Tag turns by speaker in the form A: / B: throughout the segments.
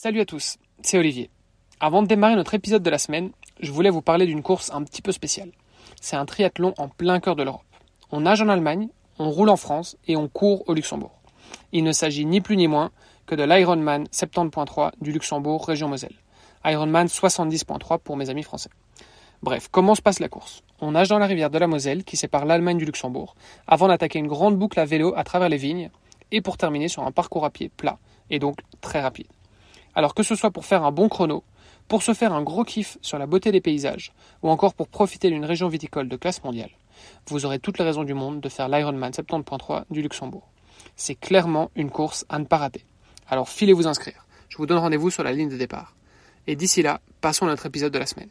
A: Salut à tous, c'est Olivier. Avant de démarrer notre épisode de la semaine, je voulais vous parler d'une course un petit peu spéciale. C'est un triathlon en plein cœur de l'Europe. On nage en Allemagne, on roule en France et on court au Luxembourg. Il ne s'agit ni plus ni moins que de l'Ironman 70.3 du Luxembourg région Moselle. Ironman 70.3 pour mes amis français. Bref, comment se passe la course? On nage dans la rivière de la Moselle qui sépare l'Allemagne du Luxembourg, avant d'attaquer une grande boucle à vélo à travers les vignes, et pour terminer sur un parcours à pied plat, et donc très rapide. Alors que ce soit pour faire un bon chrono, pour se faire un gros kiff sur la beauté des paysages, ou encore pour profiter d'une région viticole de classe mondiale, vous aurez toutes les raisons du monde de faire l'Ironman 70.3 du Luxembourg. C'est clairement une course à ne pas rater. Alors filez vous inscrire. Je vous donne rendez-vous sur la ligne de départ. Et d'ici là, passons à notre épisode de la semaine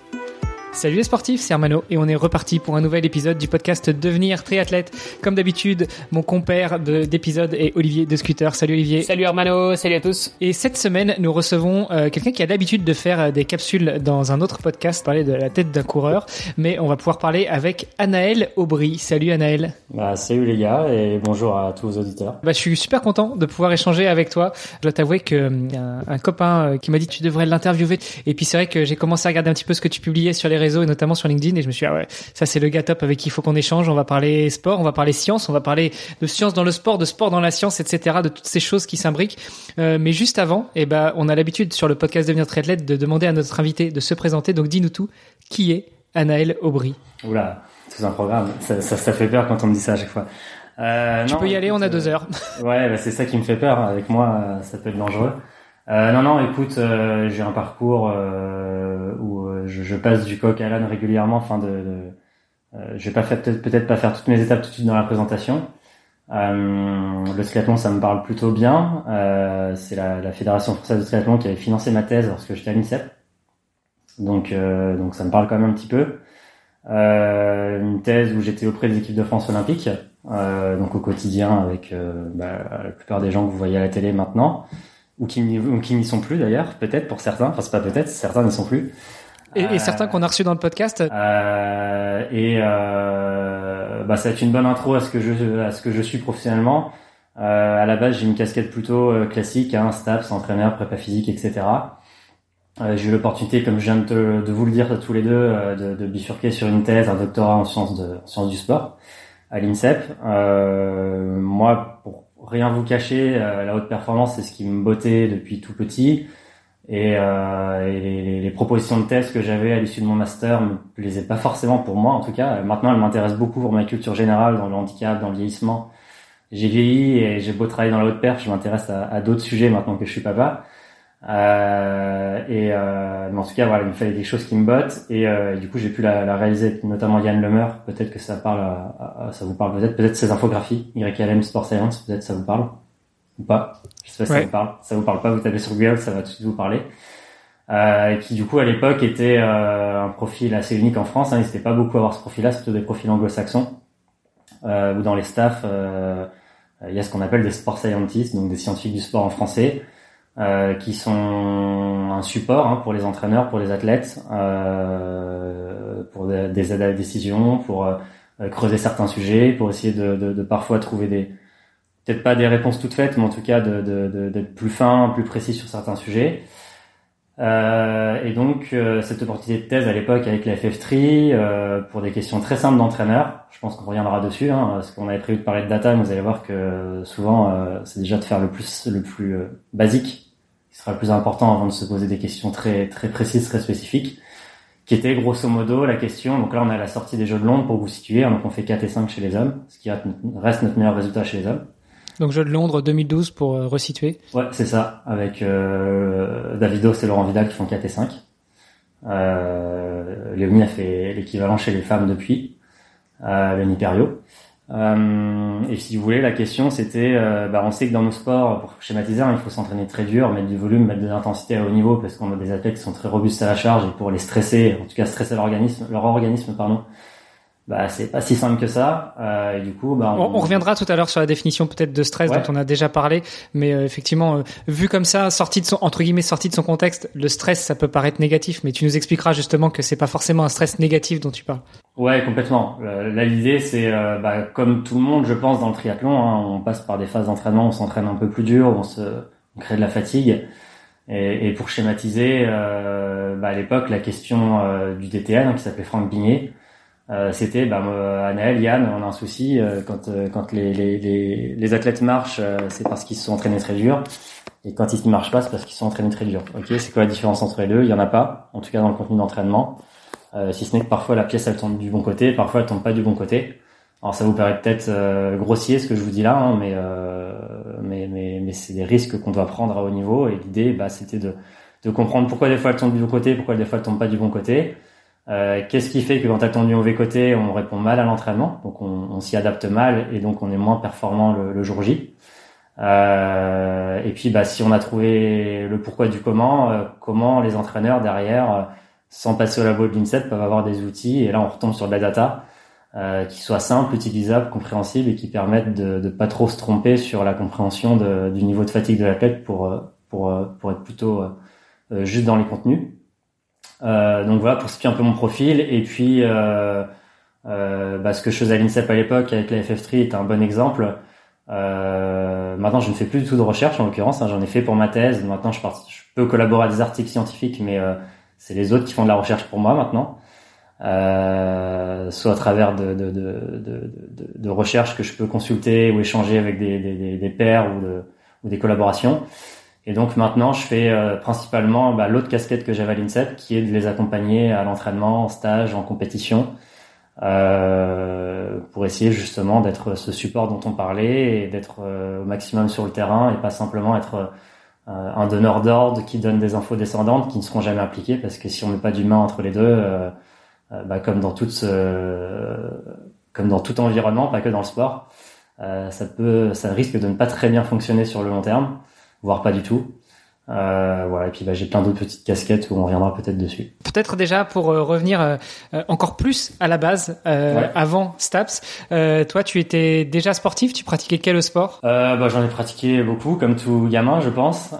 B: Salut les sportifs, c'est Armano et on est reparti pour un nouvel épisode du podcast Devenir triathlète. Comme d'habitude, mon compère d'épisode est Olivier de Scooter. Salut Olivier.
A: Salut Armano, salut à tous.
B: Et cette semaine, nous recevons euh, quelqu'un qui a l'habitude de faire euh, des capsules dans un autre podcast, parler de la tête d'un coureur, mais on va pouvoir parler avec Anaël Aubry. Salut Anaël.
C: Bah, salut les gars et bonjour à tous vos auditeurs.
B: Bah, je suis super content de pouvoir échanger avec toi. Je dois t'avouer que euh, un, un copain qui m'a dit que tu devrais l'interviewer et puis c'est vrai que j'ai commencé à regarder un petit peu ce que tu publiais sur les réseaux et notamment sur LinkedIn et je me suis dit, ah ouais, ça c'est le gars top avec qui il faut qu'on échange. On va parler sport, on va parler science, on va parler de science dans le sport, de sport dans la science, etc. De toutes ces choses qui s'imbriquent. Euh, mais juste avant, eh ben, on a l'habitude sur le podcast Devenir Triathlète de demander à notre invité de se présenter. Donc dis-nous tout. Qui est Anaël Aubry?
C: Oula, c'est un programme. Ça, ça, ça, fait peur quand on me dit ça à chaque fois.
B: Euh, tu peux y aller, on a deux heures.
C: ouais, bah, c'est ça qui me fait peur. Avec moi, ça peut être dangereux. Euh, non, non, écoute, euh, j'ai un parcours euh, où euh, je, je, passe du coq à l'âne régulièrement. Enfin, de, de euh, je vais pas faire peut-être peut-être pas faire toutes mes étapes tout de suite dans la présentation. le triathlon, ça me parle plutôt bien. c'est la, la, fédération française de triathlon qui avait financé ma thèse lorsque j'étais à l'INSEP. Donc, donc ça me parle quand même un petit peu. une thèse où j'étais auprès des équipes de France olympique, donc au quotidien avec bah, la plupart des gens que vous voyez à la télé maintenant ou qui, n'y sont plus d'ailleurs, peut-être pour certains, enfin c'est pas peut-être, certains n'y sont plus.
B: Et, et certains qu'on a reçus dans le podcast.
C: Euh, et euh, bah, ça va être une bonne intro à ce que je, à ce que je suis professionnellement. Euh, à la base, j'ai une casquette plutôt euh, classique, hein, STAPS, entraîneur, prépa physique, etc. Euh, j'ai eu l'opportunité, comme je viens de, de, vous le dire tous les deux, euh, de, de, bifurquer sur une thèse, un doctorat en sciences, de, en sciences du sport à l'INSEP. moi, pour rien vous cacher, euh, la haute performance, c'est ce qui me bottait depuis tout petit. Et, euh, les, les, propositions de thèse que j'avais à l'issue de mon master me plaisaient pas forcément pour moi, en tout cas. Maintenant, elles m'intéressent beaucoup pour ma culture générale, dans le handicap, dans le vieillissement. J'ai vieilli et j'ai beau travailler dans la haute perf, je m'intéresse à, à d'autres sujets maintenant que je suis papa. Euh, et euh, mais en tout cas, voilà, il me fallait des choses qui me bottent. Et, euh, du coup, j'ai pu la, la, réaliser, notamment Yann Lemeur. Peut-être que ça parle, à, à, ça vous parle peut-être, peut-être ses infographies, YLM Sport Science, peut-être ça vous parle ou pas. Je sais pas si ça vous parle. Ça vous parle pas, vous tapez sur Google, ça va tout de suite vous parler. Euh, qui du coup à l'époque était euh, un profil assez unique en France. Hein, n'hésitait pas beaucoup à avoir ce profil-là, c'est plutôt des profils anglo-saxons. Euh, où dans les staffs, euh, il y a ce qu'on appelle des sport scientists, donc des scientifiques du sport en français, euh, qui sont un support hein, pour les entraîneurs, pour les athlètes, euh, pour des, des, aides à la décision, pour euh, creuser certains sujets, pour essayer de, de, de parfois trouver des peut-être pas des réponses toutes faites, mais en tout cas d'être plus fin, plus précis sur certains sujets. Euh, et donc euh, cette opportunité de thèse à l'époque avec la FF3 euh, pour des questions très simples d'entraîneur, je pense qu'on reviendra dessus, hein, parce qu'on avait prévu de parler de data, mais vous allez voir que souvent c'est déjà de faire le plus le plus basique qui sera le plus important avant de se poser des questions très très précises, très spécifiques, qui était grosso modo la question. Donc là, on a la sortie des Jeux de Londres pour vous situer. Donc on fait 4 et 5 chez les hommes, ce qui reste notre meilleur résultat chez les hommes.
B: Donc Jeux de Londres 2012 pour euh, resituer.
C: Ouais, c'est ça. Avec euh, Davidos et Laurent Vidal qui font 4 et 5. Euh, Léonie a fait l'équivalent chez les femmes depuis. Euh, Léonie Perriot. Euh, et si vous voulez, la question c'était, euh, bah, on sait que dans nos sports, pour schématiser, hein, il faut s'entraîner très dur, mettre du volume, mettre de l'intensité à haut niveau, parce qu'on a des athlètes qui sont très robustes à la charge et pour les stresser, en tout cas stresser l'organisme, leur organisme, pardon, bah c'est pas si simple que ça. Euh, et du coup, bah,
B: on... On, reviendra tout à l'heure sur la définition peut-être de stress dont on a déjà parlé, mais euh, effectivement, euh, vu comme ça, sorti de son entre guillemets sorti de son contexte, le stress ça peut paraître négatif, mais tu nous expliqueras justement que c'est pas forcément un stress négatif dont tu parles.
C: Ouais, complètement. là, l'idée c'est bah, comme tout le monde, je pense, dans le triathlon, hein, on passe par des phases d'entraînement, on s'entraîne un peu plus dur, on se on crée de la fatigue. Et, et pour schématiser, bah, à l'époque, la question du DTN, hein, qui s'appelait Franck Bignet, euh, c'était bah, Anaël, Yann, on a un souci euh, quand euh, quand les, les, les, les, athlètes marchent, c'est parce qu'ils se sont entraînés très dur, et quand ils ne marchent pas, c'est parce qu'ils se sont entraînés très dur. Ok, c'est quoi la différence entre les deux? Il y en a pas, en tout cas dans le contenu d'entraînement, si ce n'est que parfois la pièce elle tombe du bon côté, parfois elle tombe pas du bon côté. Alors ça vous paraît peut-être grossier ce que je vous dis là, hein, mais, mais mais mais c'est des risques qu'on doit prendre à haut niveau, et l'idée bah, c'était de de comprendre pourquoi des fois elle tombe du bon côté, pourquoi des fois elle tombe pas du bon côté euh, Qu'est-ce qui fait que quand attendu au mauvais côté, on répond mal à l'entraînement, donc on, on s'y adapte mal et donc on est moins performant le, le jour J. Euh, et puis, bah, si on a trouvé le pourquoi du comment, euh, comment les entraîneurs derrière, euh, sans passer au labo de l'INSEP, peuvent avoir des outils? Et là, on retombe sur de la data euh, qui soit simple, utilisable, compréhensible et qui permettent de, de pas trop se tromper sur la compréhension de, du niveau de fatigue de l'athlète pour pour pour être plutôt juste dans les contenus. Euh, donc voilà pour ce qui est un peu mon profil. Et puis euh, euh, bah, ce que je faisais à l'INSEP à l'époque avec la FF3 est un bon exemple. Euh, maintenant, je ne fais plus du tout de recherche en l'occurrence. Hein, J'en ai fait pour ma thèse. Maintenant, je, peux collaborer à des articles scientifiques, mais c'est les autres qui font de la recherche pour moi maintenant. Euh, soit à travers de, de, de, de, recherches que je peux consulter ou échanger avec des, des, des pairs ou, ou des collaborations. Et donc maintenant, je fais euh, principalement bah, l'autre casquette que j'avais à l'INSEP, qui est de les accompagner à l'entraînement, en stage, en compétition, euh, pour essayer justement d'être ce support dont on parlait et d'être euh, au maximum sur le terrain et pas simplement être euh, un donneur d'ordre qui donne des infos descendantes qui ne seront jamais appliquées parce que si on met pas d'humain entre les deux, bah, comme dans toute comme dans tout environnement, pas que dans le sport, ça peut, ça risque de ne pas très bien fonctionner sur le long terme voire pas du tout. Euh, voilà, et puis bah, j'ai plein d'autres petites casquettes où on reviendra peut-être dessus.
B: Peut-être déjà pour euh, revenir euh, euh, encore plus à la base, avant Staps, toi tu étais déjà sportif, tu pratiquais quel sport?
C: Bah, J'en ai pratiqué beaucoup, comme tout gamin je pense.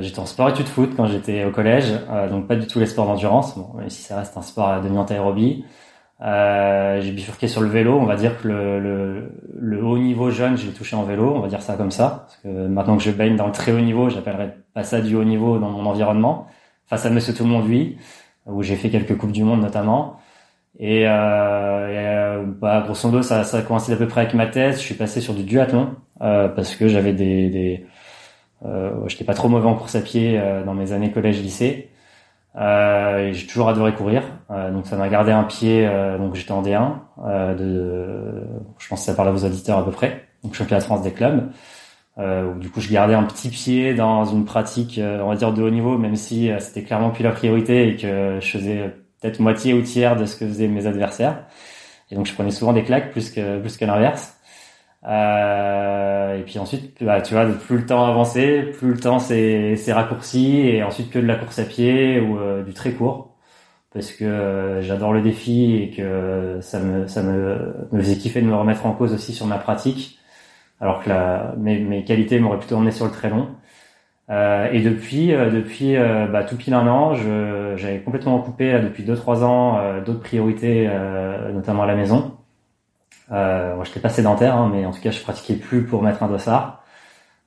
C: j'étais en sport études foot quand j'étais au collège, donc pas du tout les sports d'endurance, bon, même si ça reste un sport à dominante aérobie. Euh, j'ai bifurqué sur le vélo. On va dire que le, le, le haut niveau jeune, je l'ai touché en vélo. On va dire ça comme ça. Parce que maintenant que je baigne dans le très haut niveau, j'appellerais pas ça du haut niveau dans mon environnement. Face à Monsieur Tout le Monde, oui, où j'ai fait quelques coupes du monde notamment. Et, euh, euh, bah, grosso modo, ça, ça coïncide à peu près avec ma thèse. Je suis passé sur du duathlon euh, parce que j'avais des, des euh, j'étais pas trop mauvais en course à pied euh, dans mes années collège-lycée. Euh, j'ai toujours adoré courir, euh, donc ça m'a gardé un pied. Euh, donc j'étais en D1, euh, de, je pense que ça parle à vos auditeurs à peu près. Donc championnat de France des clubs. Où, du coup, je gardais un petit pied dans une pratique, on va dire de haut niveau, même si c'était clairement plus la priorité et que je faisais peut-être moitié ou tiers de ce que faisaient mes adversaires. Et donc je prenais souvent des claques plus que plus que l'inverse. Euh, et puis ensuite, bah, tu vois, plus le temps avançait, plus le temps s'est raccourci, et ensuite que de la course à pied ou euh, du très court, parce que euh, j'adore le défi et que ça me ça me, me faisait kiffer de me remettre en cause aussi sur ma pratique, alors que la, mes, mes qualités m'auraient plutôt emmené sur le très long. Euh, et depuis depuis bah, tout pile un an, j'avais complètement coupé depuis deux trois ans d'autres priorités, notamment à la maison. Euh, moi, j'étais pas sédentaire, hein, mais en tout cas, je pratiquais plus pour mettre un dossard.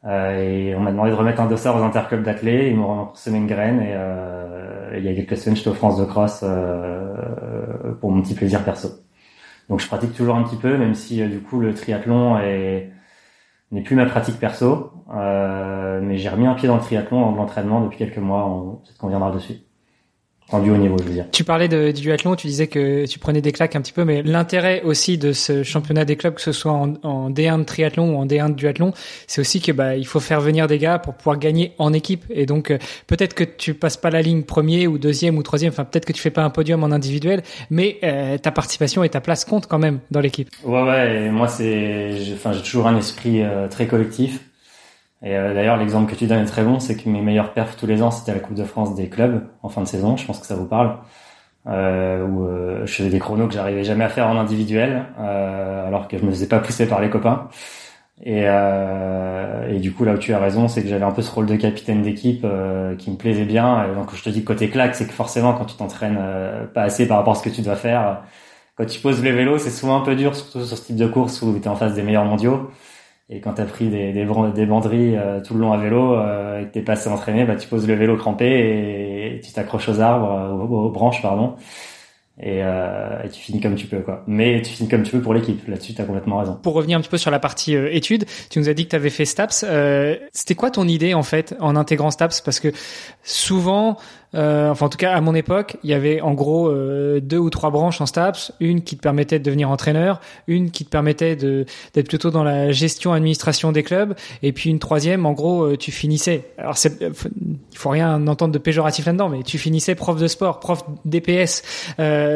C: Euh, et on m'a demandé de remettre un dossard aux interclubs d'athlètes. Ils m'ont semé une graine et, euh, il y a quelques semaines, j'étais au France de cross euh, pour mon petit plaisir perso. Donc, je pratique toujours un petit peu, même si euh, du coup le triathlon est n'est plus ma pratique perso. Euh, mais j'ai remis un pied dans le triathlon, dans l'entraînement depuis quelques mois. Peut-être qu'on viendra dessus du haut niveau, je veux dire.
B: Tu parlais de, du duathlon, tu disais que tu prenais des claques un petit peu, mais l'intérêt aussi de ce championnat des clubs, que ce soit en, en D1 de triathlon ou en D1 de duathlon, c'est aussi que bah il faut faire venir des gars pour pouvoir gagner en équipe. Et donc euh, peut-être que tu passes pas la ligne premier ou deuxième ou troisième, enfin peut-être que tu fais pas un podium en individuel, mais euh, ta participation et ta place comptent quand même dans l'équipe.
C: Ouais ouais, et moi c'est, enfin j'ai toujours un esprit euh, très collectif. Et euh, d'ailleurs, l'exemple que tu donnes est très bon, c'est que mes meilleurs perfs tous les ans, c'était la Coupe de France des clubs en fin de saison. Je pense que ça vous parle. où je faisais des chronos que j'arrivais jamais à faire en individuel, alors que je me faisais pas pousser par les copains. Et, euh, et du coup, là où tu as raison, c'est que j'avais un peu ce rôle de capitaine d'équipe euh, qui me plaisait bien. Et donc, je te dis côté claque, c'est que forcément, quand tu t'entraînes euh, pas assez par rapport à ce que tu dois faire, quand tu poses le vélo, c'est souvent un peu dur, surtout sur ce type de course où tu es en face des meilleurs mondiaux. Et quand tu as pris des, des, des banderies euh, tout le long à vélo euh, et que t'es pas assez entraîné, bah, tu poses le vélo crampé et, tu t'accroches aux arbres, aux, aux branches, pardon et, euh, et, tu finis comme tu peux quoi. Mais tu finis comme tu peux pour l'équipe. Là-dessus, tu as complètement raison.
B: Pour revenir un petit peu sur la partie euh, études, tu nous as dit que tu avais fait STAPS. Euh, C'était quoi ton idée en fait en intégrant STAPS? Parce que souvent, euh, enfin en tout cas à mon époque, il y avait en gros euh, deux ou trois branches en STAPS, une qui te permettait de devenir entraîneur, une qui te permettait de d'être plutôt dans la gestion administration des clubs, et puis une troisième, en gros, euh, tu finissais. Alors c'est, il faut rien entendre de péjoratif là-dedans, mais tu finissais prof de sport, prof DPS.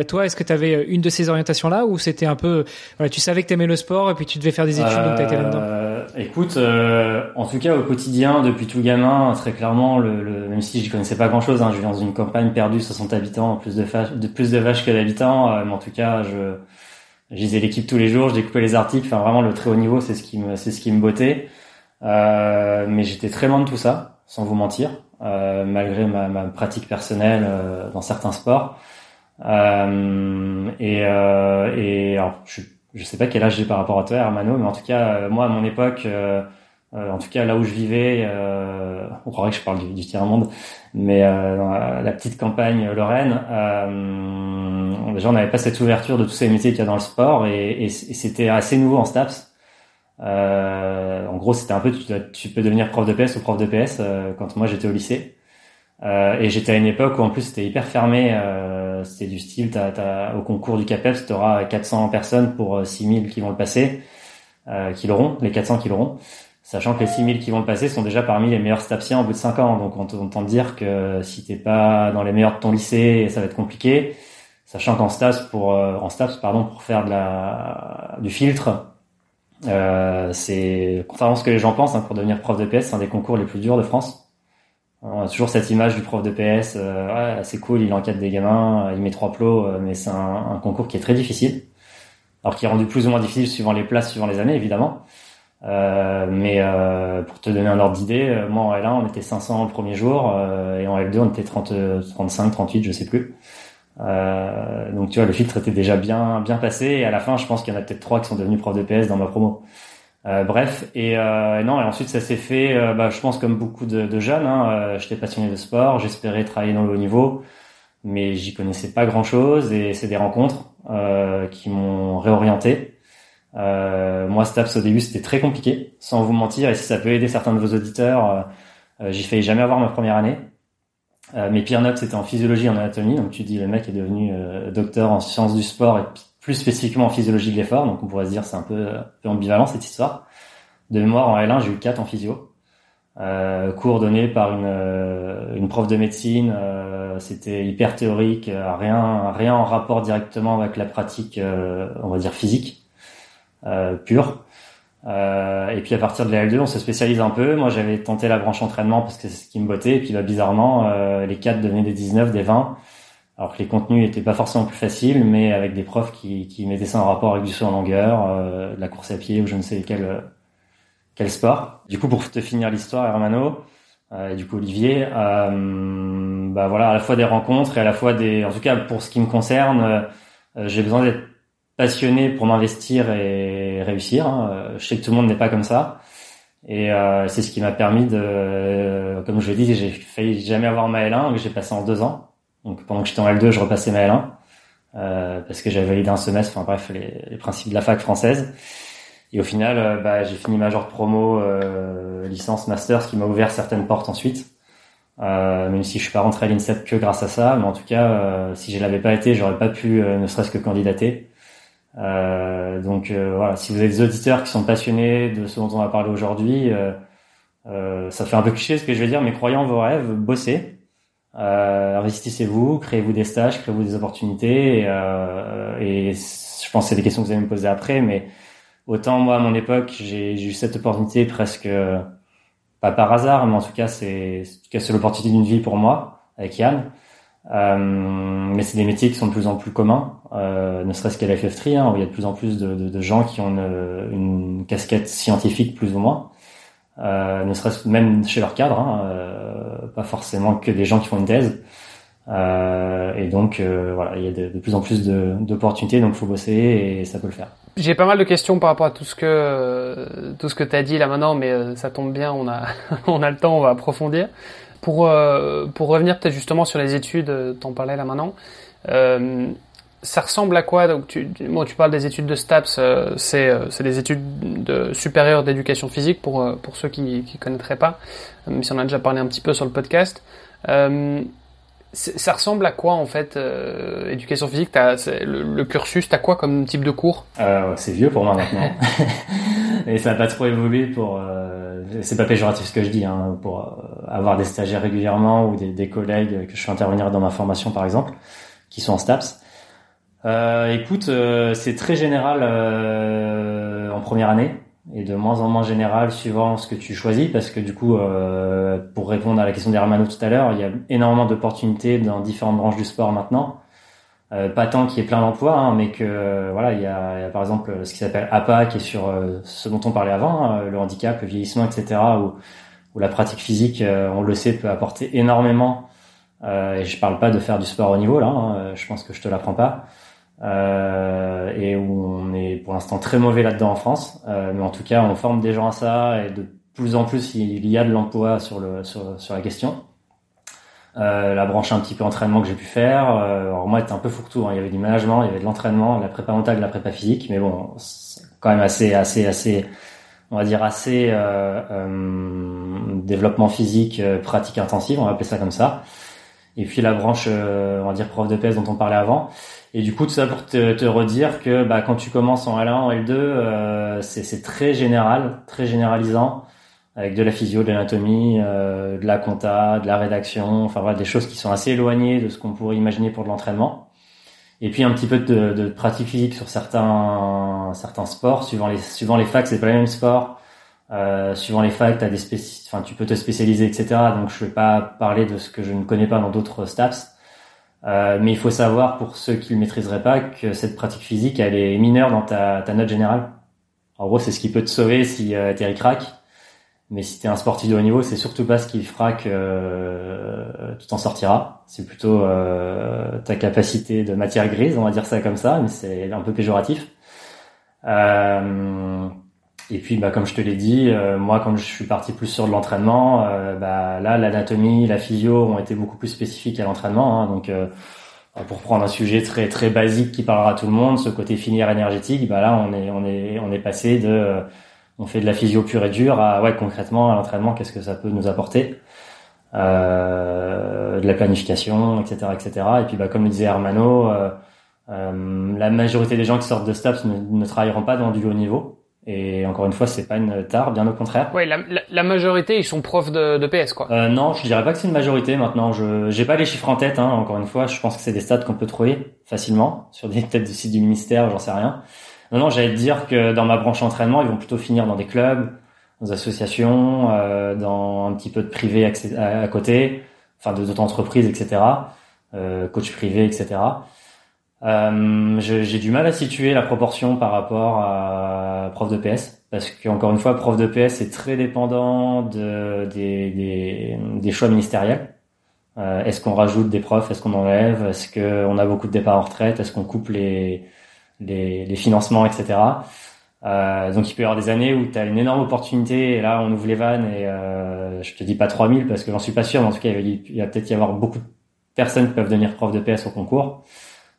B: toi, est-ce que tu avais une de ces orientations là, ou c'était un peu, voilà, tu savais que t'aimais le sport et puis tu devais faire des études, donc été là-dedans?
C: Écoute, en tout cas au quotidien, depuis tout gamin, très clairement, le, le même si je connaissais pas grand-chose, hein, je dans une campagne perdue, 60 habitants, plus de, de plus de vaches que d'habitants. Euh, mais en tout cas, je, lisais l'équipe tous les jours, je découpais les articles. Enfin, vraiment, le très haut niveau, c'est ce qui me, c'est ce qui me bottait. Euh, mais j'étais très loin de tout ça, sans vous mentir, euh, malgré ma, ma, pratique personnelle euh, dans certains sports. Euh, et, et alors, je, je sais pas quel âge j'ai par rapport à toi, Hermano, mais en tout cas, moi, à mon époque, en tout cas là où je vivais, on croirait que je parle du, du tiers-monde, mais euh, dans la, petite campagne Lorraine, euh, déjà on n'avait pas cette ouverture de tous ces métiers qu'il y a dans le sport et, et, c'était assez nouveau en STAPS. Euh, en gros, c'était un peu tu, tu, peux devenir prof de PS ou prof de PS euh, quand moi j'étais au lycée. Euh, et j'étais à une époque où en plus c'était hyper fermé. Euh, c'était du style, t'as, au concours du CAPEPS, tu auras 400 personnes pour 6000 qui vont le passer, qui l'auront, les 400 qui l'auront sachant que les 6000 qui vont le passer sont déjà parmi les meilleurs stapsiens au bout de 5 ans. Donc on t'entend dire que si t'es pas dans les meilleurs de ton lycée, ça va être compliqué. Sachant qu'en STAPS pour euh, en STAPS pardon pour faire de la du filtre, euh, c'est contrairement à ce que les gens pensent, hein, pour devenir prof de PS, c'est un des concours les plus durs de France. On a toujours cette image du prof de PS, euh, ouais, c'est cool, il encadre des gamins, il met trois plots, euh, mais c'est un, concours qui est très difficile. Alors qui est rendu plus ou moins difficile suivant les places, suivant les années évidemment. Euh, mais euh, pour te donner un ordre d'idée, euh, moi en L1 on était 500 le premier jour et en L2 on était 30, 35, 38, je sais plus. donc tu vois le filtre était déjà bien bien passé et à la fin je pense qu'il y en a peut-être trois qui sont devenus profs de PS dans ma promo. Bref et non et ensuite ça s'est fait bah, je pense comme beaucoup de, de jeunes hein, j'étais passionné de sport j'espérais travailler dans le haut niveau mais j'y connaissais pas grand chose et c'est des rencontres qui m'ont réorienté euh, moi, STAPS au début, c'était très compliqué, sans vous mentir. Et si ça peut aider certains de vos auditeurs, euh, euh j'ai failli jamais avoir ma première année. Euh, mes pires notes, c'était en physiologie en anatomie. Donc tu dis, le mec est devenu euh, docteur en sciences du sport et plus spécifiquement en physiologie de l'effort. Donc on pourrait se dire, c'est un peu, un peu ambivalent cette histoire. De mémoire, en L1, j'ai eu 4 en physio. Euh, cours donné par une, une prof de médecine. c'était hyper théorique, rien, rien en rapport directement avec la pratique, on va dire physique euh, pure. Euh, et puis à partir de la L2, on se spécialise un peu. Moi, j'avais tenté la branche entraînement parce que c'est ce qui me bottait. Et puis là, bizarrement, euh, les 4 devenaient des 19, des 20. Alors que les contenus étaient pas forcément plus faciles, mais avec des profs qui, qui mettaient ça en rapport avec du saut en longueur, euh, de la course à pied ou je ne sais quel quel sport. Du coup, pour te finir l'histoire, Hermano, euh, et du coup Olivier, euh, bah voilà, à la fois des rencontres et à la fois des, en tout cas pour ce qui me concerne, j'ai besoin d'être passionné pour m'investir et réussir. Hein. Je sais que tout le monde n'est pas comme ça. Et euh, c'est ce qui m'a permis de, comme je l'ai dit, j'ai failli jamais avoir ma L1 que j'ai passé en deux ans. Donc pendant que j'étais en L2, je repassais ma L1 euh, parce que j'avais validé un semestre. Enfin bref, les, principes de la fac française. Et au final, euh, bah, j'ai fini major de promo, euh, licence, master, ce qui m'a ouvert certaines portes ensuite. Euh, même si je suis pas rentré à l'INSEP que grâce à ça, mais en tout cas, si je l'avais pas été, j'aurais pas pu, ne serait-ce que candidater. Euh, donc euh, voilà, si vous avez des auditeurs qui sont passionnés de ce dont on va parler aujourd'hui, euh, euh, ça fait un peu cliché ce que je vais dire, mais croyez en vos rêves, bossez, euh, investissez-vous, créez-vous des stages, créez-vous des opportunités. Et, et je pense que c'est des questions que vous allez me poser après, mais autant moi à mon époque j'ai eu cette opportunité presque pas par hasard, mais en tout cas c'est c'est l'opportunité d'une vie pour moi avec Yann. mais c'est des métiers qui sont de plus en plus communs, ne serait-ce qu'à la FF3, hein, où il y a de plus en plus de, de, de gens qui ont une, casquette scientifique plus ou moins, ne serait-ce même chez leur cadre, hein, pas forcément que des gens qui font une thèse. Euh, et donc euh, voilà, il y a de, plus en plus d'opportunités, donc faut bosser et ça peut le faire.
A: J'ai pas mal de questions par rapport à tout ce que tout ce que tu as dit là maintenant, mais euh, ça tombe bien, on a on a le temps, on va approfondir. Pour pour revenir peut-être justement sur les études, t'en parlais là maintenant. Ça ressemble à quoi Donc tu, bon, tu parles des études de STAPS, c'est c'est des études de supérieures d'éducation physique pour pour ceux qui qui connaîtraient pas, même si on a déjà parlé un petit peu sur le podcast. Euh, ça ressemble à quoi en fait, euh, éducation physique? As, le, le, cursus, t'as quoi comme type de cours?
C: Euh, C'est vieux pour moi maintenant. et ça n'a pas trop évolué pour... Euh, c'est pas péjoratif ce que je dis, hein, pour euh, avoir des stagiaires régulièrement ou des, des, collègues que je fais intervenir dans ma formation par exemple, qui sont en STAPS. Euh, écoute, c'est très général en première année et de moins en moins général suivant ce que tu choisis parce que du coup euh, pour répondre à la question d'Hermano tout à l'heure il y a énormément d'opportunités dans différentes branches du sport maintenant. Euh, pas tant qu'il y ait plein d'emplois hein, mais que voilà il y, a, par exemple ce qui s'appelle APA qui est sur euh, ce dont on parlait avant hein, le handicap le vieillissement etc où, la pratique physique euh, on le sait peut apporter énormément. Et je parle pas de faire du sport au niveau là hein, je pense que je te l'apprends pas euh, et où on est pour l'instant très mauvais là-dedans en France. Euh, mais en tout cas, on forme des gens à ça et de plus en plus, il y a de l'emploi sur, le, sur, sur la question. Euh, la branche un petit peu entraînement que j'ai pu faire. Euh, alors moi, c'était un peu fourre-tout. Hein. Il y avait du management, il y avait de l'entraînement, de la prépa mentale, de la prépa physique. Mais bon, c'est quand même assez, assez, assez, on va dire assez euh, euh développement physique, pratique intensive, on va appeler ça comme ça. Et puis la branche, on va dire prof de PS dont on parlait avant. Et du coup, tout ça pour te, te redire que bah, quand tu commences en L1, en L2, euh, c'est très général, très généralisant, avec de la physio, de l'anatomie, euh, de la compta, de la rédaction, enfin voilà, des choses qui sont assez éloignées de ce qu'on pourrait imaginer pour de l'entraînement. Et puis un petit peu de, de, pratique physique sur certains certains sports, suivant les suivant les facs, c'est pas les mêmes sports. Euh, suivant les facs, as des enfin tu peux te spécialiser, etc. Donc je vais pas parler de ce que je ne connais pas dans d'autres STAPS. Euh, mais il faut savoir, pour ceux qui ne maîtriseraient pas, que cette pratique physique, elle est mineure dans ta, ta note générale. En gros, c'est ce qui peut te sauver si euh, t'es crack. Mais si t'es un sportif de haut niveau, c'est surtout pas ce qui fera que euh, tu t'en sortiras. C'est plutôt euh, ta capacité de matière grise, on va dire ça comme ça, mais c'est un peu péjoratif. Euh, et puis, bah, comme je te l'ai dit, euh, moi, quand je suis parti plus sur de l'entraînement, euh, bah, là, l'anatomie, la physio ont été beaucoup plus spécifiques à l'entraînement. Hein, donc, euh, pour prendre un sujet très très basique qui parlera à tout le monde, ce côté filière énergétique, bah là, on est on est on est passé de on fait de la physio pure et dure à ouais concrètement à l'entraînement, qu'est-ce que ça peut nous apporter de la planification, etc., etc. Et puis, bah, comme le disait Hermano, la majorité des gens qui sortent de STAPS ne, ne travailleront pas dans du haut niveau. Et encore une fois, c'est pas une tare, bien au contraire.
A: Oui, la, la, majorité, ils sont profs de, de PS, quoi.
C: Euh, non, je dirais pas que c'est une majorité. Maintenant, je j'ai pas les chiffres en tête. Hein, encore une fois, je pense que c'est des stats qu'on peut trouver facilement sur des têtes de site du ministère, j'en sais rien. Non, non, j'allais te dire que dans ma branche entraînement, ils vont plutôt finir dans des clubs, dans des associations, euh, dans un petit peu de privé à, côté, enfin d'autres entreprises, etc. Euh, coach privé, etc. Euh, j'ai du mal à situer la proportion par rapport à prof de PS parce qu'encore une fois, prof de PS est très dépendant de, des, des, des choix ministériels. Euh, est-ce qu'on rajoute des profs? Est-ce qu'on enlève? Est-ce qu'on a beaucoup de départs en retraite? Est-ce qu'on coupe les, les, les, financements, etc. Euh, donc il peut y avoir des années où tu as une énorme opportunité et là on ouvre les vannes et euh, je te dis pas 3000 parce que j'en suis pas sûr mais en tout cas il va, va peut-être y avoir beaucoup de personnes qui peuvent devenir prof de PS au concours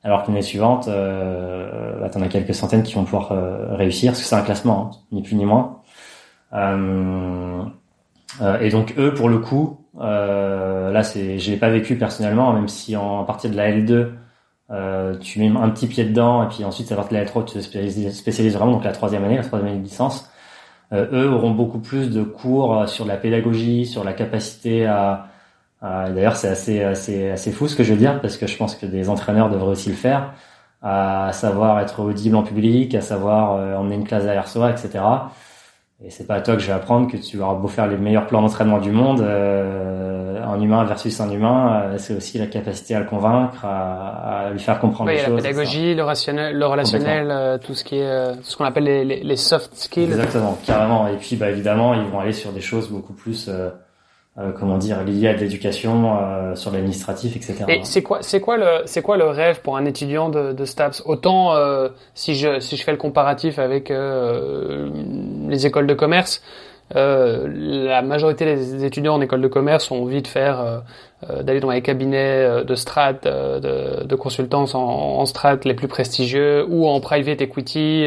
C: alors que l'année suivante, euh, bah, t'en as quelques centaines qui vont pouvoir euh, réussir, parce que c'est un classement, hein, ni plus ni moins. Euh, euh, et donc eux, pour le coup, euh, là, c'est, je l'ai pas vécu personnellement, même si en à partir de la L2, euh, tu mets un petit pied dedans, et puis ensuite, ça va de la L3, tu te spécialises, vraiment, donc la troisième année, la troisième année de licence. eux auront beaucoup plus de cours sur la pédagogie, sur la capacité à D'ailleurs, c'est assez, assez, assez fou ce que je veux dire, parce que je pense que des entraîneurs devraient aussi le faire, à savoir être audible en public, à savoir euh, emmener une classe derrière soi, etc. Et c'est pas à toi que je vais apprendre que tu auras beau faire les meilleurs plans d'entraînement du monde, euh, un humain versus un humain, c'est aussi la capacité à le convaincre, à, à lui faire comprendre
A: les
C: choses.
A: La pédagogie, le rationnel, le relationnel, tout ce qui est, tout ce qu'on appelle les, les, les, soft skills.
C: Exactement, carrément. Et puis, bah, évidemment, ils vont aller sur des choses beaucoup plus euh, comment dire lié à de l'éducation euh, sur l'administratif etc
A: et c'est quoi c'est quoi le c'est quoi le rêve pour un étudiant de, de STAPS? Autant euh, si je si je fais le comparatif avec les écoles de commerce la majorité des étudiants en école de commerce ont envie de faire d'aller dans les cabinets de strat de, de consultance en, en strat les plus prestigieux ou en private equity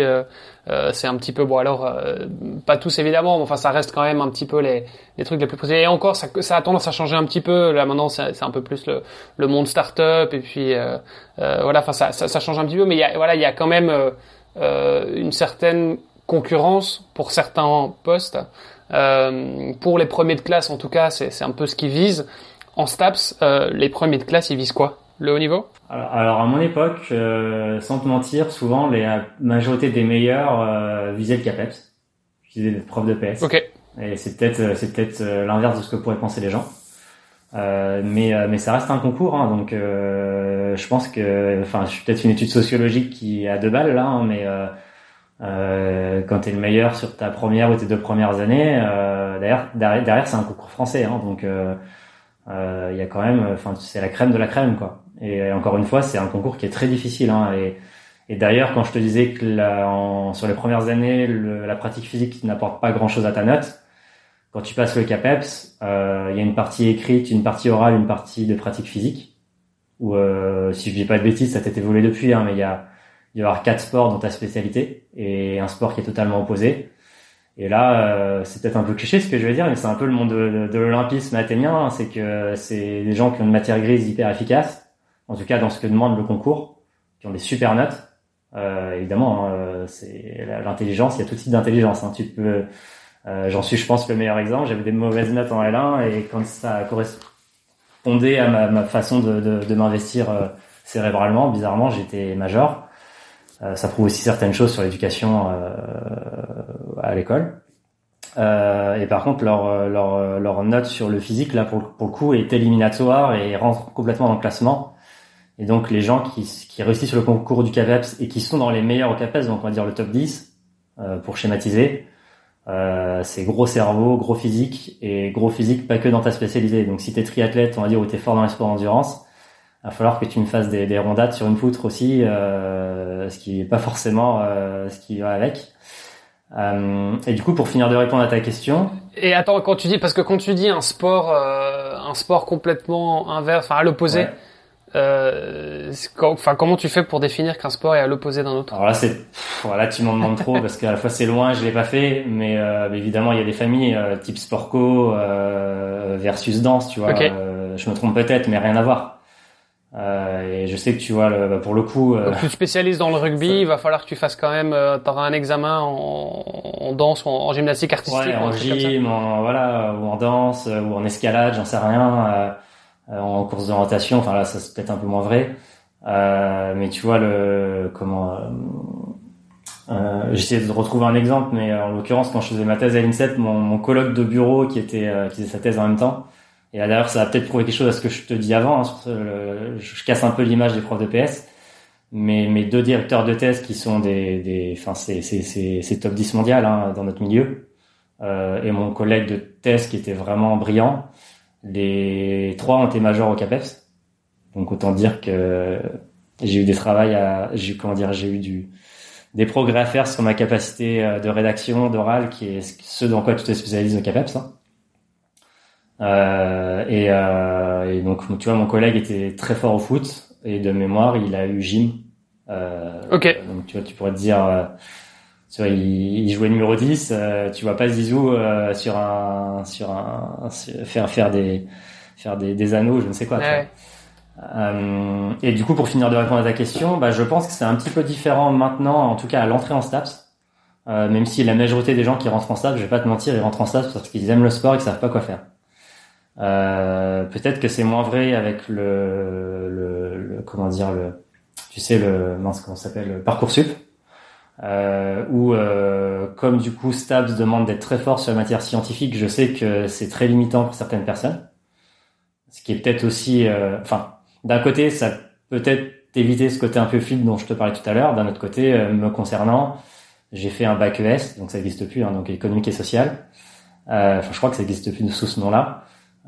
A: euh, c'est un petit peu bon alors euh, pas tous évidemment mais enfin ça reste quand même un petit peu les, les trucs les plus précis et encore ça, ça a tendance à changer un petit peu. Là maintenant c'est un peu plus le, le monde start-up et puis euh, voilà enfin ça, ça, ça, change un petit peu mais y a, voilà il y a quand même une certaine concurrence pour certains postes. Pour les premiers de classe en tout cas c'est un peu ce qu'ils visent en STAPS les premiers de classe ils visent quoi? Le haut niveau?
C: Alors, à mon époque, euh, sans te mentir, souvent la majorité des meilleurs euh, visaient le CAPEPS, visaient des profs de PS.
A: Ok.
C: Et c'est peut-être euh, c'est peut-être euh, l'inverse de ce que pourraient penser les gens. Euh, mais mais ça reste un concours, hein, donc je pense que, enfin, je suis peut-être une étude sociologique qui a deux balles là, hein, mais euh, quand tu es le meilleur sur ta première ou tes deux premières années, derrière derrière, derrière c'est un concours français, hein, donc il y a quand même, enfin, c'est la crème de la crème, quoi. Et encore une fois, c'est un concours qui est très difficile. Hein, et, d'ailleurs, quand je te disais que la, en, sur les premières années, le, la pratique physique n'apporte pas grand-chose à ta note, quand tu passes le CAPEPS, euh, il y a une partie écrite, une partie orale, une partie de pratique physique. Ou euh, si je dis pas de bêtises, ça t'est évolué depuis, hein, mais il y a il y avoir quatre sports dans ta spécialité et un sport qui est totalement opposé. Et là, euh, c'est peut-être un peu cliché ce que je vais dire, mais c'est un peu le monde de, de l'olympisme athénien. Hein, c'est que c'est des gens qui ont une matière grise hyper efficace en tout cas dans ce que demande le concours, qui ont des super notes. Euh, évidemment, hein, c'est l'intelligence, il y a tout type d'intelligence. Hein. Tu peux, euh, j'en suis, je pense, le meilleur exemple. J'avais des mauvaises notes en L1 et quand ça correspondait à ma, ma façon de, de, de m'investir euh, cérébralement, bizarrement, j'étais major. Euh, ça prouve aussi certaines choses sur l'éducation euh, à l'école. Euh, et par contre, leur, leur, leur note sur le physique, là, pour, pour le coup, est éliminatoire et rentre complètement dans le classement. Et donc les gens qui, qui réussissent sur le concours du CAPEPS et qui sont dans les meilleurs au CAPEPS, donc on va dire le top 10, euh, pour schématiser, euh, c'est gros cerveau, gros physique, et gros physique pas que dans ta spécialité. Donc si t'es triathlète, on va dire, ou t'es fort dans les sports d'endurance, il va falloir que tu me fasses des, des rondades sur une poutre aussi, euh, ce qui est pas forcément euh, ce qui va avec. Euh, et du coup, pour finir de répondre à ta question.
A: Et attends, quand tu dis parce que quand tu dis un sport, euh, un sport complètement inverse, enfin à l'opposé, euh, enfin, comment tu fais pour définir qu'un sport est à l'opposé d'un autre?
C: Alors là, c'est, voilà, tu m'en demandes trop parce qu'à la fois c'est loin, je l'ai pas fait, mais euh, évidemment il y a des familles euh, type sportco euh, versus danse, tu vois. Euh, je me trompe peut-être, mais rien à voir. Et je sais que tu vois, le, bah, pour le coup.
A: Donc tu te spécialises dans le rugby, il va falloir que tu fasses quand même, tu auras un examen en, en danse ou en, gymnastique artistique.
C: Ouais, en gym, en, voilà, ou en danse, ou en escalade, j'en sais rien. Euh, en course d'orientation. Enfin là, ça c'est peut-être un peu moins vrai. Euh, mais tu vois le comment euh, euh, j'essaie de retrouver un exemple, mais en l'occurrence, quand je faisais ma thèse à l'INSEP, mon, mon colloque de bureau qui était qui faisait sa thèse en même temps. Et d'ailleurs, ça va peut-être prouver quelque chose à ce que je te dis avant. Hein, je, casse un peu l'image des profs de PS, mais mes deux directeurs de thèse qui sont des, des enfin c'est c'est c'est top 10 mondial hein, dans notre milieu, euh, et mon collègue de thèse qui était vraiment brillant. Les trois ont été majors au CAPES. Donc autant dire que j'ai eu des travails à, j'ai comment dire, j'ai eu du, des progrès à faire sur ma capacité euh, de rédaction, d'oral, qui est ce dans quoi tu te spécialises au CAPEPS. Hein. Euh, et, euh, et, donc, tu vois, mon collègue était très fort au foot et de mémoire, il a eu gym. Euh,
A: ok.
C: Donc, tu vois, tu pourrais te dire, euh, tu vois, il, jouait numéro 10, euh, tu vois pas Zizou euh, sur un sur un faire faire des faire des, des anneaux, je ne sais quoi. Euh, et du coup, pour finir de répondre à ta question, bah, je pense que c'est un petit peu différent maintenant, en tout cas à l'entrée en STAPS. Euh, même si la majorité des gens qui rentrent en STAPS, je vais pas te mentir, ils rentrent en STAPS parce qu'ils aiment le sport et qu'ils savent pas quoi faire. Euh, peut-être que c'est moins vrai avec le, le, le, comment dire le tu sais le mince comment s'appelle le parcoursup euh, où euh, comme du coup Stabs demande d'être très fort sur la matière scientifique, je sais que c'est très limitant pour certaines personnes. ce qui est peut-être aussi, euh, enfin, d'un côté, ça peut-être éviter ce côté un peu fluide dont je te parlais tout à l'heure. D'un autre côté, euh, me concernant, j'ai fait un bac ES, donc ça n'existe plus, hein, donc économique et social. Euh, enfin, je crois que ça n'existe plus sous ce nom-là.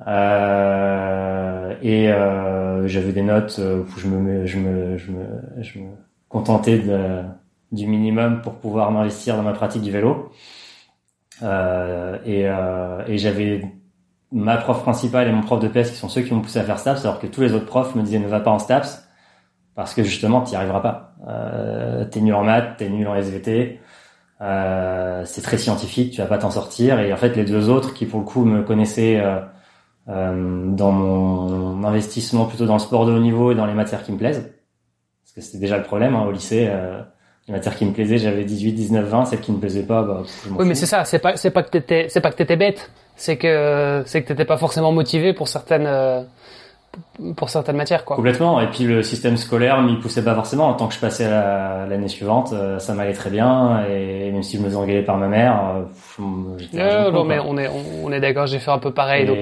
C: Euh, et euh, j'avais des notes où je me, je me, je me, je me contentais de, du minimum pour pouvoir m'investir dans ma pratique du vélo. Euh, et, euh, et j'avais ma prof principale et mon prof de PS qui sont ceux qui m'ont poussé à faire STAPS, alors que tous les autres profs me disaient ne va pas en STAPS parce que justement tu n'y arriveras pas. Euh, t'es nul en maths, t'es nul en SVT, euh, c'est très scientifique, tu vas pas t'en sortir. Et en fait les deux autres qui pour le coup me connaissaient euh, euh, dans mon investissement plutôt dans le sport de haut niveau et dans les matières qui me plaisent, parce que c'était déjà le problème hein, au lycée. Euh, les matières qui me plaisaient, j'avais 18, 19, 20. Celles qui me plaisaient pas, bah,
A: oui, mais c'est ça. C'est pas, c'est pas que t'étais, c'est pas que t'étais bête c'est que c'est que t'étais pas forcément motivé pour certaines euh, pour certaines matières quoi.
C: Complètement. Et puis le système scolaire m'y poussait pas forcément. En tant que je passais l'année suivante, euh, ça m'allait très bien. Et même si je me faisais engueuler par ma mère, euh,
A: j'étais. Euh, non, mais on est on est d'accord. J'ai fait un peu pareil. Et, donc.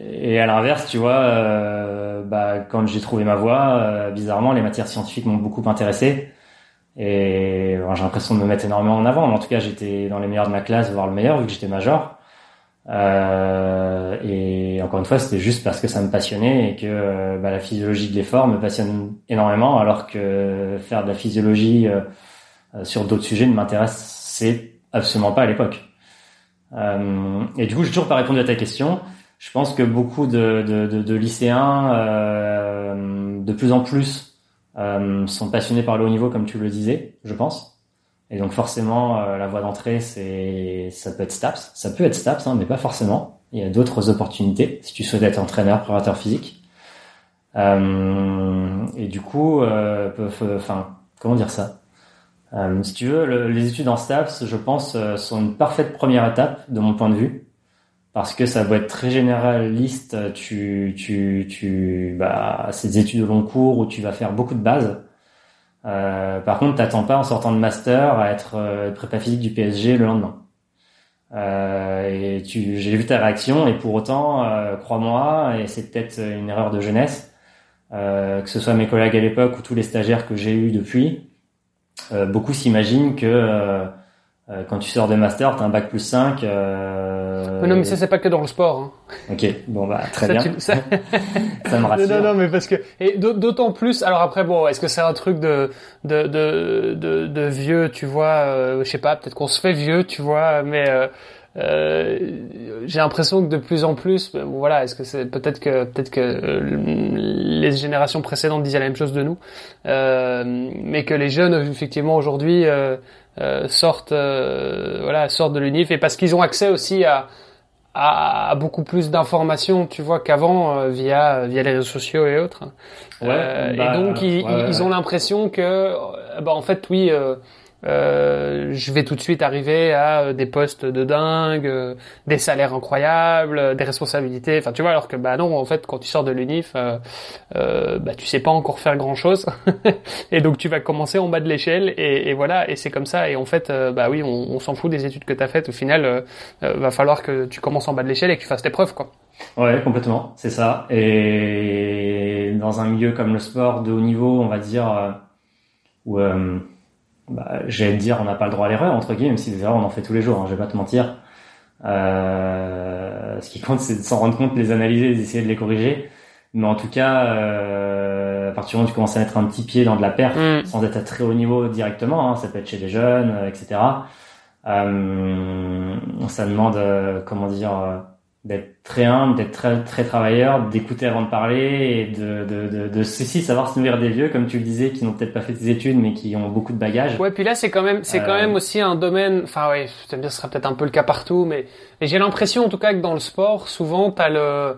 C: et à l'inverse, tu vois, euh, bah quand j'ai trouvé ma voie, bizarrement, les matières scientifiques m'ont beaucoup intéressé. Et j'ai l'impression de me mettre énormément en avant. Mais en tout cas, j'étais dans les meilleurs de ma classe, voire le meilleur, vu que j'étais major. Euh, et encore une fois, c'était juste parce que ça me passionnait et que euh, bah, la physiologie de l'effort me passionne énormément, alors que faire de la physiologie euh, sur d'autres sujets ne m'intéressait absolument pas à l'époque. Euh, et du coup, j'ai toujours pas répondu à ta question. Je pense que beaucoup de, de, de, de lycéens, de plus en plus, sont passionnés par le haut niveau, comme tu le disais, je pense. Et donc forcément, euh, la voie d'entrée, c'est ça peut être STAPS, ça peut être STAPS, hein, mais pas forcément. Il y a d'autres opportunités si tu souhaites être entraîneur, préparateur physique. Euh, et du coup, euh, comment dire ça? Si tu veux, les études en STAPS, je pense, sont une parfaite première étape de mon point de vue, parce que ça doit être très généraliste. Tu, tu, tu, bah, c'est des études de long cours où tu vas faire beaucoup de bases euh, par contre, t'attends pas en sortant de master à être euh, prépa physique du PSG le lendemain. Euh, et tu, j'ai vu ta réaction et pour autant, euh, crois-moi, et c'est peut-être une erreur de jeunesse, euh, que ce soit mes collègues à l'époque ou tous les stagiaires que j'ai eus depuis, beaucoup s'imaginent que quand tu sors de master, t'as un bac plus 5
A: mais non, mais ça c'est pas que dans le sport. Hein.
C: Ok, bon bah très bien. ça... me rassure.
A: Non, non, mais parce que et d'autant plus. Alors après, bon, est-ce que c'est un truc de de de de, de vieux, tu vois euh, Je sais pas. Peut-être qu'on se fait vieux, tu vois. Mais euh, euh, j'ai l'impression que de plus en plus, bon, voilà, est-ce que c'est peut-être que peut-être que euh, les générations précédentes disaient la même chose de nous, euh, mais que les jeunes effectivement aujourd'hui euh, sortent, voilà, sortent de l'unif et parce qu'ils ont accès aussi à à, beaucoup plus d'informations, tu vois, qu'avant euh, via via les réseaux sociaux et autres. Ouais, euh, et bah, donc ils, ils ont l'impression que, euh, bah en fait oui, euh, je vais tout de suite arriver à euh, des postes de dingue, euh, des salaires incroyables, des responsabilités. Enfin, tu vois, alors que bah non, en fait, quand tu sors de l'unif, bah tu sais pas encore faire grand chose, et donc tu vas commencer en bas de l'échelle, et, et, voilà, et c'est comme ça. Et en fait, bah oui, on, on s'en fout des études que t'as faites. Au final, va falloir que tu commences en bas de l'échelle et que tu fasses tes preuves, quoi.
C: Ouais, complètement, c'est ça. Et dans un milieu comme le sport de haut niveau, on va dire, où bah, j'allais dire, on n'a pas le droit à l'erreur, entre guillemets, même si des erreurs, on en fait tous les jours, hein, je vais pas te mentir. Euh, ce qui compte, c'est de s'en rendre compte, les analyser, d'essayer de les corriger. Mais en tout cas, euh, à partir du moment où tu commences à mettre un petit pied dans de la perte, mm. sans être à très haut niveau directement, hein, ça peut être chez des jeunes, euh, etc. Euh, ça demande, euh, comment dire, euh, d'être très humble, d'être très, très travailleur, d'écouter avant de parler et de, de, de, de ceci, savoir se nourrir des vieux, comme tu le disais, qui n'ont peut-être pas fait des études, mais qui ont beaucoup de bagages.
A: Ouais, puis là, c'est quand même, c'est quand même euh. aussi un domaine, enfin, ouais, ce sera peut-être un peu le cas partout, mais, mais j'ai l'impression, en tout cas, que dans le sport, souvent, t'as le,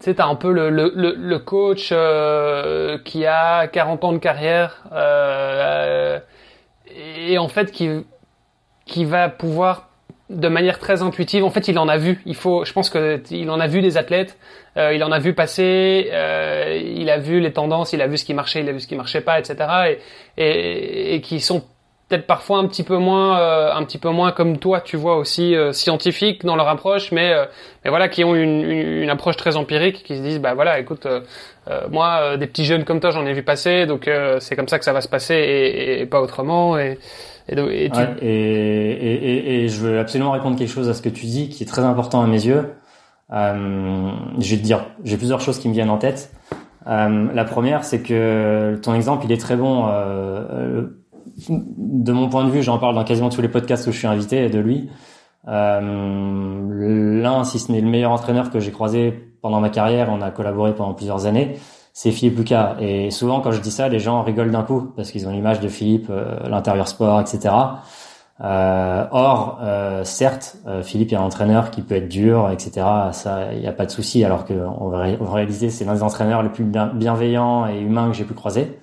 A: tu sais, t'as un peu le, le, le, coach euh, qui a 40 ans de carrière euh, et en fait qui qui va pouvoir de manière très intuitive. En fait, il en a vu. Il faut, je pense que il en a vu des athlètes. Euh, il en a vu passer. Euh, il a vu les tendances. Il a vu ce qui marchait. Il a vu ce qui marchait pas, etc. Et, et, et qui sont peut-être parfois un petit peu moins, euh, un petit peu moins comme toi, tu vois aussi euh, scientifiques dans leur approche, mais, euh, mais voilà, qui ont une, une, une, approche très empirique, qui se disent, bah voilà, écoute, moi, des petits jeunes comme toi, j'en ai vu passer, donc c'est comme ça que ça va se passer et, et, pas autrement. Et,
C: et, tu... et, et, et, je veux absolument répondre quelque chose à ce que tu dis, qui est très important à mes yeux. je vais te dire, j'ai plusieurs choses qui me viennent en tête. la première, c'est que ton exemple, il est très bon de mon point de vue, j'en parle dans quasiment tous les podcasts où je suis invité de lui. Euh, L'un, si ce n'est le meilleur entraîneur que j'ai croisé pendant ma carrière, on a collaboré pendant plusieurs années, c'est Philippe Lucas. Et souvent, quand je dis ça, les gens rigolent d'un coup parce qu'ils ont l'image de Philippe, euh, l'intérieur sport, etc. Euh, or, euh, certes, euh, Philippe est un entraîneur qui peut être dur, etc. Ça, il n'y a pas de souci. Alors que on va, réaliser, c'est l'un des entraîneurs les plus bienveillants et humains que j'ai pu croiser.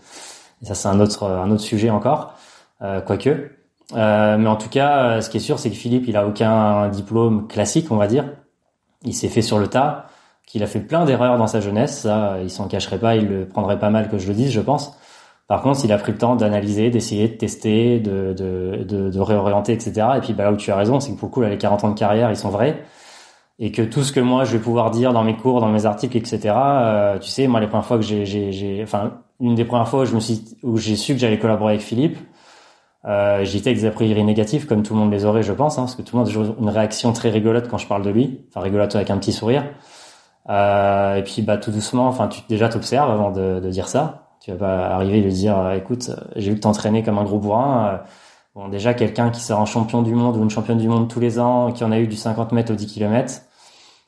C: Et ça, c'est un autre, un autre sujet encore. Euh, quoique. Euh, mais en tout cas, ce qui est sûr, c'est que Philippe, il a aucun diplôme classique, on va dire. Il s'est fait sur le tas, qu'il a fait plein d'erreurs dans sa jeunesse. Ça, il s'en cacherait pas, il le prendrait pas mal que je le dise, je pense. Par contre, il a pris le temps d'analyser, d'essayer, de tester, de, de, de, de, réorienter, etc. Et puis bah, là où tu as raison, c'est que pour le coup, là, les 40 ans de carrière, ils sont vrais. Et que tout ce que moi, je vais pouvoir dire dans mes cours, dans mes articles, etc., euh, tu sais, moi, les premières fois que j'ai... j'ai, Enfin, une des premières fois où je me suis, où j'ai su que j'allais collaborer avec Philippe, euh, J'étais avec des a priori négatifs, comme tout le monde les aurait, je pense, hein, parce que tout le monde a une réaction très rigolote quand je parle de lui, enfin rigolote avec un petit sourire. Euh, et puis bah tout doucement, enfin tu déjà t'observes avant de, de, dire ça. Tu vas pas arriver et lui dire, euh, écoute, j'ai vu que t'entraînais comme un gros bourrin. Euh, bon déjà quelqu'un qui sort un champion du monde ou une championne du monde tous les ans, qui en a eu du 50 mètres au 10 km,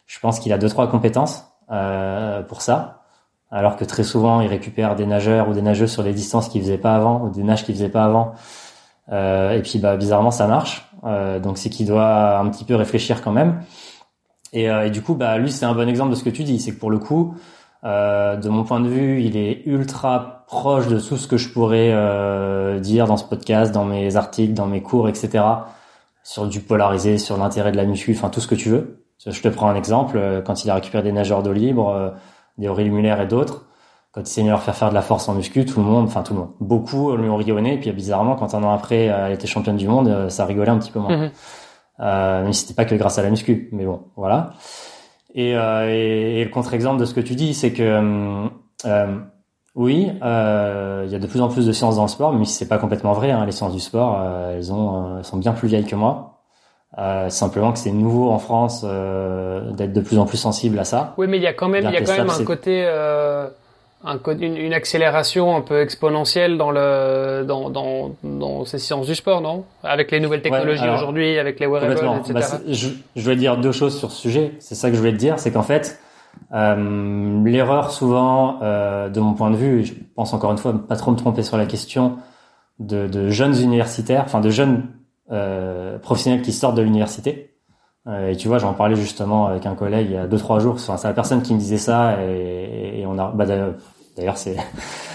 C: je pense qu'il a deux trois compétences euh, pour ça. Alors que très souvent il récupère des nageurs ou des nageuses sur des distances qu'il faisait pas avant ou des nages qu'il faisait pas avant euh, et puis bah bizarrement ça marche. Euh, donc c'est qu'il doit un petit peu réfléchir quand même. Et, euh, du coup bah lui c'est un bon exemple de ce que tu dis, c'est que pour le coup, de mon point de vue, il est ultra proche de tout ce que je pourrais dire dans ce podcast, dans mes articles, dans mes cours, etc. Sur du polarisé, sur l'intérêt de la muscu, enfin tout ce que tu veux. Je te prends un exemple, quand il a récupéré des nageurs d'eau libre, des Aurélie Muller et d'autres, quand il s'est mis à leur faire faire de la force en muscu, tout le monde, enfin tout le monde, beaucoup lui ont rigolé. Et puis bizarrement, quand un an après, elle était championne du monde, euh, ça rigolait un petit peu moins. Mhm. Euh, même si c'était pas que grâce à la muscu, mais bon, voilà. Et, euh, et, le contre-exemple de ce que tu dis, c'est que euh, oui, euh, il y a de plus en plus de sciences dans le sport, mais c'est pas complètement vrai. Hein, les sciences du sport, elles ont, elles sont bien plus vieilles que moi. simplement que c'est nouveau en France d'être de plus en plus sensible à ça.
A: Oui, mais il y a quand même, il y a quand même un côté un, une, une, accélération un peu exponentielle dans le dans, dans, dans ces sciences du sport, non? Avec les nouvelles technologies aujourd'hui, avec les wearables, etc. Bah,
C: je, je voulais dire deux choses sur ce sujet. C'est ça que je voulais te dire, c'est qu'en fait, euh, l'erreur souvent, euh, de mon point de vue, je pense encore une fois pas trop me tromper sur la question de, de jeunes universitaires, enfin de jeunes euh, professionnels qui sortent de l'université. Euh, et tu vois, j'en parlais justement avec un collègue il y a deux trois jours. C'est la personne qui me disait ça et, on a. Bah, D'ailleurs, c'est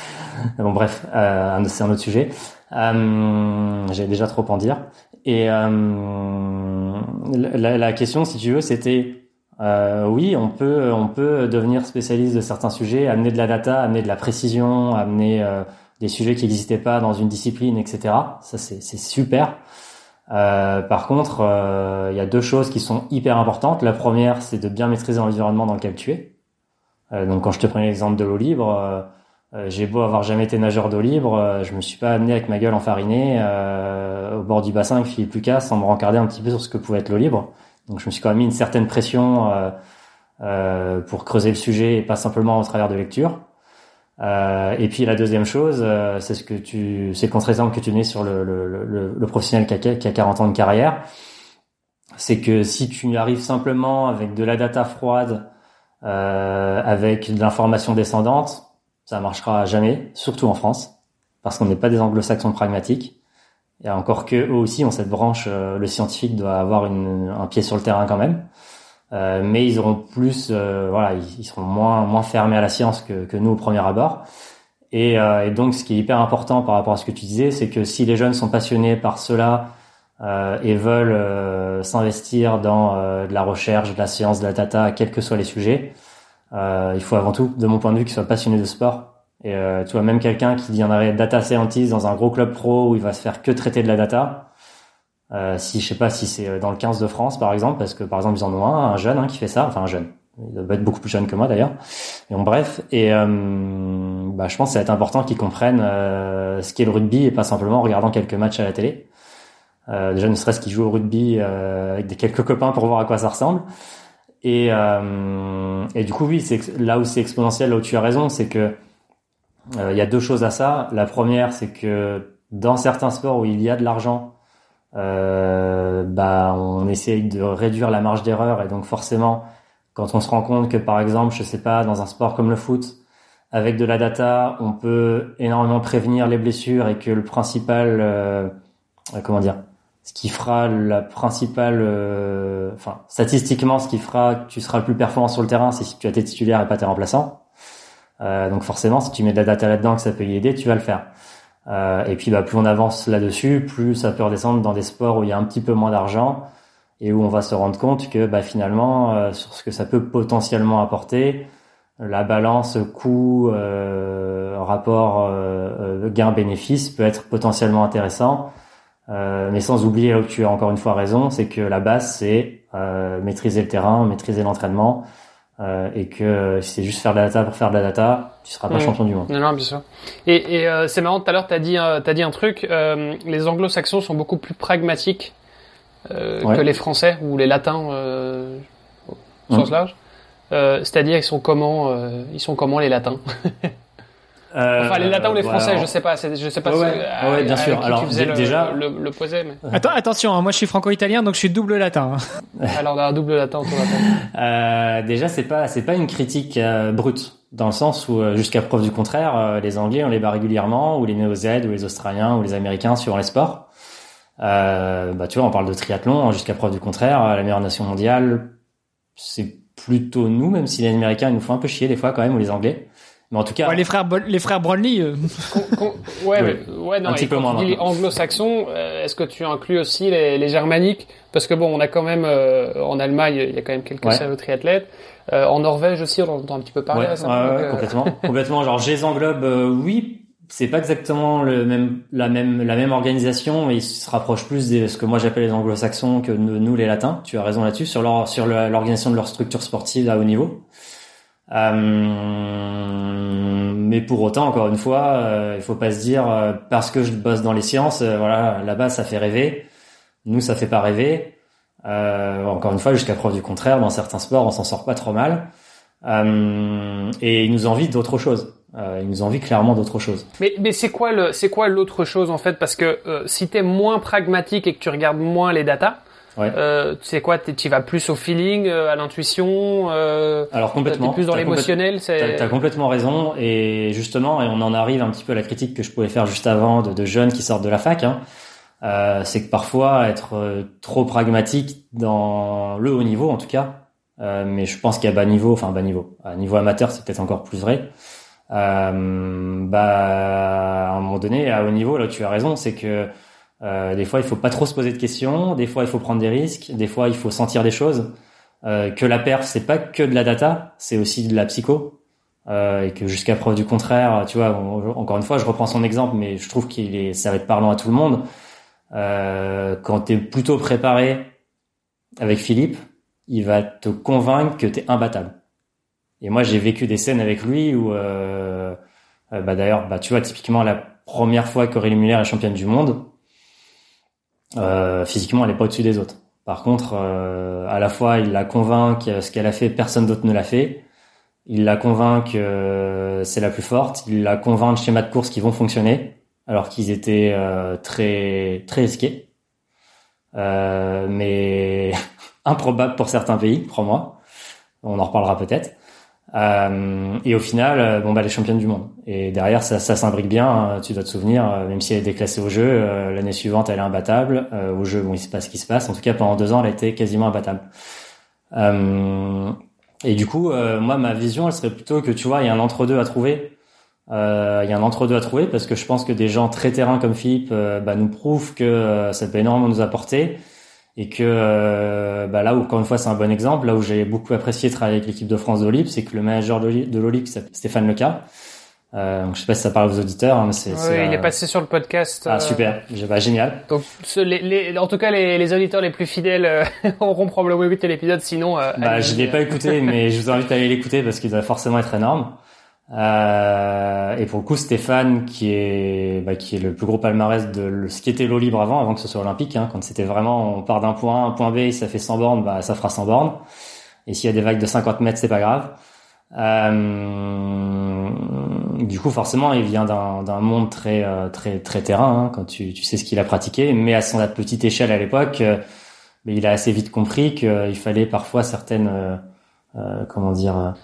C: bon, bref, euh, c'est un autre sujet. Euh, J'ai déjà trop en dire. Et la, la, question, si tu veux, c'était oui, on peut, on peut devenir spécialiste de certains sujets, amener de la data, amener de la précision, amener des sujets qui n'existaient pas dans une discipline, etc. Ça, c'est super. Euh, par contre, euh, il y a deux choses qui sont hyper importantes. La première, c'est de bien maîtriser l'environnement dans lequel tu es. Euh, donc, quand je te prenais l'exemple de l'eau libre, j'ai beau avoir jamais été nageur d'eau libre, je me suis pas amené avec ma gueule enfarinée au bord du bassin avec Philippe Lucas sans me rencarder un petit peu sur ce que pouvait être l'eau libre. Donc, je me suis quand même mis une certaine pression pour creuser le sujet et pas simplement au travers de lecture. Euh, et puis la deuxième chose, euh, c'est ce que tu, c'est le contre-exemple que tu mets sur le, le, le, le professionnel qui a, qui a 40 ans de carrière, c'est que si tu arrives simplement avec de la data froide, euh, avec de l'information descendante, ça marchera jamais, surtout en France, parce qu'on n'est pas des anglo-saxons pragmatiques. Et encore que eux aussi ont cette branche, euh, le scientifique doit avoir une, un pied sur le terrain quand même. Euh, mais ils auront plus, euh, voilà, ils, seront moins moins fermés à la science que, que nous au premier abord. Et, euh, et, donc, ce qui est hyper important par rapport à ce que tu disais, c'est que si les jeunes sont passionnés par cela et veulent s'investir dans de la recherche, de la science, de la data, quels que soient les sujets, il faut avant tout, de mon point de vue, qu'ils soient passionnés de sport Et euh, tu vois, même quelqu'un qui viendrait data scientist dans un gros club pro où il va se faire que traiter de la data, euh, si je sais pas si c'est dans le 15 de France par exemple, parce que par exemple ils en ont un, un jeune hein, qui fait ça, enfin un jeune, il doit être beaucoup plus jeune que moi d'ailleurs. Et en bref, et euh, bah, je pense que ça va être important qu'ils comprennent euh, ce qu'est le rugby et pas simplement en regardant quelques matchs à la télé. Euh, déjà ne serait-ce qu'ils jouent au rugby euh, avec des quelques copains pour voir à quoi ça ressemble. Et, euh, et du coup oui, c'est là où c'est exponentiel, là où tu as raison, c'est que il y a deux choses à ça. La première, c'est que dans certains sports où il y a de l'argent, euh, bah on essaye de réduire la marge d'erreur et donc forcément quand on se rend compte que par exemple je sais pas dans un sport comme le foot avec de la data on peut énormément prévenir les blessures et que le principal euh, comment dire ce qui fera la principale euh, enfin statistiquement ce qui fera que tu seras le plus performant sur le terrain c'est si tu as tes titulaires et pas tes remplaçants. Euh, donc forcément si tu mets de la data là-dedans que ça peut y aider tu vas le faire euh, et puis bah, plus on avance là-dessus, plus ça peut redescendre dans des sports où il y a un petit peu moins d'argent et où on va se rendre compte que bah, finalement, euh, sur ce que ça peut potentiellement apporter, la balance coût euh, rapport euh, gain-bénéfice peut être potentiellement intéressant. mais sans oublier là tu as encore une fois raison, c'est que la base c'est maîtriser le terrain, maîtriser l'entraînement, euh, et que si c'est juste faire de la data pour faire de la data, tu seras pas champion du monde.
A: Non, non, bien sûr. Et, et euh, c'est marrant, tout à l'heure, tu as dit, euh, as dit un truc, euh, les anglo-saxons sont beaucoup plus pragmatiques que les français ou les latins au sens large. C'est-à-dire, ils sont comment, ils sont comment les latins? Euh, enfin, les latins ou les français, je sais pas. Je sais pas.
C: Ouais, si, ouais, bien sûr. Alors
A: le,
C: déjà,
A: le, le, poser, mais...
B: Attends, attention. Hein, moi, je suis franco-italien, donc je suis double latin.
A: Alors, un double latin, on
C: euh, Déjà, c'est pas, c'est pas une critique euh, brute, dans le sens où, euh, jusqu'à preuve du contraire, euh, les Anglais on les bat régulièrement, ou les Néo-Z, ou les Australiens, ou les Américains suivant les sports. bah, tu vois, on parle de triathlon. Hein, jusqu'à preuve du contraire, la meilleure nation mondiale, c'est plutôt nous, même si les Américains ils nous font un peu chier des fois quand même, ou les Anglais. Mais en tout cas,
B: ouais, les frères les frères Brownlee. Euh.
A: ouais, ouais, ouais, non. Un petit peu moins. les anglo-saxons, euh, est-ce que tu inclus aussi les, les germaniques? Parce que bon, on a quand même euh, en Allemagne, il y a quand même quelques ouais. triathlètes. en Norvège aussi, on entend un petit peu parler.
C: Ouais, ouais, complètement, complètement. Genre, je englobe, oui, c'est pas exactement le même, la même, la même organisation, mais ils se rapprochent plus de ce que moi j'appelle les anglo-saxons que nous, les latins. Tu as raison là-dessus sur leur, sur l'organisation de leur structure sportive à haut niveau. Euh, mais pour autant, encore une fois, euh, il faut pas se dire euh, parce que je bosse dans les sciences, euh, voilà, là-bas ça fait rêver. Nous, ça fait pas rêver. encore une fois, jusqu'à preuve du contraire, dans certains sports, on s'en sort pas trop mal. et ils nous envient d'autre chose. Euh, ils nous envient clairement d'autre chose.
A: Mais, mais c'est quoi le, c'est quoi l'autre chose en fait? Parce que si tu es moins pragmatique et que tu regardes moins les datas, Ouais. Euh, tu sais quoi, tu vas plus au feeling, euh, à l'intuition. Euh,
C: Alors complètement.
A: plus dans l'émotionnel.
C: T'as as complètement raison. Et justement, et on en arrive un petit peu à la critique que je pouvais faire juste avant de, de jeunes qui sortent de la fac. Hein, euh, c'est que parfois être euh, trop pragmatique dans le haut niveau, en tout cas. Euh, mais je pense qu'à bas niveau, enfin bas niveau, à niveau amateur, c'est peut-être encore plus vrai. Euh, bah, à un moment donné, à haut niveau, là, tu as raison, c'est que euh, des fois, il faut pas trop se poser de questions. Des fois, il faut prendre des risques. Des fois, il faut sentir des choses. Euh, que la perf, c'est pas que de la data, c'est aussi de la psycho. Euh, et que jusqu'à preuve du contraire, tu vois, encore une fois, je reprends son exemple, mais je trouve qu'il est, ça va être parlant à tout le monde. Euh, quand tu es plutôt préparé avec Philippe, il va te convaincre que tu es imbattable. Et moi, j'ai vécu des scènes avec lui où, euh, euh, bah d'ailleurs, bah tu vois, typiquement la première fois qu'Aurélie Muller est championne du monde, euh, physiquement, elle est pas au-dessus des autres. Par contre, euh, à la fois, il la convainc que ce qu'elle a fait, personne d'autre ne l'a fait. Il la convainc que c'est la plus forte. Il la convainc de schémas de course qui vont fonctionner, alors qu'ils étaient euh, très très risqués, euh, mais improbable pour certains pays, crois-moi. On en reparlera peut-être. Euh, et au final, euh, bon bah les championnes du monde. Et derrière, ça, ça s'imbrique bien. Hein, tu dois te souvenir, euh, même si elle est déclassée au jeu, l'année suivante, elle est imbattable. au jeu, bon, il se passe ce qui se passe. En tout cas, pendant deux ans, elle a été quasiment imbattable. et du coup, moi, ma vision, elle serait plutôt que tu vois, il y a un entre-deux à trouver. Il y a un entre-deux à trouver parce que je pense que des gens très terrain comme Philippe bah, nous prouvent que ça peut énormément nous apporter et que euh, bah là où encore une fois c'est un bon exemple là où j'ai beaucoup apprécié travailler avec l'équipe de France d'Olip c'est que le manager de l'Olip Stéphane Leca Euh, donc je sais pas si ça parle aux auditeurs, hein, mais c'est.
A: Oui, il est passé sur le podcast.
C: Ah super, bah, génial.
A: Donc les, les, en tout cas les, les auditeurs les plus fidèles auront probablement écouté l'épisode, sinon.
C: bah je l'ai pas écouté, mais je vous invite à aller l'écouter parce qu'il doit forcément être énorme. Euh, et pour le coup, Stéphane, qui est bah, qui est le plus gros palmarès de ce qui était l'eau libre avant, avant que ce soit olympique, hein, quand c'était vraiment on part d'un point A un point B, ça fait 100 bornes, bah ça fera 100 bornes. Et s'il y a des vagues de 50 mètres, c'est pas grave. Euh, du coup, forcément, il vient d'un monde très euh, très très terrain hein, quand tu, tu sais ce qu'il a pratiqué, mais à son petite échelle à l'époque, euh, il a assez vite compris qu'il fallait parfois certaines euh, comment dire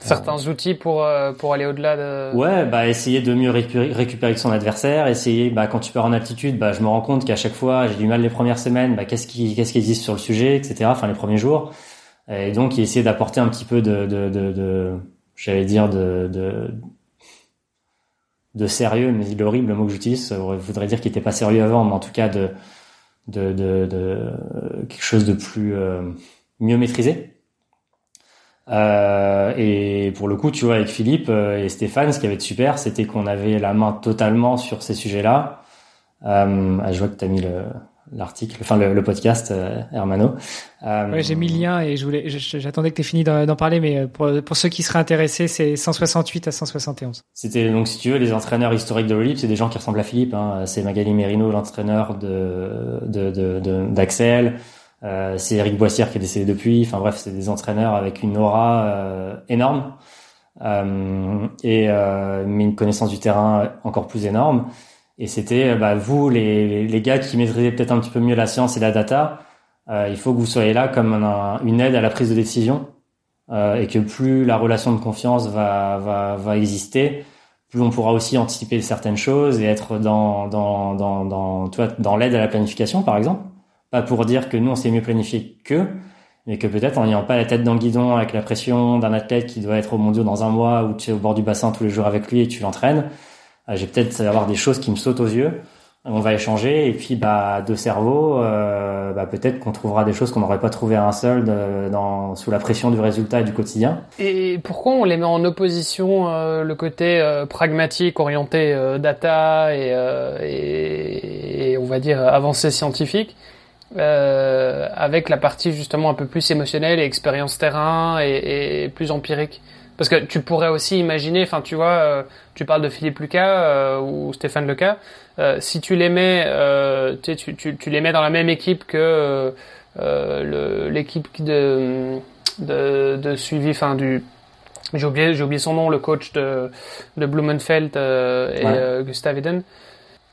A: certains outils pour euh, pour aller au-delà de
C: ouais bah essayer de mieux récupérer, récupérer son adversaire essayer bah quand tu pars en altitude bah je me rends compte qu'à chaque fois j'ai du mal les premières semaines bah qu'est-ce qui qu'est-ce qui existe sur le sujet etc enfin les premiers jours. Et donc essayer d'apporter un petit peu de de de, de j'allais dire de, de de sérieux mais il est horrible le mot que j'utilise voudrait dire qu'il était pas sérieux avant mais en tout cas de de de, de quelque chose de plus euh, mieux maîtrisé euh, et pour le coup, tu vois, avec Philippe euh, et Stéphane, ce qui avait de super, c'était qu'on avait la main totalement sur ces sujets-là. Euh, ah, je vois que tu as mis le, l'article, enfin le, le podcast euh, Hermano.
B: Euh, ouais, j'ai mis le lien et je voulais, j'attendais que tu aies fini d'en parler, mais pour, pour ceux qui seraient intéressés, c'est 168 à 171.
C: C'était donc si tu veux les entraîneurs historiques de l'Olympe, c'est des gens qui ressemblent à Philippe. Hein. C'est Magali Merino, l'entraîneur de d'Axel. De, de, euh, c'est Eric Boissière qui est décédé depuis. Enfin bref, c'est des entraîneurs avec une aura euh, énorme euh, et mais une connaissance du terrain encore plus énorme. Et c'était bah, vous les, les gars qui maîtrisez peut-être un petit peu mieux la science et la data. il faut que vous soyez là comme une aide à la prise de décision et que plus la relation de confiance va va, va exister, plus on pourra aussi anticiper certaines choses et être dans dans dans dans, dans l'aide à la planification par exemple pas pour dire que nous, on s'est mieux planifié qu'eux, mais que peut-être en n'ayant pas la tête dans le guidon avec la pression d'un athlète qui doit être au mondiaux dans un mois ou tu es au bord du bassin tous les jours avec lui et tu l'entraînes, euh, j'ai peut-être avoir des choses qui me sautent aux yeux. On va échanger et puis bah deux cerveaux, euh, bah, peut-être qu'on trouvera des choses qu'on n'aurait pas trouvé à un seul dans, sous la pression du résultat et du quotidien.
A: Et pourquoi on les met en opposition euh, le côté pragmatique, orienté data et, et, et, on va dire avancée scientifique? Euh, avec la partie justement un peu plus émotionnelle et expérience terrain et, et, plus empirique. Parce que tu pourrais aussi imaginer, enfin tu vois, euh, tu parles de Philippe Lucas euh, ou Stéphane Lucas, euh, si tu les mets, tu, tu, tu, les mets dans la même équipe que l'équipe de, de, de suivi, enfin du j'ai oublié, j'ai oublié son nom, le coach de, de Blumenfeld et Gustav Eden.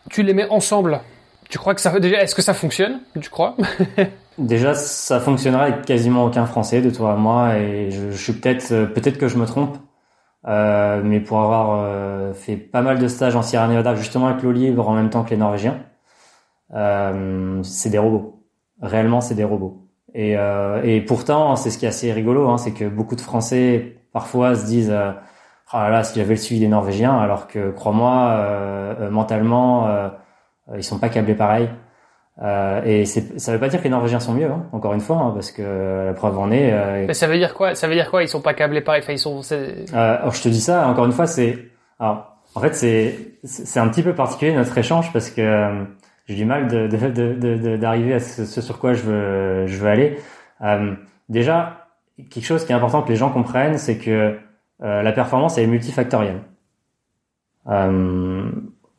A: Tu les mets ensemble? Tu crois que ça déjà Est-ce que ça fonctionne Tu crois?
C: Déjà, ça fonctionnera avec quasiment aucun Français de toi à moi, et je, suis peut-être euh, peut-être que je me trompe, euh, mais pour avoir euh, fait pas mal de stages en Sierra Nevada, justement avec l'eau en même temps que les Norvégiens, euh, c'est des robots. Réellement, c'est des robots. Et, et pourtant, c'est ce qui est assez rigolo, hein, c'est que beaucoup de Français parfois se disent ah là là, si j'avais le suivi des Norvégiens, alors que crois-moi, mentalement euh, ils sont pas câblés pareil. Euh, et ça veut pas dire que les Norvégiens sont mieux, hein, encore une fois, hein, parce que la preuve en est.
A: Euh, Mais ça veut dire quoi? Ça veut dire quoi? Ils sont pas câblés pareil? Enfin, ils sont.
C: Euh, alors je te dis ça, encore une fois, c'est. Alors, en fait, c'est c'est un petit peu particulier notre échange parce que euh, j'ai du mal de d'arriver de, de, à ce, ce, sur quoi je veux je veux aller. Euh, déjà, quelque chose qui est important que les gens comprennent, c'est que la performance elle est multifactorielle. Euh,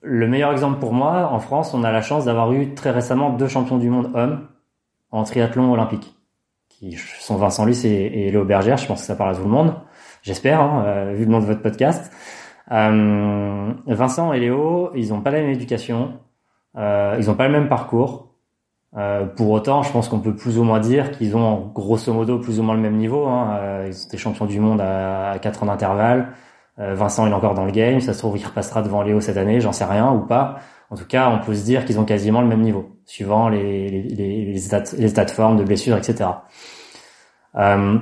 C: le meilleur exemple pour moi, en France, on a la chance d'avoir eu très récemment deux champions du monde hommes en triathlon olympique, qui sont Vincent Luce et, Léo Bergère. Je pense que ça parle à tout le monde, j'espère, hein, euh, vu le nom de votre podcast. Euh, Vincent et Léo, ils n'ont pas la même éducation, euh, ils n'ont pas le même parcours. pour autant, je pense qu'on peut plus ou moins dire qu'ils ont grosso modo plus ou moins le même niveau. Hein. ils sont des champions du monde à, à 4 ans d'intervalle. Euh, Vincent est encore dans le game, ça se trouve il repassera devant Léo cette année, j'en sais rien ou pas. En tout cas, on peut se dire qu'ils ont quasiment le même niveau, suivant les, les, les, les, états, de forme, de blessures, etc. Euh,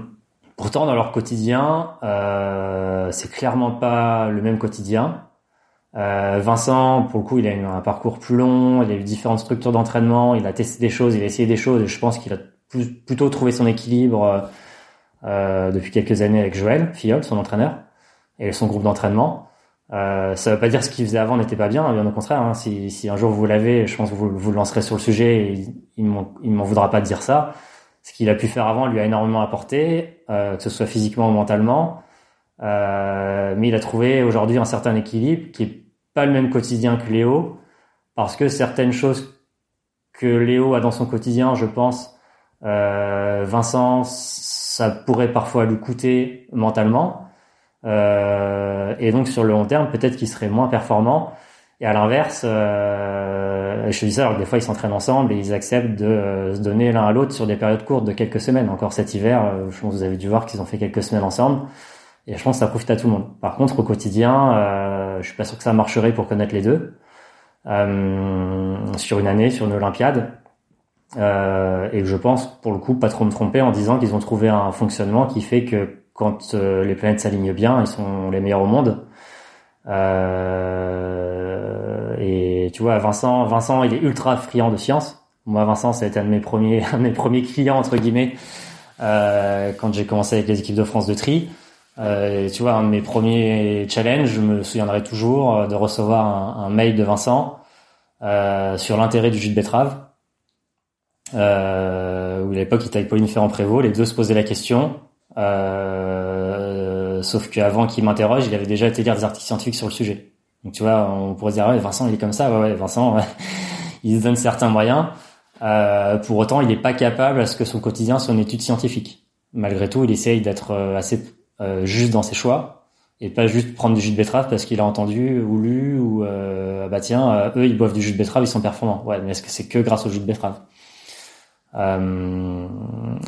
C: pourtant, dans leur quotidien, euh, c'est clairement pas le même quotidien. Euh, Vincent, pour le coup, il a eu un parcours plus long, il a eu différentes structures d'entraînement, il a testé des choses, il a essayé des choses, et je pense qu'il a plutôt trouvé son équilibre depuis quelques années avec Joël Fiol, son entraîneur et son groupe d'entraînement. Euh, ça veut pas dire ce qu'il faisait avant n'était pas bien, bien au contraire. Hein. Si, si, un jour vous l'avez, je pense que vous, vous lancerez sur le sujet et il, il m'en voudra pas de dire ça. Ce qu'il a pu faire avant lui a énormément apporté, euh, que ce soit physiquement ou mentalement. Euh, mais il a trouvé aujourd'hui un certain équilibre qui est pas le même quotidien que Léo, parce que certaines choses que Léo a dans son quotidien, je pense, euh, Vincent, ça pourrait parfois lui coûter mentalement. Euh, et donc sur le long terme, peut-être qu'il serait moins performant. Et à l'inverse, euh, je dis ça, alors des fois ils s'entraînent ensemble et ils acceptent de euh, se donner l'un à l'autre sur des périodes courtes de quelques semaines. Encore cet hiver, euh, je pense que vous avez dû voir qu'ils ont fait quelques semaines ensemble. Et je pense que ça profite à tout le monde. Par contre, au quotidien, euh, je suis pas sûr que ça marcherait pour connaître les deux sur une année, sur une Olympiade. Et je pense, pour le coup, pas trop me tromper en disant qu'ils ont trouvé un fonctionnement qui fait que quand euh, les planètes s'alignent bien, ils sont les meilleurs au monde. Euh, et tu vois, Vincent, Vincent, il est ultra friand de science. Moi, Vincent, ça a été un de mes premiers, un de mes premiers clients entre guillemets euh, quand j'ai commencé avec les équipes de France de tri. Euh, tu vois, un de mes premiers challenges, je me souviendrai toujours de recevoir un, mail de Vincent euh, sur l'intérêt du jus de betterave. Euh, où à l'époque il avec Pauline Ferrand-Prévot, les deux se posaient la question. Euh, sauf qu'avant qu'il m'interroge, il avait déjà été lire des articles scientifiques sur le sujet. Donc tu vois, on pourrait dire ouais, Vincent il est comme ça, ouais, ouais Vincent, il se donne certains moyens. Euh, pour autant, il n'est pas capable à ce que son quotidien soit une étude scientifique. Malgré tout, il essaye d'être assez euh, juste dans ses choix et pas juste prendre du jus de betterave parce qu'il a entendu ou lu ou euh, ah bah tiens euh, eux ils boivent du jus de betterave ils sont performants ouais mais est-ce que c'est que grâce au jus de betterave? Euh,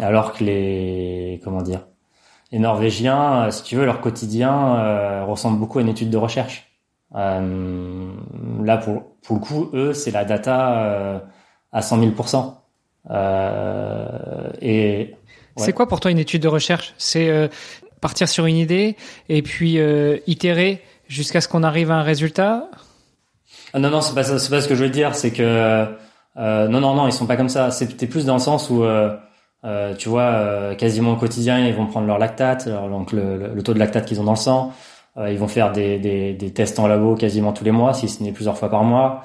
C: alors que les comment dire les Norvégiens si tu veux leur quotidien ressemble beaucoup à une étude de recherche là pour pour le coup eux c'est la data à 100 000 et
B: c'est quoi pour toi une étude de recherche? C'est partir sur une idée et puis euh, itérer jusqu'à ce qu'on arrive à un résultat?
C: Ah Non, non, c'est pas pas ce que je veux dire. C'est que euh, non, non, non, ils sont pas comme ça. C'était plus dans le sens où euh, euh tu vois, euh, quasiment au quotidien, ils vont prendre leur lactate, donc le, le, taux de lactate qu'ils ont dans le sang. ils vont faire des, des, des, tests en labo quasiment tous les mois, si ce n'est plusieurs fois par mois.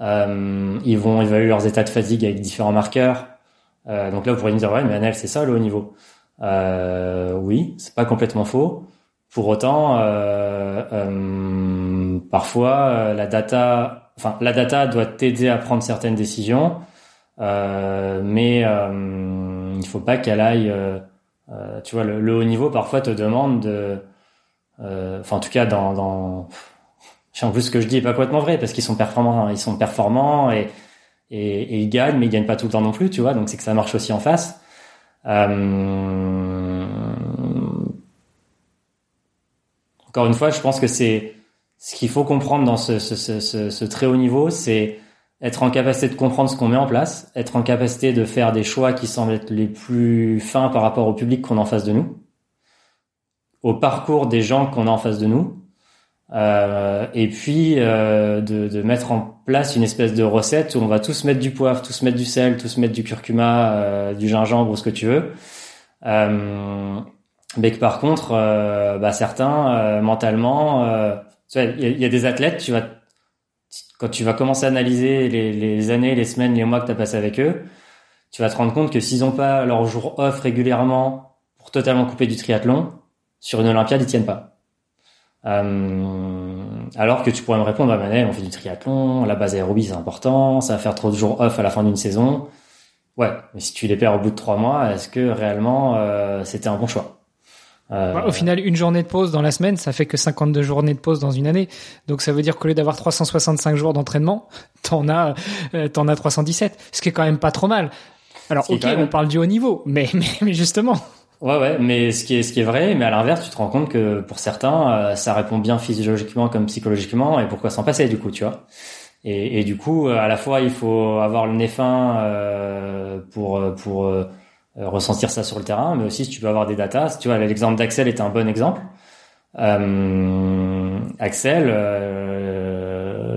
C: ils vont évaluer leurs états de fatigue avec différents marqueurs. donc là, vous pourriez me dire, ouais, mais Anel, c'est ça le haut niveau. Euh, oui, c'est pas complètement faux. Pour autant, euh, euh, parfois euh, la data, enfin la data doit t'aider à prendre certaines décisions, euh, mais euh, il faut pas qu'elle aille. tu vois, le, haut niveau parfois te demande de, enfin en tout cas dans, dans en plus ce que je dis est pas complètement vrai parce qu'ils sont performants, ils sont performants et, ils gagnent, mais ils gagnent pas tout le temps non plus, tu vois. Donc c'est que ça marche aussi en face. Euh, encore une fois, je pense que c'est ce qu'il faut comprendre dans ce, ce, très haut niveau, c'est être en capacité de comprendre ce qu'on met en place, être en capacité de faire des choix qui semblent être les plus fins par rapport au public qu'on a en face de nous, au parcours des gens qu'on a en face de nous, euh, et puis euh, de, de, mettre en place une espèce de recette où on va tous mettre du poivre, tous mettre du sel, tous mettre du curcuma, euh, du gingembre ou ce que tu veux. Euh, mais que par contre, euh, bah, certains mentalement, tu vois, il y, a des athlètes, tu vas quand tu vas commencer à analyser les, années, les semaines, les mois que tu as passé avec eux, tu vas te rendre compte que s'ils ont pas leur jour off régulièrement pour totalement couper du triathlon, sur une Olympiade, ils tiennent pas. Euh, alors que tu pourrais me répondre, bah, Manel, on fait du triathlon, la base aérobie c'est important, ça va faire trop de jours off à la fin d'une saison. Ouais, mais si tu les perds au bout de trois mois, est-ce que réellement euh, c'était un bon choix?
B: Euh... Au final, une journée de pause dans la semaine, ça fait que 52 journées de pause dans une année. Donc ça veut dire qu'au lieu d'avoir 365 jours d'entraînement, t'en as, euh, t'en as 317, ce qui est quand même pas trop mal. Alors ok, on parle du haut niveau, mais, mais, mais justement.
C: Ouais, ouais, mais ce qui est ce qui est vrai, mais à l'inverse, tu te rends compte que pour certains, euh, ça répond bien physiologiquement comme psychologiquement, et pourquoi s'en passer du coup, tu vois et, et, du coup, à la fois, il faut avoir le nez fin euh, pour pour euh, ressentir ça sur le terrain, mais aussi si tu peux avoir des datas. Tu vois, l'exemple d'Axel est un bon exemple. Euh, Axel,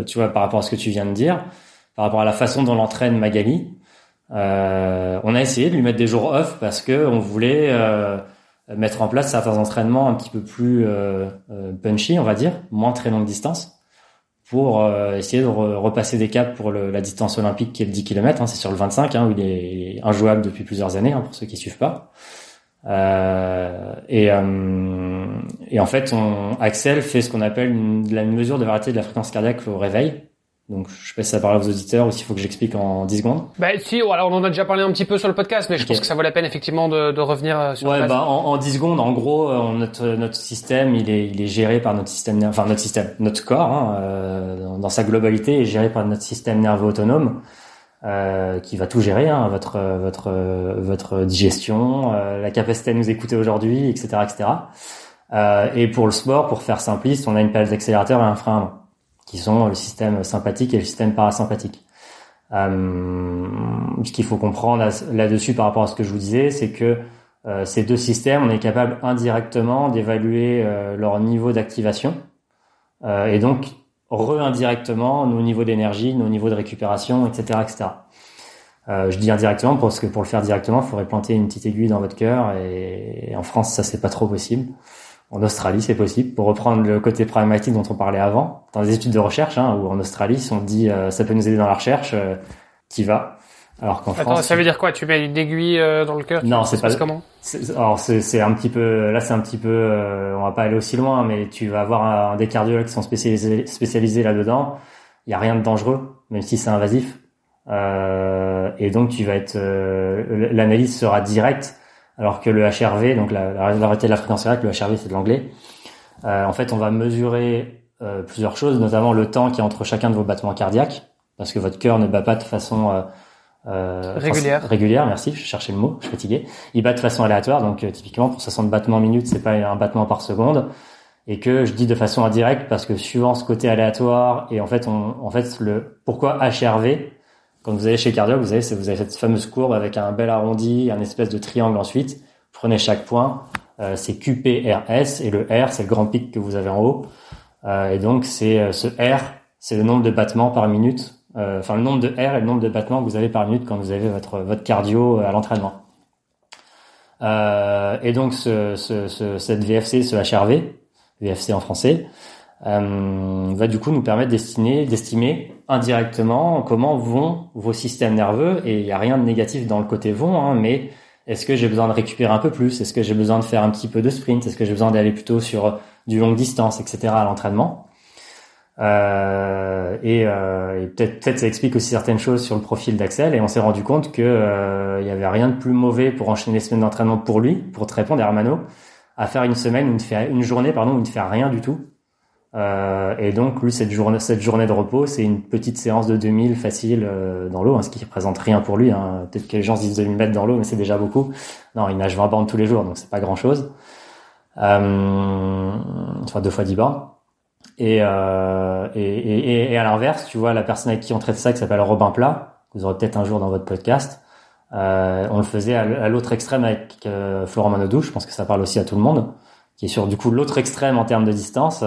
C: tu vois, par rapport à ce que tu viens de dire, par rapport à la façon dont l'entraîne Magali, euh, on a essayé de lui mettre des jours off parce que on voulait euh, mettre en place certains entraînements un petit peu plus punchy, on va dire, moins très longue distance pour euh, essayer de repasser des caps pour le, la distance olympique qui est de 10 km. Hein, c'est sur le 25, hein, où il est injouable depuis plusieurs années, hein, pour ceux qui suivent pas. Euh, et, euh, et, en fait, on, Axel fait ce qu'on appelle une, une mesure de variété de la fréquence cardiaque au réveil. Donc, je sais pas si ça parle aux auditeurs ou s'il faut que j'explique en 10 secondes.
A: Bah, si, alors on en a déjà parlé un petit peu sur le podcast, mais je pense que ça vaut la peine effectivement de, de revenir euh, sur.
C: Ouais, bah, en, en 10 secondes, en gros, euh, notre notre système, il est il est géré par notre système, enfin notre système, notre corps, hein, euh, dans, sa globalité, est géré par notre système nerveux autonome. Euh, qui va tout gérer, hein, votre votre votre digestion, euh, la capacité à nous écouter aujourd'hui, etc., etc. Euh, et pour le sport, pour faire simpliste, on a une pelle d'accélérateur et un frein qui sont le système sympathique et le système parasympathique. Euh, ce qu'il faut comprendre là-dessus par rapport à ce que je vous disais, c'est que euh, ces deux systèmes, on est capable indirectement d'évaluer euh, leur niveau d'activation euh, et donc re-indirectement nos niveaux d'énergie, nos niveaux de récupération, etc., etc. Euh, je dis indirectement parce que pour le faire directement, il faudrait planter une petite aiguille dans votre cœur et, et en France, ça c'est pas trop possible. En Australie, c'est possible. Pour reprendre le côté pragmatique dont on parlait avant, dans les études de recherche, hein, où en Australie, si on dit euh, ça peut nous aider dans la recherche, euh, t'y vas. Alors qu'en France,
A: ça veut dire quoi? Tu mets une aiguille euh, dans le cœur
C: Non, c'est pas.
A: Comment?
C: Alors c'est un petit peu. Là, c'est un petit peu. Euh, on va pas aller aussi loin, mais tu vas avoir un, des cardiologues qui sont spécialisés spécialisés là-dedans. Il y a rien de dangereux, même si c'est invasif. Euh, et donc tu vas être. L'analyse sera directe alors que le HRV, donc la, la variété de la fréquence cardiaque, le HRV c'est de l'anglais. Euh, en fait, on va mesurer euh, plusieurs choses, notamment le temps qui est entre chacun de vos battements cardiaques, parce que votre cœur ne bat pas de façon euh,
A: euh régulière.
C: Régulière, merci. Je cherchais le mot, je suis fatigué. Il bat de façon aléatoire, donc euh, typiquement pour 60 battements minute, c'est pas un battement par seconde, et que je dis de façon indirecte parce que suivant ce côté aléatoire et en fait, on, en fait le pourquoi HRV quand vous allez chez cardiologue, vous avez, cette fameuse courbe avec un bel arrondi, un espèce de triangle ensuite. Prenez chaque point, euh, c'est QPRS et le R, c'est le grand pic que vous avez en haut. Euh, et donc c'est euh, ce R, c'est le nombre de battements par minute. Enfin le nombre de R et le nombre de battements que vous avez par minute quand vous avez votre cardio à l'entraînement. et donc ce, ce, ce, cette VFC, ce HRV, VFC en français, euh, va du coup nous permettre d'estimer indirectement comment vont vos systèmes nerveux. Et il n'y a rien de négatif dans le côté vont, hein, mais est-ce que j'ai besoin de récupérer un peu plus? Est-ce que j'ai besoin de faire un petit peu de sprint? Est-ce que j'ai besoin d'aller plutôt sur du longue distance, etc. à l'entraînement? Euh, Et, euh, et peut-être peut-être ça explique aussi certaines choses sur le profil d'Axel. Et on s'est rendu compte que euh, il y avait rien de plus mauvais pour enchaîner les semaines d'entraînement pour lui, pour te répondre, Hermano, à faire une semaine, une, une journée, pardon, où il ne fait rien du tout euh, et donc lui cette journée cette journée de repos c'est une petite séance de 2000 facile euh, dans l'eau, hein, ce qui représente rien pour lui. Hein. Peut-être que les gens se disent 2000 mètres dans l'eau, mais c'est déjà beaucoup. Non, il nage 20 bornes tous les jours, donc c'est pas grand chose. Euh, enfin deux fois 10 bornes. Et, euh, et, et, et, à l'inverse, tu vois la personne avec qui on traite ça qui s'appelle Robin Plat, vous aurez peut-être un jour dans votre podcast. Euh, on le faisait à l'autre extrême avec euh, Florent Manodou, je pense que ça parle aussi à tout le monde, qui est sur du coup l'autre extrême en termes de distance.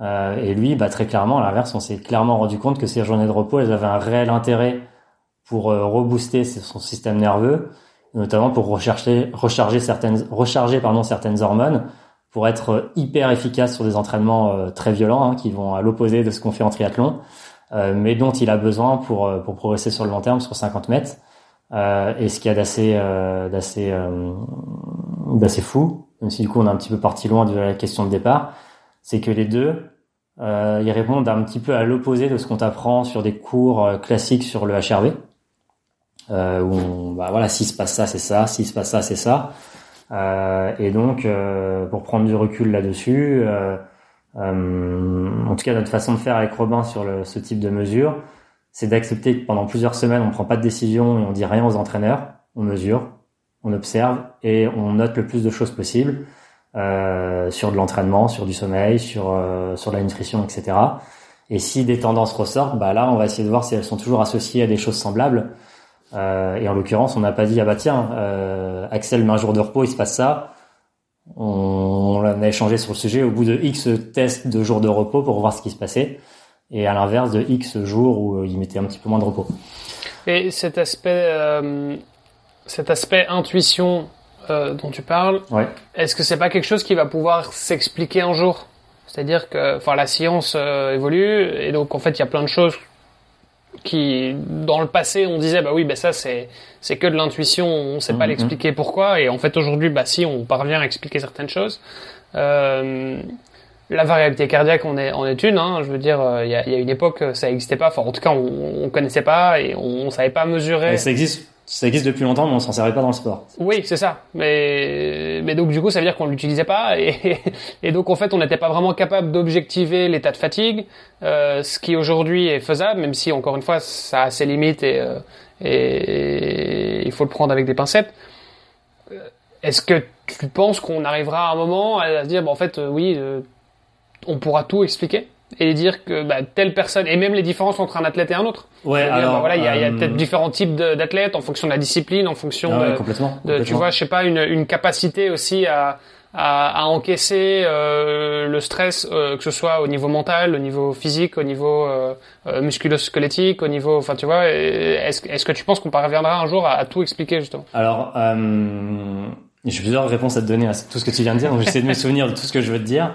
C: Euh, et lui, bah, très clairement, à l'inverse, on s'est clairement rendu compte que ces journées de repos, elles avaient un réel intérêt pour euh, rebooster son système nerveux, notamment pour recharger, recharger certaines, recharger pardon certaines hormones, pour être hyper efficace sur des entraînements euh, très violents, hein, qui vont à l'opposé de ce qu'on fait en triathlon, euh, mais dont il a besoin pour euh, pour progresser sur le long terme sur 50 mètres. et ce qu'il y a d'assez d'assez d'assez fou, même si du coup on est un petit peu parti loin de la question de départ c'est que les deux, euh, ils répondent un petit peu à l'opposé de ce qu'on t'apprend sur des cours euh, classiques sur le HRV, euh, où on, bah voilà, s'il se passe ça, c'est ça, s'il se passe ça, c'est ça. Euh, et donc, euh, pour prendre du recul là-dessus, euh, en tout cas notre façon de faire avec Robin sur le, ce type de mesure, c'est d'accepter que pendant plusieurs semaines, on prend pas de décision et on dit rien aux entraîneurs, on mesure, on observe et on note le plus de choses possible. Euh, sur de l'entraînement, sur du sommeil, sur euh, sur la nutrition, etc. Et si des tendances ressortent, bah là, on va essayer de voir si elles sont toujours associées à des choses semblables. Euh, et en l'occurrence, on n'a pas dit ah bah tiens, euh, Axel met un jour de repos, il se passe ça. On, on a échangé sur le sujet au bout de X tests de jours de repos pour voir ce qui se passait. Et à l'inverse de X jours où il mettait un petit peu moins de repos.
A: Et cet aspect, cet aspect intuition euh, dont tu parles,
C: Ouais.
A: est-ce que c'est pas quelque chose qui va pouvoir s'expliquer un jour? C'est-à-dire que, enfin, la science euh, évolue et donc en fait, il y a plein de choses qui, dans le passé, on disait bah oui, bah ça c'est c'est que de l'intuition, on sait pas
C: Mhm.
A: l'expliquer pourquoi. Et en fait, aujourd'hui, bah si, on parvient à expliquer certaines choses. Euh, la variabilité cardiaque, on est en est une. Hein, je veux dire, euh, il y, a, il y a une époque, ça existait pas. Enfin, en tout cas, on, on connaissait pas et on, on savait pas mesurer.
C: Mais ça existe, ça existe depuis longtemps, mais on s'en servait pas dans le sport.
A: Oui, c'est ça. Mais, donc du coup, ça veut dire qu'on l'utilisait pas et, donc en fait, on n'était pas vraiment capable d'objectiver l'état de fatigue, euh, ce qui aujourd'hui est faisable, même si encore une fois, ça a ses limites et, euh, il faut le prendre avec des pincettes. Euh, Est-ce que tu penses qu'on arrivera à un moment à se dire, bon, en fait, oui, on pourra tout expliquer? Et dire que bah, telle personne et même les différences entre un athlète et un autre.
C: Ouais,
A: C'est-à-dire,
C: alors
A: bah, voilà, il y a, y a
C: euh,
A: peut-être différents types d'athlètes en fonction de la discipline, en fonction
C: ah ouais,
A: de,
C: complètement.
A: de- tu vois, je sais pas, une, une capacité aussi à, à, à encaisser euh, le stress, euh, que ce soit au niveau mental, au niveau physique, au niveau euh, euh, musculo-squelettique, au niveau, enfin tu vois, euh, est-ce est-ce que tu penses qu'on parviendra un jour à, à tout expliquer justement?
C: Alors, euh, j'ai plusieurs réponses à te donner à tout ce que tu viens de dire, donc j'essaie de me souvenir de tout ce que je veux te dire.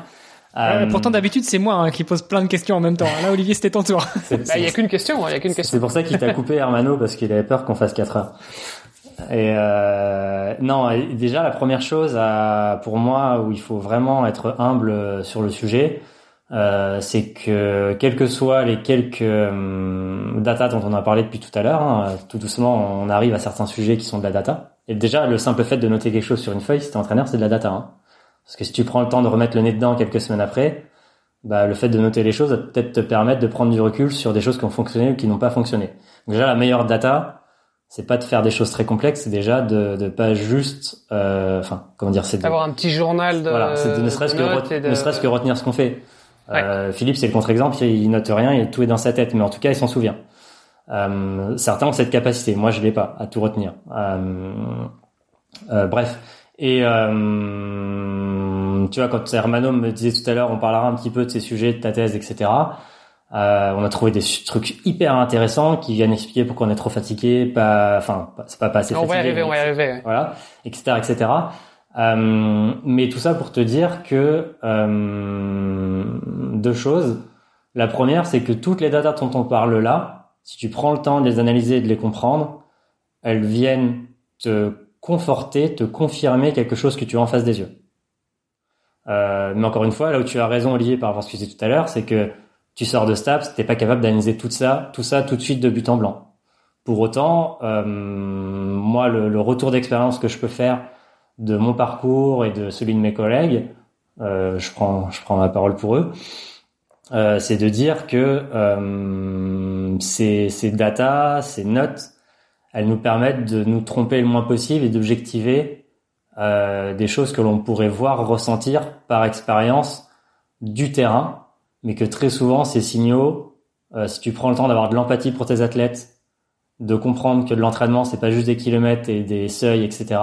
C: Euh,
B: pourtant, d'habitude, c'est moi hein, qui pose plein de questions en même temps. Là, Olivier, c'était ton tour.
C: c'est-
A: Bah, Il y a qu'une question, hein, il y a qu'une
C: C'est
A: question.
C: pour ça qu'il t'a coupé Hermano parce qu'il avait peur qu'on fasse 4 heures. Et euh, non, déjà la première chose à, pour moi où il faut vraiment être humble sur le sujet, euh, c'est que quels que soient les quelques euh, data dont on a parlé depuis tout à l'heure, hein, tout doucement on arrive à certains sujets qui sont de la data. Et déjà le simple fait de noter quelque chose sur une feuille, si t'es entraîneur, c'est de la data. Hein. Parce que si tu prends le temps de remettre le nez dedans quelques semaines après, bah, le fait de noter les choses va peut-être te permettre de prendre du recul sur des choses qui ont fonctionné ou qui n'ont pas fonctionné. Donc déjà, la meilleure data, c'est pas de faire des choses très complexes, c'est déjà de, de pas juste, euh, enfin, comment dire, c'est
A: D'avoir un petit journal de,
C: voilà, c'est de ne serait-ce que,
A: de-
C: ne serait-ce que retenir ce qu'on fait. Euh, Philippe, c'est le contre-exemple, il note rien, il tout est dans sa tête, mais en tout cas, il s'en souvient. Euh, certains ont cette capacité, moi je l'ai pas, à tout retenir. Euh, euh, bref. Et euh, tu vois, quand Hermano me disait tout à l'heure, on parlera un petit peu de ces sujets, de ta thèse, etc. Euh, on a trouvé des trucs hyper intéressants qui viennent expliquer pourquoi on est trop fatigué, pas, enfin, c'est pas pas assez
A: On va y
C: fatigué,
A: arriver, on va y arriver. ouais.
C: voilà, etc., etc. Euh, mais tout ça pour te dire que euh, deux choses. La première, c'est que toutes les datas dont on parle là, si tu prends le temps de les analyser et de les comprendre, elles viennent te conforter, te confirmer quelque chose que tu as en face des yeux. Euh, mais encore une fois, là où tu as raison, Olivier, par rapport à ce que tu disais tout à l'heure, c'est que tu sors de STAPS, t'es pas capable d'analyser tout ça, tout ça tout de suite de but en blanc. Pour autant, euh, moi, le, le retour d'expérience que je peux faire de mon parcours et de celui de mes collègues, euh, je prends, je prends ma parole pour eux, euh, c'est de dire que euh, ces, ces data, ces notes, elles nous permettent de nous tromper le moins possible et d'objectiver euh, des choses que l'on pourrait voir, ressentir par expérience du terrain, mais que très souvent ces signaux, euh, si tu prends le temps d'avoir de l'empathie pour tes athlètes, de comprendre que de l'entraînement c'est pas juste des kilomètres et des seuils, etc.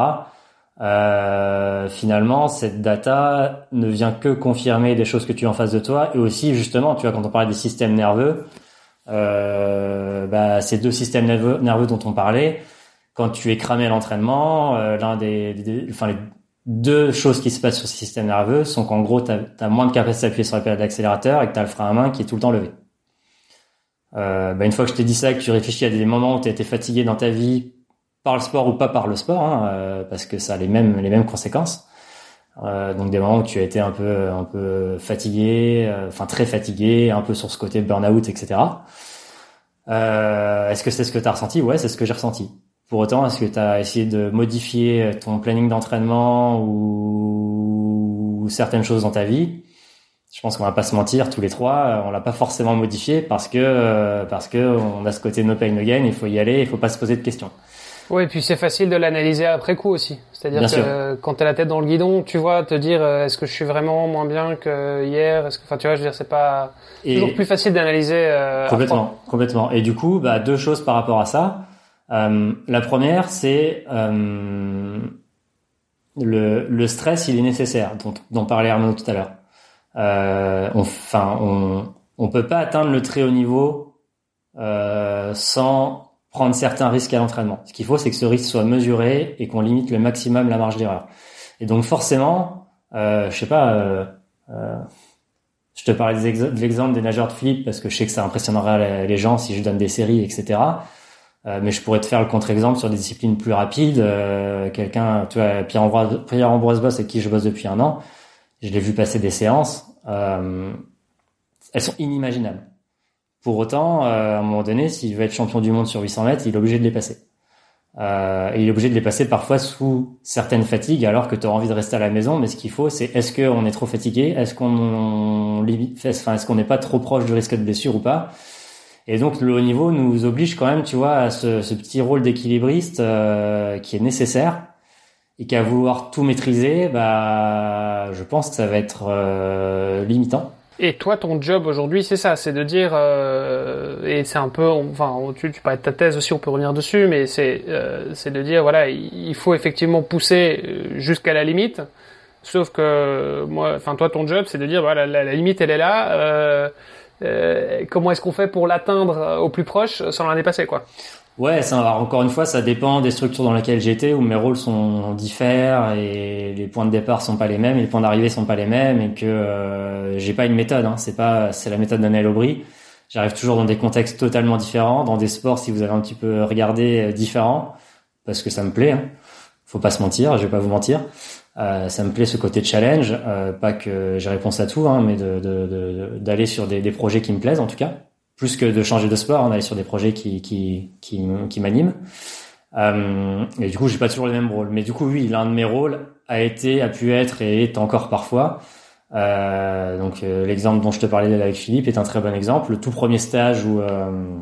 C: Euh, finalement, cette data ne vient que confirmer des choses que tu as en face de toi et aussi justement, tu vois, quand on parlait des systèmes nerveux, bah, ces deux systèmes nerveux, dont on parlait, quand tu es cramé à l'entraînement, euh, l'un des, enfin les deux choses qui se passent sur ce système nerveux sont qu'en gros, tu as, moins de capacité à appuyer sur la pédale d'accélérateur et que tu as le frein à main qui est tout le temps levé. Euh, bah, une fois que je t'ai dit ça, que tu réfléchis à des moments où tu as été fatigué dans ta vie par le sport ou pas par le sport, hein, euh, parce que ça a les mêmes les mêmes conséquences. Euh, donc des moments où tu as été un peu un peu fatigué, euh, enfin très fatigué, un peu sur ce côté burn-out, etc. Euh, est-ce que c'est ce que tu as ressenti? Ouais, c'est ce que j'ai ressenti. Pour autant, est-ce que tu as essayé de modifier ton planning d'entraînement ou certaines choses dans ta vie? Je pense qu'on va pas se mentir, tous les trois, on l'a pas forcément modifié parce que euh, parce que on a ce côté no pain no gain, il faut y aller, il faut pas se poser de questions.
A: Oui, et puis c'est facile de l'analyser après coup aussi. C'est-à-dire que
C: sûr.
A: quand t'as la tête dans le guidon, tu vois, te dire euh, est-ce que je suis vraiment moins bien que hier? Est-ce que, enfin, tu vois, je veux dire, c'est pas
C: Et
A: toujours plus facile d'analyser. Euh,
C: complètement, complètement. Et du coup, bah, deux choses par rapport à ça. Euh, la première, c'est euh, le, le stress, il est nécessaire, dont, dont parlait Arnaud tout à l'heure. Euh, on, enfin, on, on peut pas atteindre le très haut niveau sans prendre certains risques à l'entraînement. Ce qu'il faut, c'est que ce risque soit mesuré et qu'on limite le maximum la marge d'erreur. Et donc forcément, euh, je sais pas, euh, euh, je te parlais de l'exemple des nageurs de flip parce que je sais que ça impressionnera les gens si je donne des séries, etc. Euh, mais je pourrais te faire le contre-exemple sur des disciplines plus rapides. Euh, quelqu'un, tu vois, Pierre Ambroise, Pierre Boss avec qui je bosse depuis un an, je l'ai vu passer des séances. Euh, elles sont inimaginables. Pour autant, à un moment donné, s'il veut être champion du monde sur 800 mètres, il est obligé de les passer. Euh, il est obligé de les passer parfois sous certaines fatigues, alors que tu as envie de rester à la maison. Mais ce qu'il faut, c'est est-ce qu'on est trop fatigué, est-ce qu'on enfin, qu'on n'est pas trop proche du risque de blessure ou pas? Et donc le haut niveau nous oblige quand même, tu vois, à ce, ce petit rôle d'équilibriste euh, qui est nécessaire et qu'à vouloir tout maîtriser, bah, je pense que ça va être euh, limitant.
A: Et toi, ton job aujourd'hui, c'est ça, c'est de dire, euh, et c'est un peu, enfin, tu, tu parlais de ta thèse aussi, on peut revenir dessus, mais c'est, euh, c'est de dire, voilà, il faut effectivement pousser euh, jusqu'à la limite. Sauf que moi, enfin, toi, ton job, c'est de dire, voilà, la, limite, elle est là. Comment est-ce qu'on fait pour l'atteindre au plus proche sans la dépasser, quoi?
C: Ouais, ça, encore une fois, ça dépend des structures dans lesquelles j'étais, où mes rôles sont différents et les points de départ sont pas les mêmes, et les points d'arrivée sont pas les mêmes, et que euh, j'ai pas une méthode. Hein, c'est pas, c'est la méthode d'Anel Aubry. J'arrive toujours dans des contextes totalement différents, dans des sports, si vous avez un petit peu regardé, euh, différents, parce que ça me plaît. Hein. Faut pas se mentir, je vais pas vous mentir. Euh, ça me plaît ce côté challenge, euh, pas que j'ai réponse à tout, hein, mais d'aller de, de, sur des, des projets qui me plaisent en tout cas plus que de changer de sport, on allait sur des projets qui qui qui, qui m'animent. Euh, et du coup, j'ai pas toujours le même rôle. Mais du coup, oui, l'un de mes rôles a été, a pu être et est encore parfois. Euh, donc, euh, l'exemple dont je te parlais avec Philippe est un très bon exemple. Le tout premier stage où euh,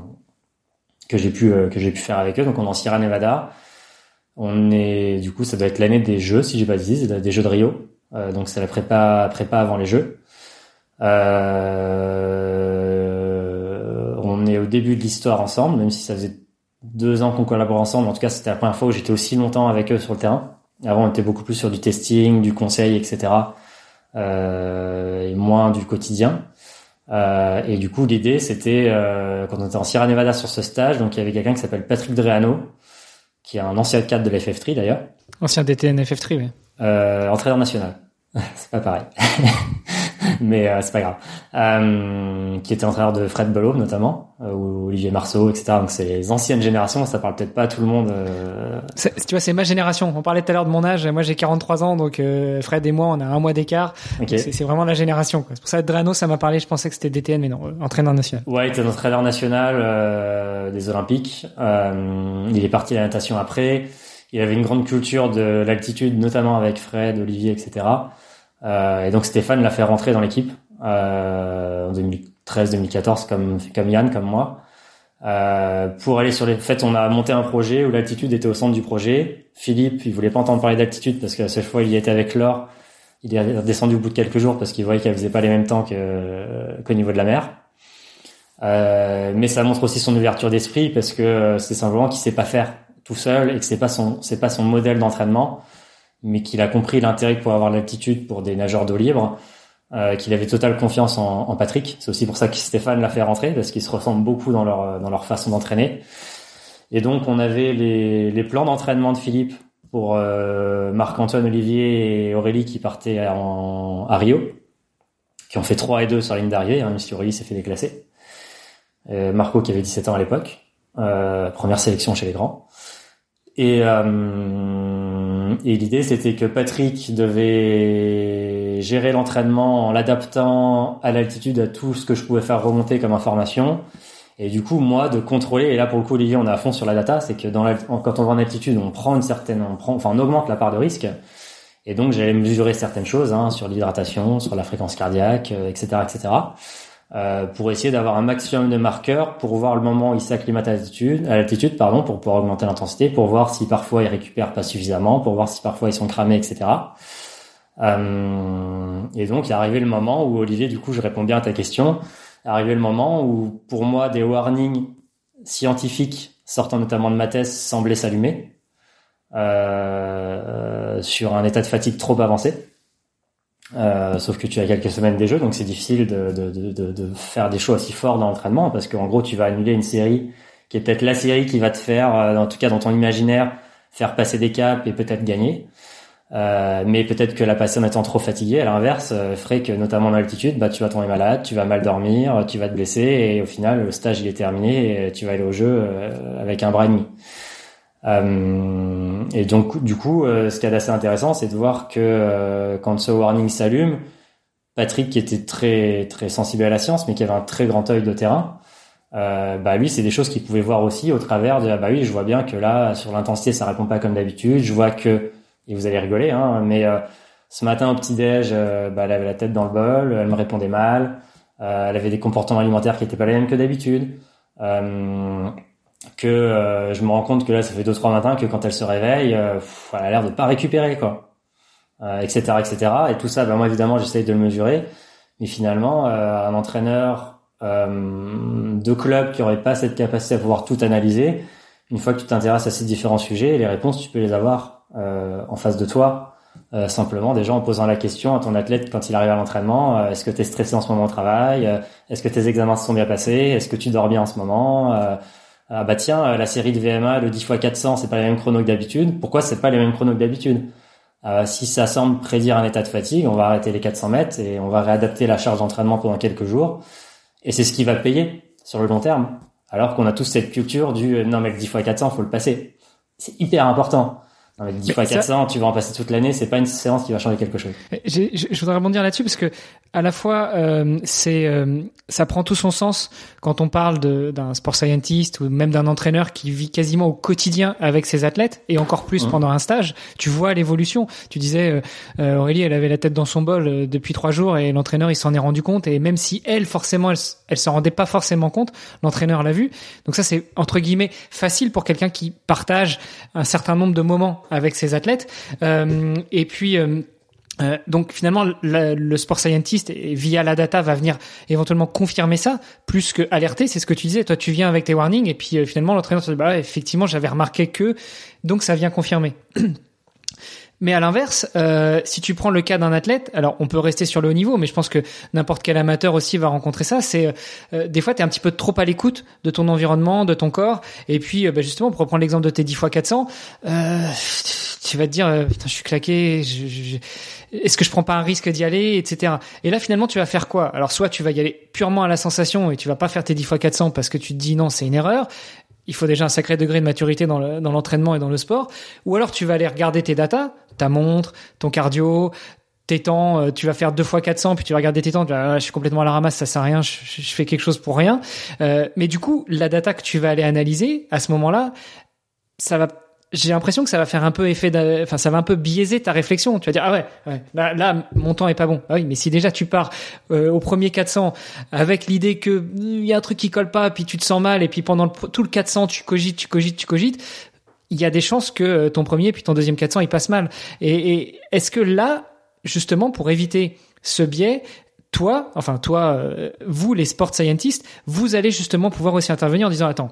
C: que j'ai pu que j'ai pu faire avec eux, donc on est en Sierra Nevada. On est, du coup, ça doit être l'année des Jeux, si j'ai pas dit, des Jeux de Rio. donc, c'est la prépa prépa avant les Jeux. Euh, est au début de l'histoire ensemble, même si ça faisait deux ans qu'on collabore ensemble. En tout cas, c'était la première fois où j'étais aussi longtemps avec eux sur le terrain. Avant, on était beaucoup plus sur du testing, du conseil, etc. Euh, et moins du quotidien. Euh, et du coup, l'idée, c'était euh, quand on était en Sierra Nevada sur ce stage, donc il y avait quelqu'un qui s'appelle Patrick Dreano, qui est un ancien cadre de l'FF3 d'ailleurs.
B: Ancien DTN FF3, oui.
C: Euh, entraîneur national. C'est pas pareil. mais euh, c'est pas grave. Euh, qui était entraîneur de Fred Bellow notamment, euh, ou Olivier Marceau, etc. Donc c'est les anciennes générations, ça parle peut-être pas à tout le monde. Euh.
B: Tu vois, c'est ma génération. On parlait tout à l'heure de mon âge. Moi, j'ai 43 ans, donc euh, Fred et moi, on a un mois d'écart. Okay. C'est vraiment la génération. C'est pour ça que Drano, ça m'a parlé. Je pensais que c'était DTN, mais non, entraîneur national.
C: Ouais, il était entraîneur national des Olympiques. il est parti à la natation après. Il avait une grande culture de l'altitude, notamment avec Fred, Olivier, etc. Euh, et donc Stéphane l'a fait rentrer dans l'équipe euh, en 2013-2014 comme comme Yann, comme moi. Euh, pour aller sur les. En fait, on a monté un projet où l'altitude était au centre du projet. Philippe, il voulait pas entendre parler d'altitude parce que la seule fois il y était avec Laure, il est descendu au bout de quelques jours parce qu'il voyait qu'elle faisait pas les mêmes temps que qu'au niveau de la mer. Euh, mais ça montre aussi son ouverture d'esprit parce que c'est simplement qu'il sait pas faire tout seul et que c'est pas son c'est pas son modèle d'entraînement mais qu'il a compris l'intérêt que pourrait avoir l'altitude pour des nageurs d'eau libre, euh, qu'il avait totale confiance en, en Patrick. C'est aussi pour ça que Stéphane l'a fait rentrer, parce qu'ils se ressemblent beaucoup dans leur, dans leur façon d'entraîner. Et donc, on avait les, les plans d'entraînement de Philippe pour euh, Marc-Antoine, Olivier et Aurélie qui partaient en, à Rio, qui ont fait 3 et 2 sur la ligne d'arrivée, hein, même si Aurélie s'est fait déclasser. Euh, Marco qui avait 17 ans à l'époque, euh, première sélection chez les grands. Et, euh, et l'idée, c'était que Patrick devait gérer l'entraînement en l'adaptant à l'altitude à tout ce que je pouvais faire remonter comme information. Et du coup, moi, de contrôler, et là, pour le coup, Olivier, on est à fond sur la data, c'est que dans quand on va en altitude, on prend une certaine, on prend, enfin, on augmente la part de risque. Et donc, j'allais mesurer certaines choses, hein, sur l'hydratation, sur la fréquence cardiaque, etc., euh, etc. Euh, pour essayer d'avoir un maximum de marqueurs pour voir le moment où il s'acclimate à l'altitude, à l'altitude pardon, pour pouvoir augmenter l'intensité, pour voir si parfois ils récupèrent pas suffisamment, pour voir si parfois ils sont cramés, etc. Euh, et donc il est arrivé le moment où Olivier, du coup, je réponds bien à ta question, est arrivé le moment où pour moi des warnings scientifiques sortant notamment de ma thèse semblaient s'allumer euh, sur un état de fatigue trop avancé. Euh, sauf que tu as quelques semaines des jeux, donc c'est difficile de, de, de, de, faire des choix aussi forts dans l'entraînement parce qu'en gros tu vas annuler une série qui est peut-être la série qui va te faire, en tout cas dans ton imaginaire, faire passer des caps et peut-être gagner. Euh, mais peut-être que la en étant trop fatigué, à l'inverse, euh, ferait que notamment en altitude, bah tu vas tomber malade, tu vas mal dormir, tu vas te blesser et au final le stage il est terminé et tu vas aller au jeu euh, avec un bras et demi. Euh, et donc du coup, ce qui est assez intéressant, c'est de voir que quand ce warning s'allume, Patrick qui était très très sensible à la science, mais qui avait un très grand œil de terrain, bah lui c'est des choses qu'il pouvait voir aussi au travers de ah, bah oui je vois bien que là sur l'intensité ça répond pas comme d'habitude, je vois que et vous allez rigoler, hein, mais euh, ce matin au petit-déj, euh, bah, elle avait la tête dans le bol, elle me répondait mal, euh, elle avait des comportements alimentaires qui étaient pas les mêmes que d'habitude, que je me rends compte que là, ça fait deux trois matins que quand elle se réveille, elle a l'air de pas récupérer, quoi, etc., etc. Et tout ça, bah, moi évidemment, j'essaye de le mesurer, mais finalement, un entraîneur de club qui aurait pas cette capacité à pouvoir tout analyser, une fois que tu t'intéresses à ces différents sujets, les réponses, tu peux les avoir euh, en face de toi, euh, simplement déjà en posant la question à ton athlète quand il arrive à l'entraînement, euh, est-ce que tu es stressé en ce moment au travail? Est-ce que tes examens se sont bien passés? Est-ce que tu dors bien en ce moment? Ah bah tiens, la série de VMA, le 10 x 400, c'est pas les mêmes chronos que d'habitude. Pourquoi c'est pas les mêmes chronos que d'habitude? Si ça semble prédire un état de fatigue, on va arrêter les 400 mètres et on va réadapter la charge d'entraînement pendant quelques jours. Et c'est ce qui va payer sur le long terme. Alors qu'on a tous cette culture du non mais le 10 x 400, faut le passer. C'est hyper important. Avec 10 fois 400, tu vas en passer toute l'année, c'est pas une séance qui va changer quelque chose.
B: Je, je voudrais rebondir là-dessus parce que à la fois euh, c'est euh, ça prend tout son sens quand on parle d'un sport scientist ou même d'un entraîneur qui vit quasiment au quotidien avec ses athlètes et encore plus mmh. pendant un stage. Tu vois l'évolution. Tu disais euh, euh, Aurélie, elle avait la tête dans son bol depuis trois jours et l'entraîneur il s'en est rendu compte et même si elle forcément elle, elle s'en rendait pas forcément compte, l'entraîneur l'a vu. Donc ça c'est entre guillemets facile pour quelqu'un qui partage un certain nombre de moments avec ses athlètes. et puis euh, donc finalement, le, sport scientist via la data va venir éventuellement confirmer ça, plus que alerter. C'est ce que tu disais. Toi, tu viens avec tes warnings et puis euh, finalement l'entraîneur te dit bah effectivement j'avais remarqué que, donc ça vient confirmer. Mais à l'inverse, euh, si tu prends le cas d'un athlète, alors on peut rester sur le haut niveau, mais je pense que n'importe quel amateur aussi va rencontrer ça. C'est euh, des fois tu es un petit peu trop à l'écoute de ton environnement, de ton corps, et puis bah, justement pour reprendre l'exemple de tes 10 x 400, tu vas te dire putain je suis claqué, je, je, est-ce que je prends pas un risque d'y aller, etc. Et là, finalement, tu vas faire quoi? Alors, soit tu vas y aller purement à la sensation et tu vas pas faire tes 10 fois 400 parce que tu te dis non, c'est une erreur. Il faut déjà un sacré degré de maturité dans l'entraînement et dans le sport. Ou alors, tu vas aller regarder tes datas, ta montre, ton cardio, tes temps, euh, tu vas faire deux fois 400, puis tu vas regarder tes temps, ah, je suis complètement à la ramasse, ça sert à rien, je, fais quelque chose pour rien. Euh, mais du coup, la data que tu vas aller analyser, à ce moment-là, ça va j'ai l'impression que ça va faire un peu effet, enfin ça va un peu biaiser ta réflexion. Tu vas dire ah ouais, ouais là, là mon temps est pas bon. Ah oui, mais si déjà tu pars euh, au premier 400 avec l'idée que il y a un truc qui colle pas, puis tu te sens mal, et puis pendant tout le 400 tu cogites, tu cogites, tu cogites, il y a des chances que euh, ton premier puis ton deuxième 400 il passe mal. Et, et est-ce que là, justement, pour éviter ce biais, toi, enfin toi, euh, vous les sport scientists, vous allez justement pouvoir aussi intervenir en disant attends,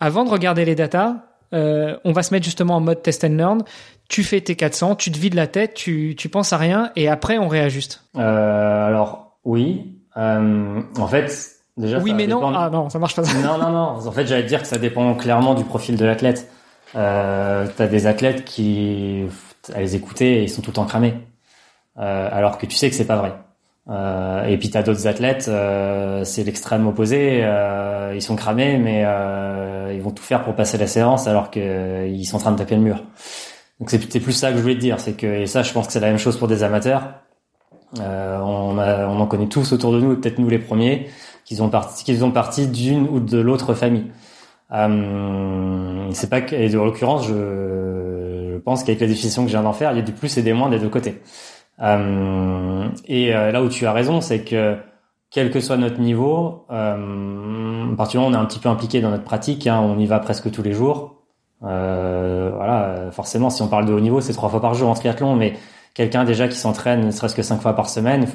B: avant de regarder les datas euh, on va se mettre justement en mode test and learn. Tu fais tes 400, tu te vides la tête, tu, tu penses à rien et après on réajuste.
C: Euh, alors oui, euh, en fait déjà.
B: Oui mais non, ah non ça marche pas.
C: non non non, en fait j'allais dire que ça dépend clairement du profil de l'athlète. Euh, T'as des athlètes qui à les écouter ils sont tout le temps cramés, euh, alors que tu sais que c'est pas vrai. Euh, et puis t'as d'autres athlètes, euh, c'est l'extrême opposé. Euh, ils sont cramés, mais euh, ils vont tout faire pour passer la séance alors qu'ils euh, sont en train de taper le mur. Donc c'est plus ça que je voulais te dire, c'est que et ça, je pense que c'est la même chose pour des amateurs. On, a, on en connaît tous autour de nous, peut-être nous les premiers, qu'ils ont parti, qu'ils ont parti d'une ou de l'autre famille. C'est pas que, et en l'occurrence, je, je pense qu'avec la définition que je viens d'en faire, il y a du plus et des moins des deux côtés. Euh, et euh, là où tu as raison, c'est que quel que soit notre niveau, euh, à on est un petit peu impliqué dans notre pratique, hein, on y va presque tous les jours. Euh, voilà, forcément, si on parle de haut niveau, c'est trois fois par jour en triathlon, mais quelqu'un déjà qui s'entraîne ne serait-ce que cinq fois par semaine,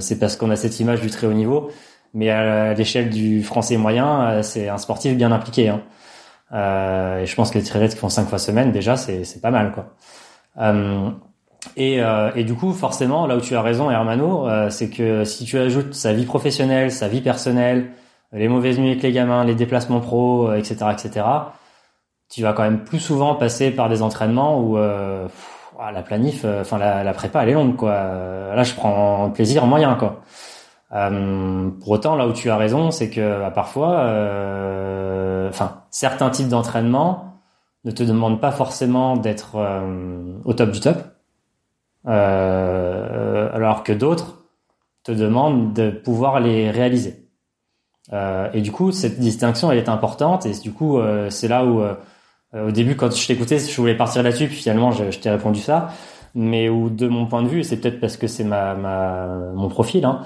C: c'est parce qu'on a cette image du très haut niveau. Mais à l'échelle du français moyen, c'est un sportif bien impliqué. Hein. Euh, et je pense que les triathlètes qui font cinq fois semaine, déjà, c'est pas mal, quoi. Euh, et, euh, et, du coup, forcément, là où tu as raison, Hermano, euh, c'est que si tu ajoutes sa vie professionnelle, sa vie personnelle, les mauvaises nuits avec les gamins, les déplacements pro, etc., etc., tu vas quand même plus souvent passer par des entraînements où la planif, enfin la, la, prépa, elle est longue, quoi. Là, je prends plaisir moyen, quoi. Euh, pour autant, là où tu as raison, c'est que bah, parfois, euh, enfin, certains types d'entraînement ne te demandent pas forcément d'être euh, au top du top, euh, alors que d'autres te demandent de pouvoir les réaliser. Et du coup, cette distinction, elle est importante. Et du coup, c'est là où, au début, quand je t'écoutais, je voulais partir là-dessus, puis finalement, je, je t'ai répondu ça. Mais où, de mon point de vue, c'est peut-être parce que c'est ma, ma, mon profil. Hein,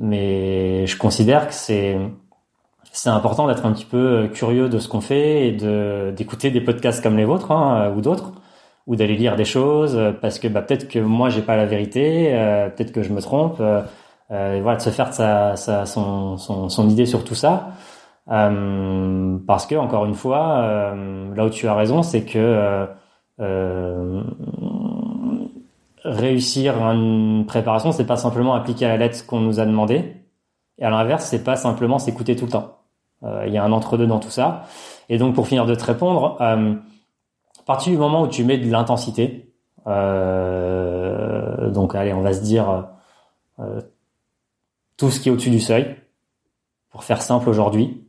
C: mais je considère que c'est c'est important d'être un petit peu curieux de ce qu'on fait et de d'écouter des podcasts comme les vôtres hein, ou d'autres ou d'aller lire des choses parce que bah, peut-être que moi j'ai pas la vérité euh, peut-être que je me trompe euh, euh voilà de se faire sa, sa son, son, son idée sur tout ça. Euh, parce que encore une fois euh, là où tu as raison c'est que euh, réussir une préparation, c'est pas simplement appliquer à la lettre ce qu'on nous a demandé. Et à l'inverse, c'est pas simplement s'écouter tout le temps. Euh, il y a un entre-deux dans tout ça. Et donc, pour finir de te répondre, euh, à partir du moment où tu mets de l'intensité, euh, donc allez, on va se dire euh, tout ce qui est au-dessus du seuil, pour faire simple aujourd'hui.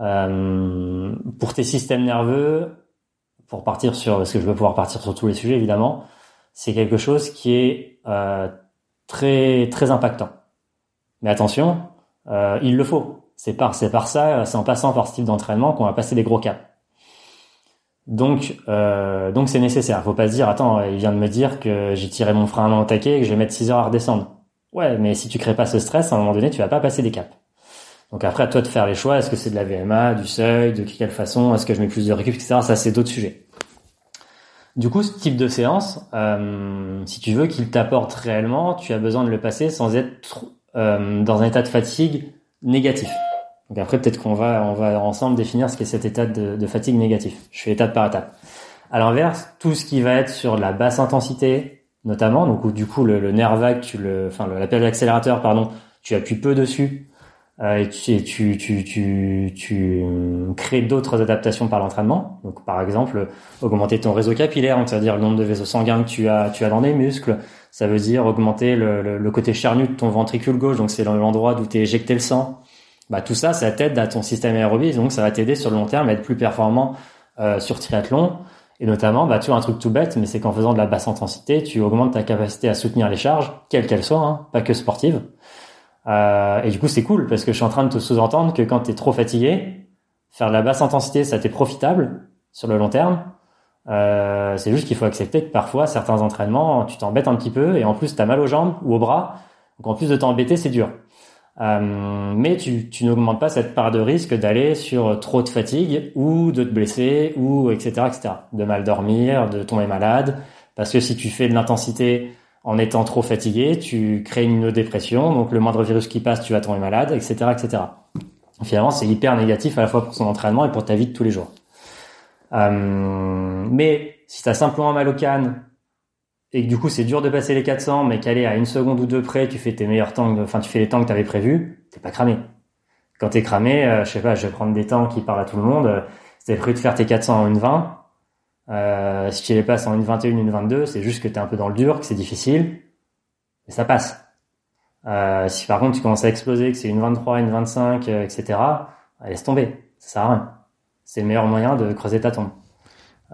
C: Euh, pour tes systèmes nerveux, pour partir sur, parce que je veux pouvoir partir sur tous les sujets évidemment, c'est quelque chose qui est euh, très très impactant. Mais attention, euh, il le faut. C'est par c'est par ça, c'est en passant par ce type d'entraînement qu'on va passer des gros caps. Donc euh, donc c'est nécessaire. Faut pas se dire attends, il vient de me dire que j'ai tiré mon frein à main taquet et que je vais mettre 6 heures à redescendre. Ouais, mais si tu crées pas ce stress, à un moment donné, tu vas pas passer des caps. Donc après, à toi de faire les choix. Est-ce que c'est de la VMA, du seuil, de quelle façon? Est-ce que je mets plus de récup, etc. Ça, c'est d'autres sujets. Du coup, ce type de séance, euh, si tu veux qu'il t'apporte réellement, tu as besoin de le passer sans être euh, dans un état de fatigue négatif. Donc après, peut-être qu'on va, on va ensemble définir ce qu'est cet état de, fatigue négatif. Je fais étape par étape. À l'inverse, tout ce qui va être sur la basse intensité, notamment, donc où, du coup le, le nerf vague, tu le, enfin la d'accélérateur, pardon, tu appuies peu dessus et tu, tu, tu, tu, tu euh, crées d'autres adaptations par l'entraînement. Donc, par exemple, augmenter ton réseau capillaire, c'est-à-dire le nombre de vaisseaux sanguins que tu as, tu as dans les muscles. Ça veut dire augmenter le, le, côté charnu de ton ventricule gauche, donc c'est l'endroit d'où tu éjecté le sang. Bah, tout ça, ça t'aide à ton système aérobie, donc ça va t'aider sur le long terme à être plus performant euh, sur triathlon. Et notamment, bah, tu vois, un truc tout bête, mais c'est qu'en faisant de la basse intensité, tu augmentes ta capacité à soutenir les charges, quelles qu'elles soient, hein, pas que sportives. Euh, et du coup, c'est cool parce que je suis en train de te sous-entendre que quand tu es trop fatigué, faire de la basse intensité, ça t'est profitable sur le long terme. Euh, c'est juste qu'il faut accepter que parfois, certains entraînements, tu t'embêtes un petit peu et en plus, tu as mal aux jambes ou aux bras. Donc en plus de t'embêter, c'est dur. Euh, mais tu, tu n'augmentes pas cette part de risque d'aller sur trop de fatigue ou de te blesser ou etc etc. De mal dormir, de tomber malade. Parce que si tu fais de l'intensité en étant trop fatigué, tu crées une dépression, donc le moindre virus qui passe, tu vas tomber malade, etc., etc. Finalement, c'est hyper négatif à la fois pour son entraînement et pour ta vie de tous les jours. Euh, mais si tu as simplement mal au canne et que du coup c'est dur de passer les 400, mais qu'aller à une seconde ou deux près, tu fais tes meilleurs temps, enfin tu fais les temps que tu avais prévus, t'es pas cramé. Quand t'es cramé, euh, je sais pas, je vais prendre des temps qui parlent à tout le monde. Euh, si prévu de faire tes 400 en une 20, euh, si tu les passes en une 21, une 22, c'est juste que tu es un peu dans le dur, que c'est difficile, mais ça passe. Euh, si par contre tu commences à exploser, que c'est une 23, une 25, euh, etc., laisse tomber, ça sert à rien. C'est le meilleur moyen de creuser ta tombe.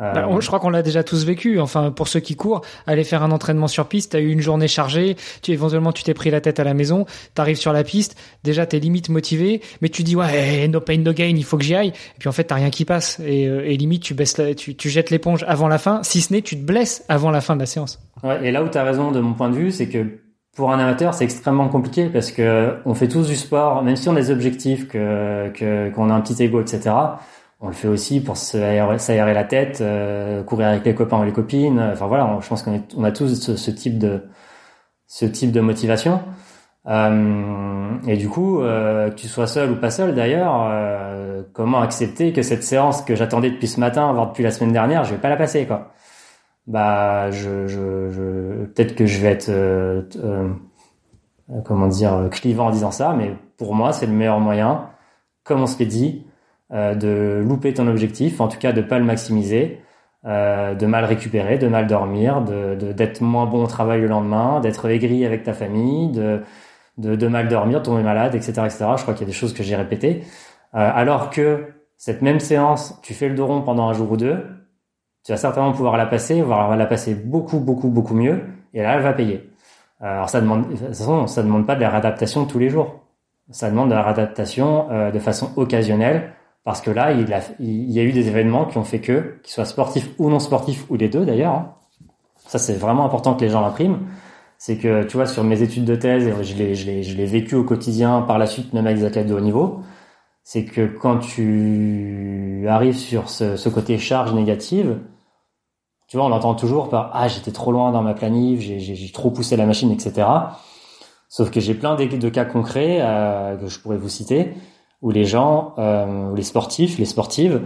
B: Euh, bah, je crois qu'on l'a déjà tous vécu. Enfin, pour ceux qui courent, aller faire un entraînement sur piste, t'as eu une journée chargée, tu éventuellement tu t'es pris la tête à la maison, t'arrives sur la piste, déjà t'es limite motivé, mais tu dis ouais no pain no gain, il faut que j'y aille. Et puis en fait t'as rien qui passe et, euh, et limite tu baisses, tu, tu jettes l'éponge avant la fin, si ce n'est tu te blesses avant la fin de la séance.
C: Ouais, et là où t'as raison de mon point de vue, c'est que pour un amateur, c'est extrêmement compliqué parce que on fait tous du sport, même si on a des objectifs, que qu'on a un petit ego, etc on le fait aussi pour s'aérer la tête, euh, courir avec les copains ou les copines. Enfin voilà, je pense qu'on on a tous ce, type de motivation. Euh, et du coup, euh, que tu sois seul ou pas seul d'ailleurs, euh, comment accepter que cette séance que j'attendais depuis ce matin, voire depuis la semaine dernière, je vais pas la passer quoi? Bah, je, je, peut-être que je vais être comment dire clivant en disant ça, mais pour moi c'est le meilleur moyen comme on se l'est dit, euh, de louper ton objectif, en tout cas de pas le maximiser, euh, de mal récupérer, de mal dormir, de d'être moins bon au travail le lendemain, d'être aigri avec ta famille, de, de, de mal dormir, tomber malade, etc., etc. Je crois qu'il y a des choses que j'ai répétées. Euh, alors que cette même séance, tu fais le dos rond pendant un jour ou deux, tu vas certainement pouvoir la passer, voire la passer beaucoup, beaucoup, beaucoup mieux, et là, elle va payer. Alors ça demande, de toute façon, ça demande pas de la réadaptation tous les jours. Ça demande de la réadaptation euh, de façon occasionnelle, parce que là, il, y a eu des événements qui ont fait que, qu'ils soient sportifs ou non sportifs, ou les deux d'ailleurs. Hein. Ça, c'est vraiment important que les gens l'impriment. C'est que, tu vois, sur mes études de thèse, et je l'ai, je l'ai, je l'ai vécu au quotidien par la suite, même avec des athlètes de haut niveau, c'est que quand tu arrives sur ce, ce côté charge négative, tu vois, on entend toujours par ah j'étais trop loin dans ma planif, j'ai trop poussé la machine, etc. Sauf que j'ai plein de, cas concrets euh, que je pourrais vous citer où les gens, euh, les sportifs, les sportives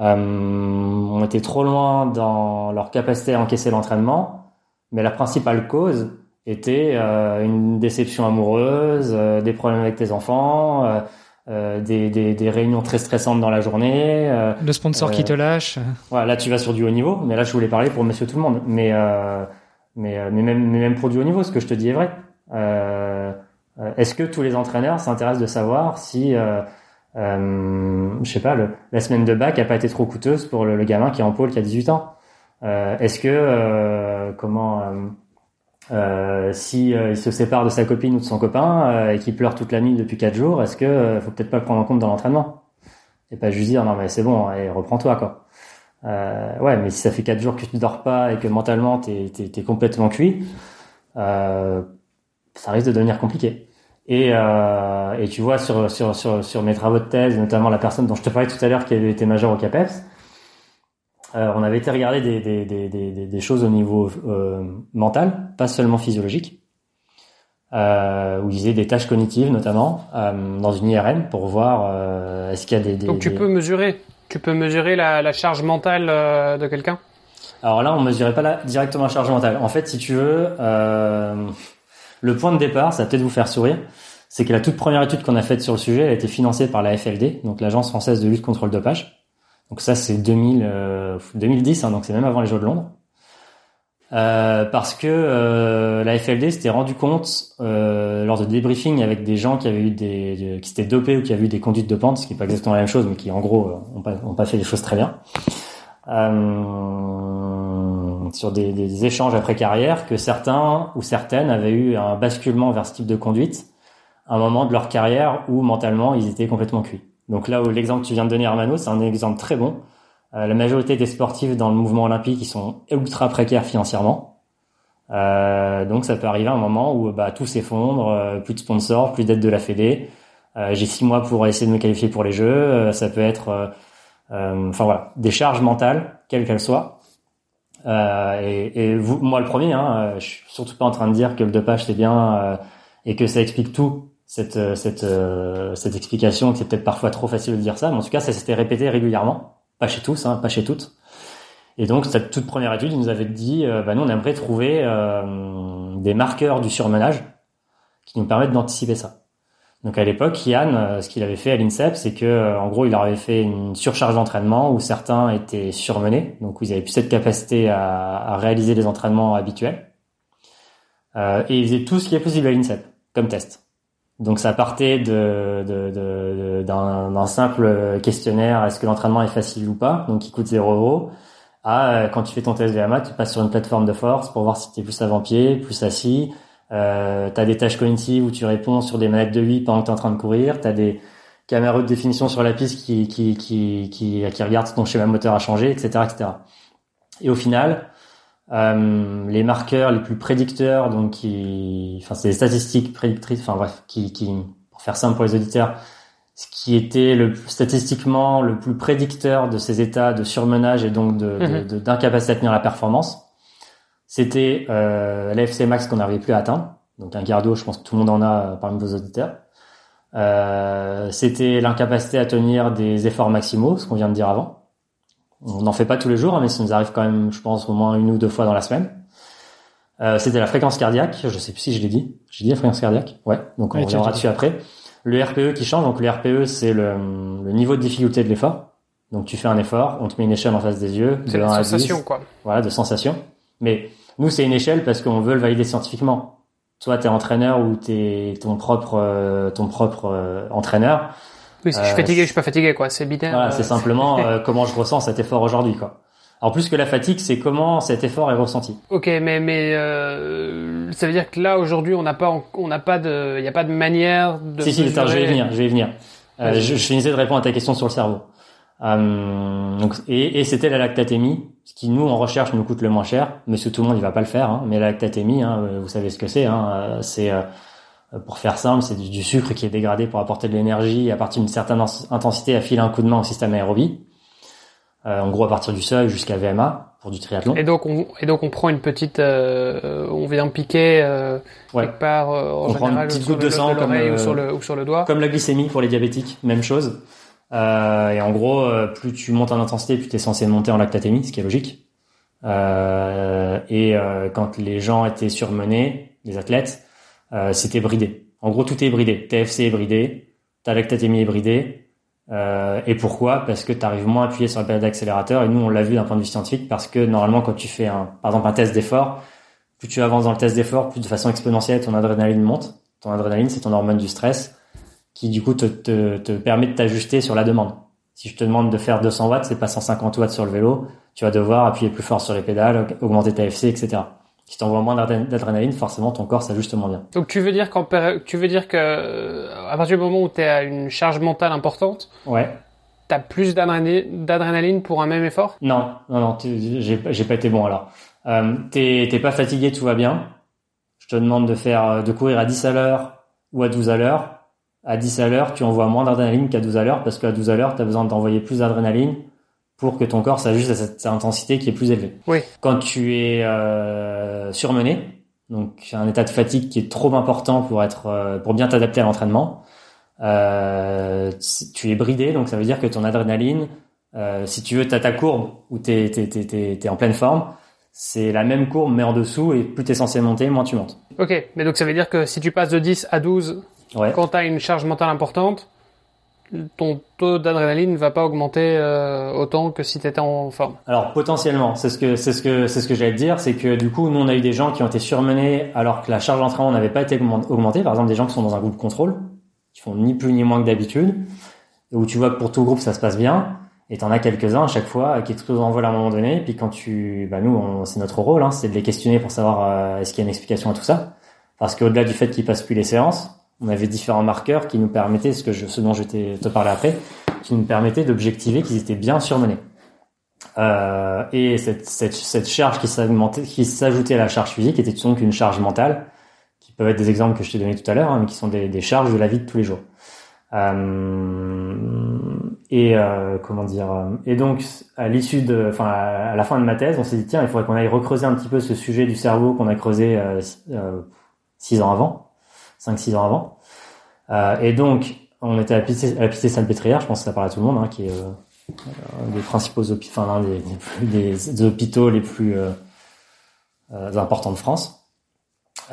C: euh, ont été trop loin dans leur capacité à encaisser l'entraînement, mais la principale cause était euh, une déception amoureuse, euh, des problèmes avec tes enfants, euh, euh, des, des, des, réunions très stressantes dans la journée. Euh,
B: le sponsor qui te lâche.
C: Voilà, là tu vas sur du haut niveau, mais là je voulais parler pour Monsieur Tout le Monde. Mais mais mais même mais même pour du haut niveau, ce que je te dis est vrai. Est-ce que tous les entraîneurs s'intéressent de savoir si euh, je sais pas, le, la semaine de bac a pas été trop coûteuse pour le, le gamin qui est en pôle qui a 18 ans? Euh, Est-ce que comment euh, si euh, il se sépare de sa copine ou de son copain euh, et qu'il pleure toute la nuit depuis quatre jours, est-ce que euh, faut peut-être pas le prendre en compte dans l'entraînement? Et pas juste dire non mais c'est bon et reprends-toi quoi. ouais, mais si ça fait quatre jours que tu dors pas et que mentalement t'es es, complètement cuit, ça risque de devenir compliqué. Et, et tu vois sur, sur sur sur mes travaux de thèse, notamment la personne dont je te parlais tout à l'heure qui avait été major au CAPEPS, euh, on avait été regarder des, des, des, des, des choses au niveau euh, mental, pas seulement physiologique, euh, où ils faisaient des tâches cognitives notamment euh, dans une IRM pour voir euh, est-ce qu'il y a des,
A: Donc tu peux mesurer, tu peux mesurer la, la charge mentale euh, de quelqu'un?
C: Alors là, on mesurait pas la, directement la charge mentale. En fait, si tu veux, le point de départ, ça va peut-être vous faire sourire, c'est que la toute première étude qu'on a faite sur le sujet, elle a été financée par la FLD, donc l'Agence française de lutte contre le dopage. Donc ça, c'est 2000, 2010, euh, hein, donc c'est même avant les Jeux de Londres. Euh, parce que euh, la FLD s'était rendu compte euh, lors de débriefing avec des gens qui avaient eu des, qui s'étaient dopés ou qui avaient eu des conduites de pente, ce qui est pas exactement la même chose, mais qui en gros euh, ont pas, ont pas fait les choses très bien, euh, sur des, des, échanges après carrière, que certains ou certaines avaient eu un basculement vers ce type de conduite à un moment de leur carrière où mentalement ils étaient complètement cuits. Donc là où l'exemple que tu viens de donner Armano, c'est un exemple très bon. Euh, la majorité des sportifs dans le mouvement olympique, ils sont ultra précaires financièrement. Euh, donc ça peut arriver à un moment où bah, tout s'effondre, euh, plus de sponsors, plus d'aide de la Fédé. Euh, j'ai six mois pour essayer de me qualifier pour les Jeux. Euh, ça peut être, enfin voilà, des charges mentales, quelles qu'elles soient. Et, et vous, moi le premier, hein, je suis surtout pas en train de dire que le dopage c'est bien et que ça explique tout cette euh, cette euh, cette explication que c'est peut-être parfois trop facile de dire ça, mais en tout cas ça s'était répété régulièrement, pas chez tous, hein, pas chez toutes. Et donc cette toute première étude, ils nous avait dit, euh, bah nous on aimerait trouver des marqueurs du surmenage qui nous permettent d'anticiper ça. Donc à l'époque, Yann, ce qu'il avait fait à l'INSEP, c'est que en gros, il leur avait fait une surcharge d'entraînement où certains étaient surmenés, donc ils avaient plus cette capacité à, à réaliser les entraînements habituels. Euh, et ils faisaient tout ce qui est possible à l'INSEP comme test. Donc ça partait de, de, d'un, simple questionnaire, est-ce que l'entraînement est facile ou pas, donc qui coûte 0 euros, à euh, quand tu fais ton test VMA, tu passes sur une plateforme de force pour voir si tu es plus avant-pied, plus assis, euh, tu as des tâches cognitives où tu réponds sur des manettes de 8 pendant que tu es en train de courir, tu as des caméras de définition sur la piste qui, qui, qui, qui, qui regardent si ton schéma moteur a changé, etc. etc. Et au final, euh, les marqueurs les plus prédicteurs, donc qui, enfin c'est des statistiques prédictrices, enfin bref, qui, qui, pour faire simple pour les auditeurs, ce qui était le statistiquement le plus prédicteur de ces états de surmenage et donc de, mhm. d'incapacité à tenir la performance, c'était euh, l'AFC max qu'on n'arrivait plus à atteindre. Donc un cardio, je pense que tout le monde en a euh, parmi vos auditeurs. Euh, c'était l'incapacité à tenir des efforts maximaux, ce qu'on vient de dire avant. On n'en fait pas tous les jours, hein, mais ça nous arrive quand même, je pense, au moins une ou deux fois dans la semaine. Euh, c'était la fréquence cardiaque. Je sais plus si je l'ai dit. J'ai dit la fréquence cardiaque? Ouais. Donc on reviendra dessus après. Le RPE qui change, donc le RPE c'est le, le niveau de difficulté de l'effort. Donc tu fais un effort, on te met une échelle en face des yeux,
A: C'est
C: de 1
A: la
C: à
A: sensation,
C: 10.
A: quoi.
C: Voilà, de sensation. Mais nous c'est une échelle parce qu'on veut le valider scientifiquement. Soit t'es entraîneur ou t'es ton propre euh, ton propre euh, entraîneur.
A: Oui, si je suis
C: Euh,
A: fatigué, je suis pas fatigué, quoi. C'est binaire.
C: Voilà,
A: euh,
C: c'est simplement euh, comment je ressens cet effort aujourd'hui quoi. Alors plus que la fatigue, c'est comment cet effort est ressenti.
A: Ok, mais mais euh, ça veut dire que là aujourd'hui on n'a pas en- on n'a pas de il y a pas de manière de
C: Si, si, attends, je vais y venir, je vais y venir. Euh, je, je finissais de répondre à ta question sur le cerveau. Euh, donc, et, et c'était la lactatémie, ce qui nous en recherche nous coûte le moins cher. Monsieur tout le monde, il va pas le faire, hein, mais la lactatémie, hein, vous savez ce que c'est. Hein, euh, c'est euh, pour faire simple, c'est du, du sucre qui est dégradé pour apporter de l'énergie à partir d'une certaine intensité à filer un coup de main au système aérobie. Euh, en gros, à partir du seuil jusqu'à VMA pour du triathlon.
A: Et donc on et donc on prend une petite euh, on vient piquer euh,
C: Ouais.
A: quelque part euh, en
C: On prend une
A: général
C: petite goutte de sang comme,
A: ou
C: euh,
A: sur le ou sur le doigt.
C: Comme la glycémie pour les diabétiques, même chose. Euh, et en gros, euh, plus tu montes en intensité, plus tu es censé monter en lactatémie, ce qui est logique. Euh, et euh, quand les gens étaient surmenés, les athlètes, euh, c'était bridé. En gros, tout est bridé. TFC est bridé, ta lactatémie est bridée. Euh, et pourquoi? Parce que tu arrives moins appuyé sur le pédale d'accélérateur. Et nous, on l'a vu d'un point de vue scientifique, parce que normalement, quand tu fais un, par exemple un test d'effort, plus tu avances dans le test d'effort, plus de façon exponentielle, ton adrénaline monte. Ton adrénaline, c'est ton hormone du stress qui du coup te, te, te permet de t'ajuster sur la demande. Si je te demande de faire 200 watts, c'est pas 150 watts sur le vélo, tu vas devoir appuyer plus fort sur les pédales, augmenter ta FC, etc. Si tu envoies moins d'adré- d'adrénaline, forcément ton corps s'ajuste moins bien.
A: Donc tu veux dire qu'en tu veux dire que euh, à partir du moment où tu à une charge mentale importante,
C: Ouais.
A: tu as plus d'adrénaline pour un même effort?
C: Non, non, non, j'ai pas été bon alors. Euh, T'es pas fatigué, tout va bien. Je te demande de faire, de courir à 10 à l'heure ou à 12 à l'heure. À 10 à l'heure, tu envoies moins d'adrénaline qu'à 12 à l'heure parce qu'à 12 à l'heure, tu as besoin d'envoyer plus d'adrénaline pour que ton corps s'ajuste à cette intensité qui est plus élevée.
A: Oui.
C: Quand tu es euh, surmené, donc un état de fatigue qui est trop important pour être euh, pour bien t'adapter à l'entraînement, euh, tu es bridé, donc ça veut dire que ton adrénaline, euh, si tu veux, t'as ta courbe où t'es t'es t'es t'es t'es en pleine forme, c'est la même courbe mais en dessous et plus t'es censé monter, moins tu montes.
A: Ok, mais donc ça veut dire que si tu passes de 10 à 12
C: Ouais.
A: quand tu as une charge mentale importante, ton taux d'adrénaline ne va pas augmenter euh, autant que si tu étais en forme.
C: Alors potentiellement, c'est ce que c'est ce que c'est ce que j'allais te dire, c'est que du coup nous on a eu des gens qui ont été surmenés alors que la charge d'entraînement n'avait pas été augment- augmentée. Par exemple des gens qui sont dans un groupe contrôle, qui font ni plus ni moins que d'habitude, où tu vois que pour tout groupe ça se passe bien, et t'en as quelques-uns à chaque fois qui explosent en vol à un moment donné. Et puis quand tu, bah nous on- c'est notre rôle, hein, c'est de les questionner pour savoir euh, est-ce qu'il y a une explication à tout ça, parce qu'au-delà du fait qu'ils passent plus les séances, on avait différents marqueurs qui nous permettaient, ce que je, ce dont je te parlais après, qui nous permettaient d'objectiver qu'ils étaient bien surmenés. Euh, et cette, cette, cette charge qui s'ajoutait à la charge physique était donc une charge mentale, qui peuvent être des exemples que je t'ai donnés tout à l'heure, hein, mais qui sont des, des charges de la vie de tous les jours. Euh, et euh, comment dire euh, Et donc à l'issue de, enfin à la fin de ma thèse, on s'est dit tiens, il faudrait qu'on aille recreuser un petit peu ce sujet du cerveau qu'on a creusé euh, euh, six ans avant, cinq six ans avant. Euh, et donc on était à la Pitié, à la Salpêtrière, je pense que ça parle à tout le monde, hein, qui est euh, des principaux hôpitaux, enfin l'un des, hôpitaux les plus euh, euh, importants de France.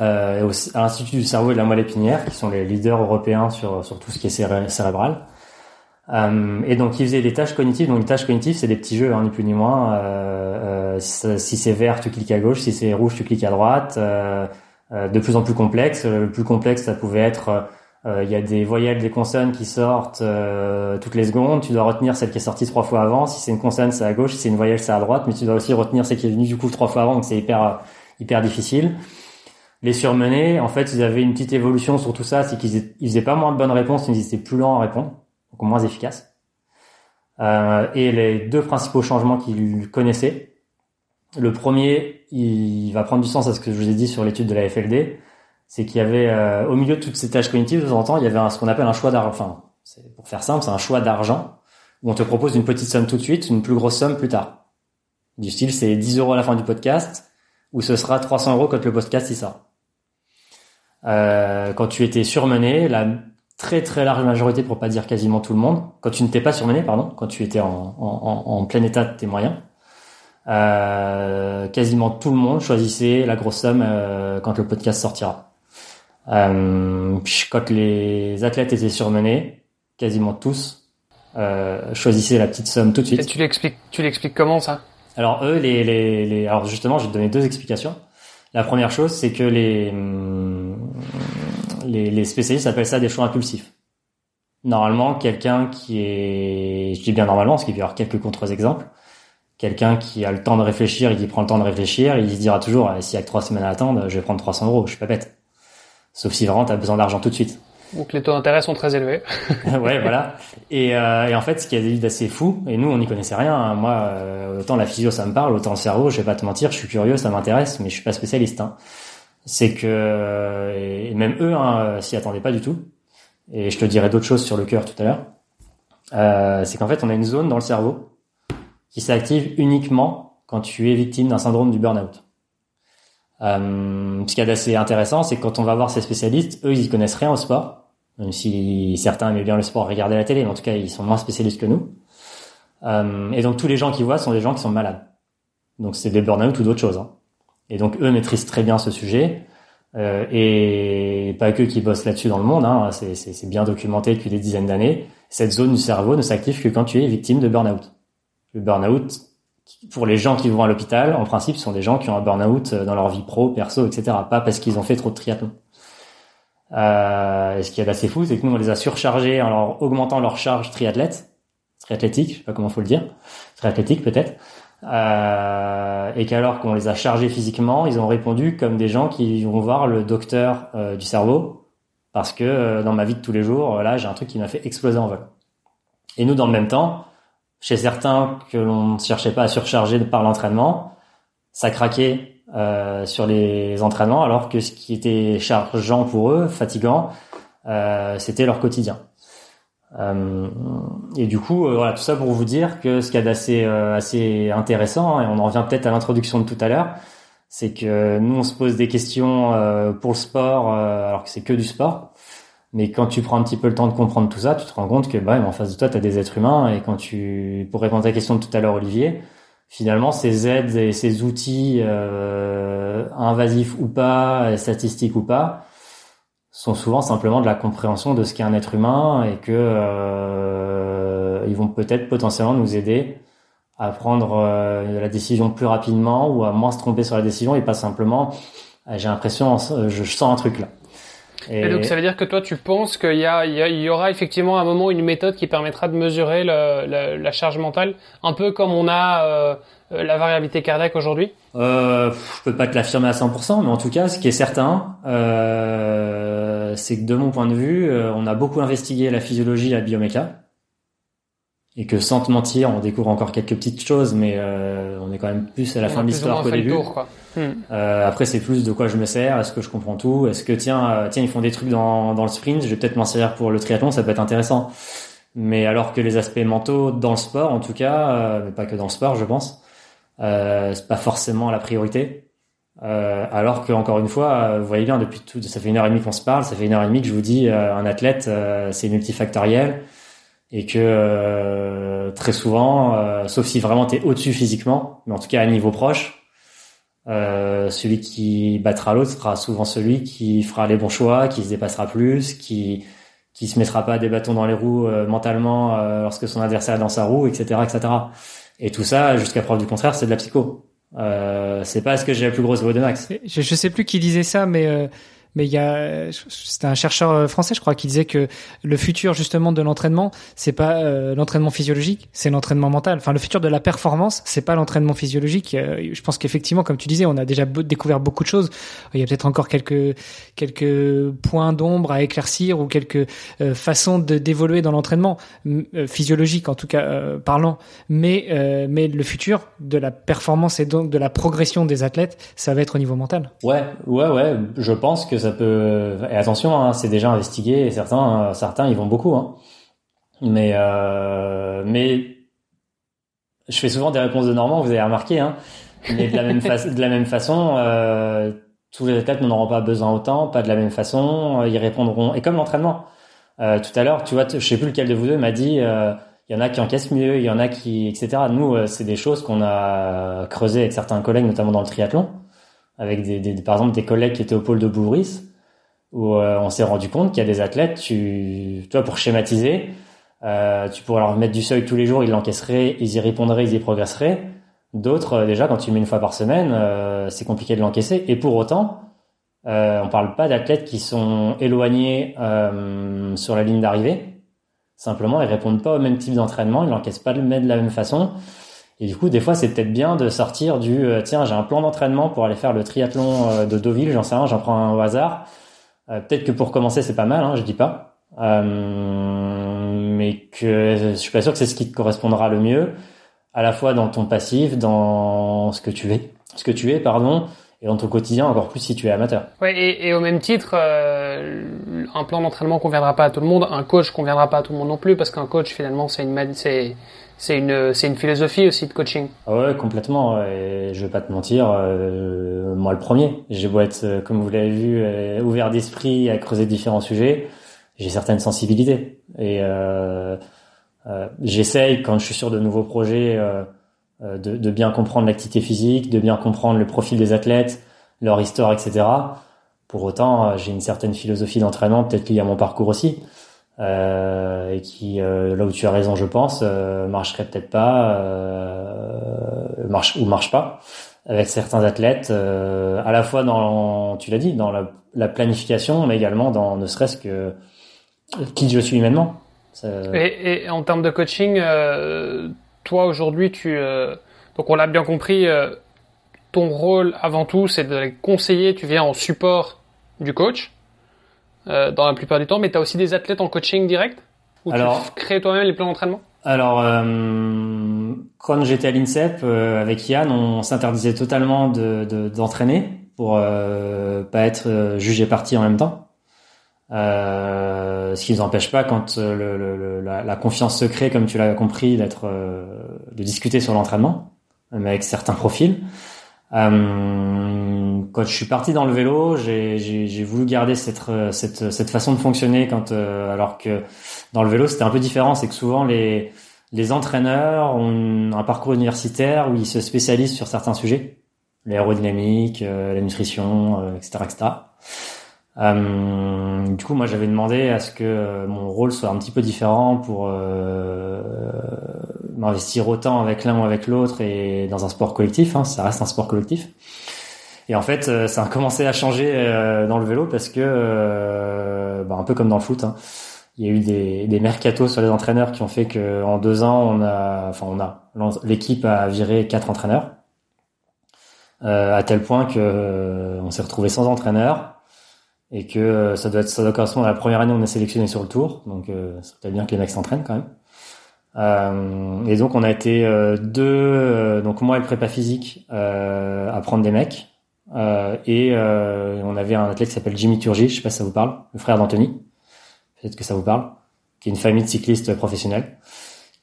C: Euh, et aussi à l'Institut du cerveau et de la moelle épinière, qui sont les leaders européens sur, sur tout ce qui est céré- cérébral. Euh, et donc, ils faisaient des tâches cognitives. Donc, les tâches cognitives, c'est des petits jeux, hein, ni plus ni moins. Euh, si c'est vert, tu cliques à gauche. Si c'est rouge, tu cliques à droite. Euh, euh, de plus en plus complexe. Le plus complexe, ça pouvait être euh, il y a des voyelles, des consonnes qui sortent euh, toutes les secondes. Tu dois retenir celle qui est sortie trois fois avant. Si c'est une consonne, c'est à gauche. Si c'est une voyelle, c'est à droite. Mais tu dois aussi retenir celle qui est venue du coup trois fois avant. Donc c'est hyper hyper difficile. Les surmenés, en fait, ils avaient une petite évolution sur tout ça, c'est qu'ils ils faisaient pas moins de bonnes réponses, mais ils étaient plus lents à répondre, donc moins efficaces. Euh, et les deux principaux changements qu'ils connaissaient, le premier, il va prendre du sens à ce que je vous ai dit sur l'étude de la FLD, c'est qu'il y avait euh, au milieu de toutes ces tâches cognitives, de temps en temps, il y avait un- ce qu'on appelle un choix d'argent. Enfin, c'est- pour faire simple, c'est un choix d'argent où on te propose une petite somme tout de suite, une plus grosse somme plus tard. Du style, c'est 10 euros à la fin du podcast, ou ce sera 300 euros quand le podcast y sort. Euh, quand tu étais surmené, la très très large majorité, pour pas dire quasiment tout le monde, quand tu ne t'es pas surmené, pardon, quand tu étais en, en plein état de tes moyens, euh, quasiment tout le monde choisissait la grosse somme euh, quand le podcast sortira. Euh, quand les athlètes étaient surmenés, quasiment tous euh, choisissaient la petite somme tout de suite.
A: Et tu l'expliques, tu l'expliques comment ça?
C: Alors eux, les, les, les, alors justement, je vais te donner deux explications. La première chose, c'est que les, les, les spécialistes appellent ça des choix impulsifs. Normalement, quelqu'un qui est, je dis bien normalement, parce qu'il va y avoir quelques contre-exemples, quelqu'un qui a le temps de réfléchir et qui prend le temps de réfléchir, il se dira toujours, s'il y a que trois semaines à attendre, je vais prendre 300 euros, je suis pas bête. Sauf si vraiment tu as besoin d'argent tout de suite.
A: Donc les taux d'intérêt sont très élevés.
C: ouais, voilà. Et, euh, et, en fait, ce qui est d'assez fou, et nous on n'y connaissait rien. Hein. Moi, euh, autant la physio ça me parle, autant le cerveau, je vais pas te mentir, je suis curieux, ça m'intéresse, mais je suis pas spécialiste. Hein. C'est que et même eux hein, s'y attendaient pas du tout. Et je te dirai d'autres choses sur le cœur tout à l'heure. Euh, c'est qu'en fait, on a une zone dans le cerveau qui s'active uniquement quand tu es victime d'un syndrome du burn-out. Euh, ce qui est assez intéressant, c'est que quand on va voir ces spécialistes, eux, ils connaissent rien au sport, même si certains aiment bien le sport, regarder la télé, mais en tout cas, ils sont moins spécialistes que nous. Euh, et donc, tous les gens qu'ils voient sont des gens qui sont malades. Donc, c'est des burn-out ou d'autres choses. Hein. Et donc, eux maîtrisent très bien ce sujet. Euh, et pas que qui bossent là-dessus dans le monde, hein, c'est bien documenté depuis des dizaines d'années. Cette zone du cerveau ne s'active que quand tu es victime de burn-out. Le burn-out, pour les gens qui vont à l'hôpital, en principe, ce sont des gens qui ont un burn-out dans leur vie pro, perso, etc. Pas parce qu'ils ont fait trop de triathlon. Euh, ce qui est assez fou, c'est que nous, on les a surchargés en leur augmentant leur charge triathlète, triathlétique, je sais pas comment faut le dire, triathlétique peut-être, euh, et qu'alors qu'on les a chargés physiquement, ils ont répondu comme des gens qui vont voir le docteur euh, du cerveau, parce que euh, dans ma vie de tous les jours, là, j'ai un truc qui m'a fait exploser en vol. Et nous, dans le même temps, chez certains que l'on ne cherchait pas à surcharger par l'entraînement, ça craquait euh, sur les entraînements, alors que ce qui était chargeant pour eux, fatigant, euh, c'était leur quotidien. Euh, et du coup, euh, voilà, tout ça pour vous dire que ce qu'il y a d'assez assez intéressant, et on en revient peut-être à l'introduction de tout à l'heure, c'est que nous on se pose des questions pour le sport, alors que c'est que du sport. Mais quand tu prends un petit peu le temps de comprendre tout ça, tu te rends compte que bah, en face de toi, tu as des êtres humains. Et quand tu, pour répondre à ta question de tout à l'heure, Olivier, finalement, ces aides et ces outils euh, invasifs ou pas, statistiques ou pas, sont souvent simplement de la compréhension de ce qu'est un être humain et que euh, ils vont peut-être potentiellement nous aider à prendre euh, la décision plus rapidement ou à moins se tromper sur la décision et pas simplement j'ai l'impression je sens un truc là
A: et... donc ça veut dire que toi tu penses qu'il y, a, il y, aura effectivement à un moment une méthode qui permettra de mesurer le, la charge mentale, un peu comme on a euh, la variabilité cardiaque aujourd'hui?
C: Euh, Je peux pas te l'affirmer à 100%, mais en tout cas ce qui est certain, euh, c'est que de mon point de vue, euh, on a beaucoup investigué la physiologie, la bioméca et que sans te mentir, on découvre encore quelques petites choses, mais euh, on est quand même plus à la fin de l'histoire qu'au début. Tour, quoi. Hmm. Euh, après, c'est plus de quoi je me sers, est-ce que je comprends tout, est-ce que tiens, euh, tiens, ils font des trucs dans, dans le sprint, je vais peut-être m'en servir pour le triathlon, ça peut être intéressant. Mais alors que les aspects mentaux dans le sport, en tout cas, euh, mais pas que dans le sport, je pense, euh, c'est pas forcément la priorité. alors que encore une fois, vous voyez bien, depuis tout, ça fait une heure et demie qu'on se parle, ça fait une heure et demie que je vous dis, un athlète, c'est multifactoriel et que euh, très souvent, euh, sauf si vraiment tu es au-dessus physiquement, mais en tout cas à niveau proche, euh, celui qui battra l'autre sera souvent celui qui fera les bons choix, qui se dépassera plus, qui qui se mettra pas des bâtons dans les roues mentalement lorsque son adversaire est dans sa roue, etc., etc. Et tout ça, jusqu'à preuve du contraire, c'est de la psycho. c'est pas ce que j'ai la plus grosse voix de max.
B: Je, je sais plus qui disait ça, mais mais il y a c'était un chercheur euh, français je crois qui disait que le futur justement de l'entraînement c'est pas euh, l'entraînement physiologique c'est l'entraînement mental. Enfin le futur de la performance c'est pas l'entraînement physiologique. Euh, je pense qu'effectivement comme tu disais on a déjà découvert beaucoup de choses. Il y a peut-être encore quelques quelques points d'ombre à éclaircir ou quelques façons de d'évoluer dans l'entraînement physiologique en tout cas parlant. Mais mais le futur de la performance et donc de la progression des athlètes ça va être au niveau mental.
C: Ouais ouais ouais. Je pense que ça peut. Et attention, hein, c'est déjà investigué. Et certains, certains, ils vont beaucoup. Hein. Mais, euh... mais je fais souvent des réponses de Normand. Vous avez remarqué. Hein. Mais de la même, façon, euh, tous les athlètes n'en auront pas besoin autant, pas de la même façon. Ils répondront. Et comme l'entraînement. Euh, tout à l'heure, tu vois, je sais plus lequel de vous deux m'a dit. Euh, il y en a qui encaissent mieux, il y en a qui, etc. Nous, euh, c'est des choses qu'on a creusées avec certains collègues, notamment dans le triathlon avec des, des, par exemple des collègues qui étaient au pôle de Bouvris. où on s'est rendu compte qu'il y a des athlètes, tu, toi, pour schématiser, tu pourrais leur mettre du seuil tous les jours, ils l'encaisseraient, ils y répondraient, ils y progresseraient. D'autres, déjà, quand tu mets une fois par semaine, c'est compliqué de l'encaisser. Et pour autant, euh, on parle pas d'athlètes qui sont éloignés euh, sur la ligne d'arrivée. Simplement, ils répondent pas au même type d'entraînement, ils n'encaissent pas de la même façon. Et du coup, des fois, c'est peut-être bien de sortir du euh, tiens, j'ai un plan d'entraînement pour aller faire le triathlon euh, de Deauville, j'en sais rien, j'en prends un au hasard. Euh, peut-être que pour commencer, c'est pas mal, hein, je dis pas, mais que je suis pas sûr que c'est ce qui te correspondra le mieux, à la fois dans ton passif, dans ce que tu es, ce que tu es, pardon, et dans ton quotidien encore plus si tu es amateur.
A: Ouais, et, et au même titre, euh, un plan d'entraînement conviendra pas à tout le monde, un coach conviendra pas à tout le monde non plus, parce qu'un coach finalement c'est une c'est c'est une c'est une philosophie aussi de coaching.
C: Ah ouais, complètement. Et je vais pas te mentir, euh, moi le premier, j'ai beau être euh, comme vous l'avez vu euh, ouvert d'esprit à creuser différents sujets, j'ai certaines sensibilités et euh, j'essaye quand je suis sur de nouveaux projets euh, de, de, bien comprendre l'activité physique, de bien comprendre le profil des athlètes, leur histoire, etc. Pour autant, euh, j'ai une certaine philosophie d'entraînement, peut-être liée à mon parcours aussi, euh, et qui, euh, là où tu as raison, je pense, euh, marcherait peut-être pas, euh, marche ou marche pas, avec certains athlètes, à la fois dans, tu l'as dit, dans la, la, planification, mais également dans ne serait-ce que qui je suis humainement.
A: Et, et, en termes de coaching, toi aujourd'hui, tu euh, donc on l'a bien compris, euh, ton rôle avant tout, c'est de conseiller. Tu viens en support du coach euh, dans la plupart du temps, mais tu as aussi des athlètes en coaching direct? Ou alors, tu crées toi-même les plans d'entraînement?
C: Alors, quand j'étais à l'INSEP avec Yann, on s'interdisait totalement d'entraîner de, pour pas être jugé parti en même temps. Euh, ce qui ne nous empêche pas quand euh, le, le, la, la, confiance se crée, comme tu l'as compris, d'être euh, de discuter sur l'entraînement, même avec certains profils. Euh, quand je suis parti dans le vélo, j'ai voulu garder cette, cette, cette, façon de fonctionner quand alors que dans le vélo c'était un peu différent, c'est que souvent les les entraîneurs ont un parcours universitaire où ils se spécialisent sur certains sujets, l'aérodynamique, la nutrition, etc., etc. Euh, du coup, moi, j'avais demandé à ce que euh, mon rôle soit un petit peu différent pour euh, m'investir autant avec l'un ou avec l'autre et dans un sport collectif. Hein, ça reste un sport collectif. Et en fait, euh, ça a commencé à changer dans le vélo parce que, bah, un peu comme dans le foot, hein, il y a eu des, des mercatos sur les entraîneurs qui ont fait que en deux ans, on a, enfin, on a l'équipe a viré quatre entraîneurs. à tel point que on s'est retrouvé sans entraîneur et que euh, ça doit être ça doit correspondre à la première année où on est sélectionné sur le tour. Donc euh, c'est bien que les mecs s'entraînent quand même. Euh, et donc on a été euh, deux euh, donc moi et le prépa physique à prendre des mecs. Et on avait un athlète qui s'appelle Jimmy Turgi je sais pas si ça vous parle le frère d'Anthony. Peut-être que ça vous parle. Qui est une famille de cyclistes professionnels.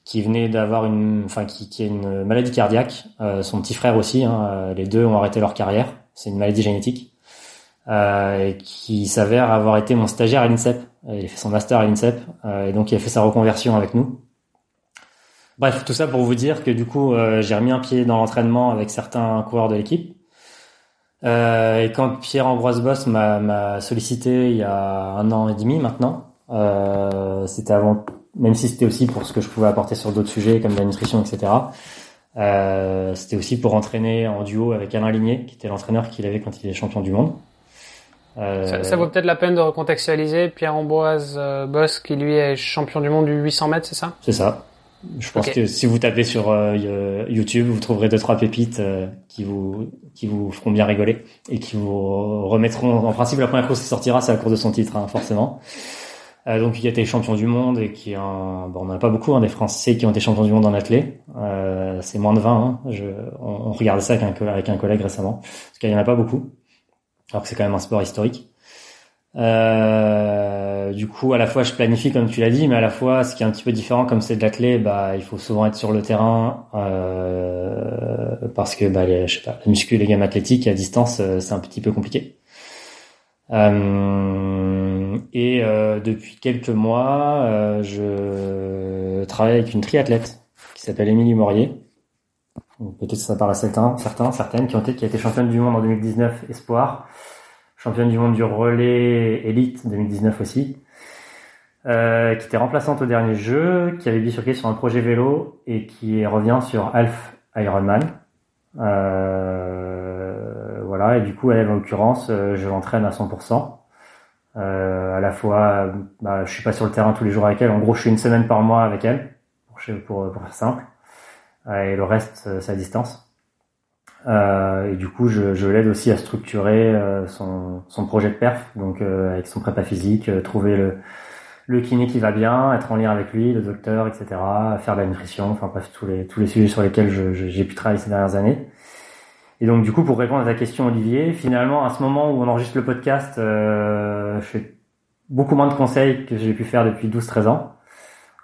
C: Qui venait d'avoir une enfin qui, qui a une maladie cardiaque. Son petit frère aussi hein, les deux ont arrêté leur carrière. C'est une maladie génétique euh, qui s'avère avoir été mon stagiaire à l'INSEP. Il a fait son master à l'INSEP euh, et donc il a fait sa reconversion avec nous. Bref, tout ça pour vous dire que du coup, euh, j'ai remis un pied dans l'entraînement avec certains coureurs de l'équipe. Euh, et quand Pierre-Ambroise Boss m'a sollicité il y a un an et demi maintenant, euh, c'était avant, même si c'était aussi pour ce que je pouvais apporter sur d'autres sujets comme la nutrition, etc. C'était aussi pour entraîner en duo avec Alain Ligné, qui était l'entraîneur qu'il avait quand il est champion du monde.
A: Euh, ça, vaut peut-être la peine de recontextualiser Pierre-Ambroise euh, Boss, qui lui est champion du monde du 800 mètres, c'est ça?
C: C'est ça. Je pense que si vous tapez sur euh, YouTube, vous trouverez deux trois pépites qui vous qui vous feront bien rigoler et qui vous remettront. En principe, la première course qui sortira, c'est la course de son titre, hein, forcément. donc, il a été champion du monde et qui un. Bon, on n'a pas beaucoup hein, des Français qui ont été champions du monde en athlée. c'est moins de 20. Hein. Je, on, on regardait ça avec un, avec un collègue récemment, parce qu'il y en a pas beaucoup alors que c'est quand même un sport historique. Euh, du coup, à la fois, je planifie comme tu l'as dit, mais à la fois, ce qui est un petit peu différent, comme c'est de la clé, bah, il faut souvent être sur le terrain euh, parce que, bah, les, je sais pas, la muscu, les gammes athlétiques à distance, euh, c'est un petit peu compliqué. Euh, et euh, depuis quelques mois, euh, je travaille avec une triathlète qui s'appelle Émilie Morier. Peut-être ça parle à certains, certains, certaines qui ont été, qui a été championne du monde en 2019 espoir championne du monde du relais élite 2019 aussi, euh, qui était remplaçante au dernier jeu, qui avait bifurqué sur un projet vélo et qui revient sur Half Ironman. Euh, voilà, et du coup, elle, en l'occurrence, euh, je l'entraîne à 100%. Euh, à la fois, bah, je suis pas sur le terrain tous les jours avec elle. En gros, je suis une semaine par mois avec elle, pour faire simple. et le reste, c'est à distance. Euh, et du coup, je, je l'aide aussi à structurer euh, son, son, projet de perf, donc euh, avec son prépa physique, trouver le, le kiné qui va bien, être en lien avec lui, le docteur, etc., faire de la nutrition, enfin bref, tous les, tous les sujets sur lesquels j'ai pu travailler ces dernières années. Et donc du coup, pour répondre à ta question, Olivier, finalement, à ce moment où on enregistre le podcast, je fais beaucoup moins de conseils que j'ai pu faire depuis 12-13 ans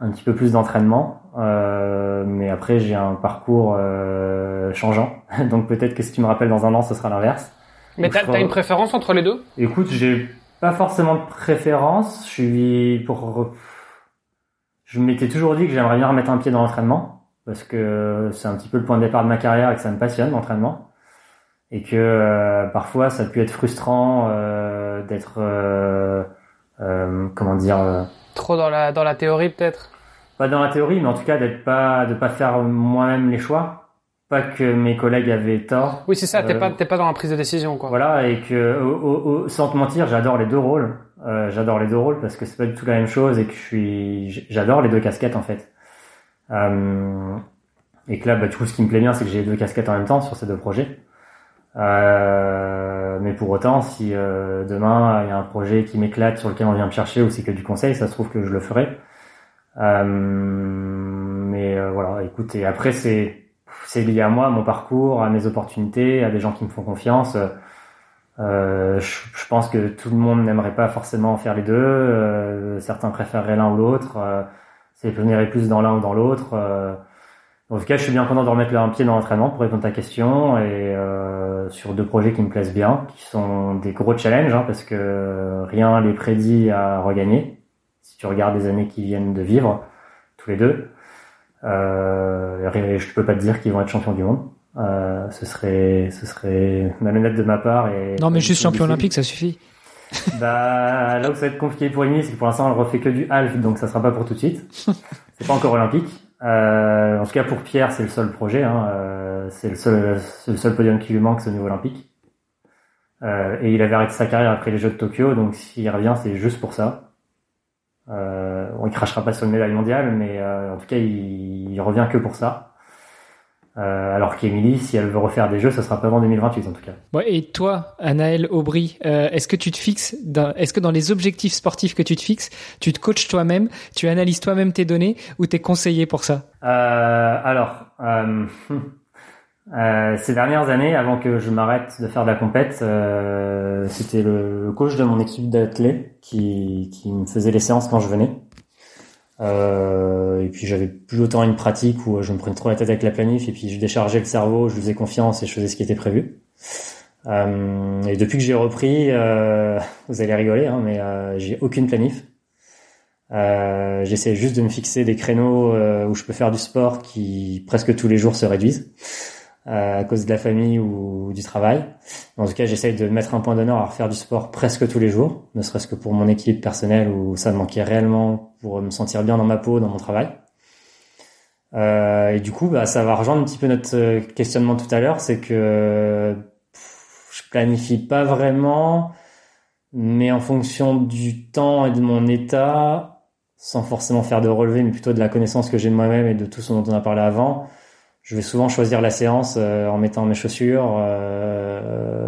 C: un petit peu plus d'entraînement. Euh, mais après, j'ai un parcours euh, changeant. Donc peut-être que si tu me rappelles dans un an, ce sera l'inverse.
A: Mais t'as as une préférence entre les deux?
C: Écoute, j'ai pas forcément de préférence. Je suis pour. Je m'étais toujours dit que j'aimerais bien remettre un pied dans l'entraînement parce que c'est un petit peu le point de départ de ma carrière et que ça me passionne l'entraînement et que euh, parfois ça peut être frustrant euh, d'être euh, comment dire
A: trop dans la dans la théorie peut-être?
C: Pas dans la théorie, mais en tout cas d'être pas de pas faire moi-même les choix. Pas que mes collègues avaient tort.
A: Oui, c'est ça. T'es pas t'es pas dans la prise de décision, quoi.
C: Voilà, et que sans te mentir, j'adore les deux rôles. Euh, j'adore les deux rôles parce que c'est pas du tout la même chose et que je suis j'adore les deux casquettes en fait. Euh, et que là, bah, du coup, ce qui me plaît bien, c'est que j'ai deux casquettes en même temps sur ces deux projets. Euh, mais pour autant, si euh, demain il y a un projet qui m'éclate sur lequel on vient me chercher ou c'est que du conseil, ça se trouve que je le ferai. Euh, mais euh, voilà, écoutez, après c'est c'est lié à moi, à mon parcours, à mes opportunités, à des gens qui me font confiance. Euh, je, je, pense que tout le monde n'aimerait pas forcément faire les deux. Euh, certains préféreraient l'un ou l'autre. Euh, S'épanouiraient plus dans l'un ou dans l'autre. Euh, en tout cas, je suis bien content de remettre un pied dans l'entraînement pour répondre à ta question et sur deux projets qui me plaisent bien, qui sont des gros challenges hein, parce que rien les prédit à regagner si tu regardes les années qui viennent de vivre, tous les deux, euh, je peux pas te dire qu'ils vont être champions du monde. Euh, ce serait, ce serait malhonnête de ma part. Et
B: non, mais juste champion olympique, ça suffit.
C: bah, là où ça va être compliqué pour Amy, c'est que pour l'instant, elle refait que du half, donc ça sera pas pour tout de suite. c'est pas encore olympique. Euh, en tout cas, pour Pierre, c'est le seul projet. Hein. Euh, c'est le seul, le seul podium qui lui manque, c'est au niveau olympique. Euh, et il avait arrêté sa carrière après les Jeux de Tokyo, donc s'il revient, c'est juste pour ça. Euh, on ne crachera pas sur une médaille mondiale, mais euh, en tout cas, il, il, revient que pour ça. Euh, alors qu'Emilie, si elle veut refaire des jeux, ce sera pas avant 2028 en tout cas.
B: Ouais, et toi, Anaël Aubry, euh, est-ce que tu te fixes, est-ce que dans les objectifs sportifs que tu te fixes, tu te coaches toi-même, tu analyses toi-même tes données, ou t'es conseillé pour ça?
C: Euh, Alors, Euh, ces dernières années, avant que je m'arrête de faire de la compète, euh, c'était le, coach de mon équipe d'athlètes qui, qui me faisait les séances quand je venais. Euh, et puis j'avais plus autant une pratique où je me prenais trop la tête avec la planif et puis je déchargeais le cerveau, je faisais confiance et je faisais ce qui était prévu. Euh, et depuis que j'ai repris, euh, vous allez rigoler, hein, mais euh, j'ai aucune planif. J'essaie juste de me fixer des créneaux où je peux faire du sport qui presque tous les jours se réduisent. Euh, à cause de la famille ou du travail. En tout cas, j'essaye de mettre un point d'honneur à refaire du sport presque tous les jours, ne serait-ce que pour mon équipe personnelle où ça me manquait réellement pour me sentir bien dans ma peau, dans mon travail. Euh, et du coup, bah, ça va rejoindre un petit peu notre euh, questionnement tout à l'heure, c'est que je planifie pas vraiment, mais en fonction du temps et de mon état, sans forcément faire de relevé, mais plutôt de la connaissance que j'ai de moi-même et de tout ce dont on a parlé avant, je vais souvent choisir la séance euh, en mettant mes chaussures euh,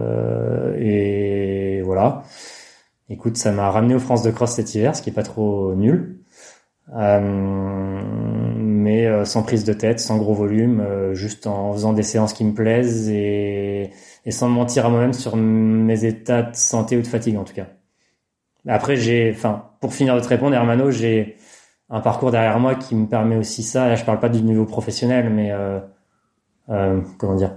C: et voilà. Écoute, ça m'a ramené aux France de cross cet hiver, ce qui est pas trop nul, euh, mais sans prise de tête, sans gros volume, juste en faisant des séances qui me plaisent et, et sans mentir à moi-même sur mes états de santé ou de fatigue en tout cas. Après, j'ai, enfin, pour finir de te répondre, Hermano, j'ai un parcours derrière moi qui me permet aussi ça. Là, je parle pas du niveau professionnel, mais euh, euh, comment dire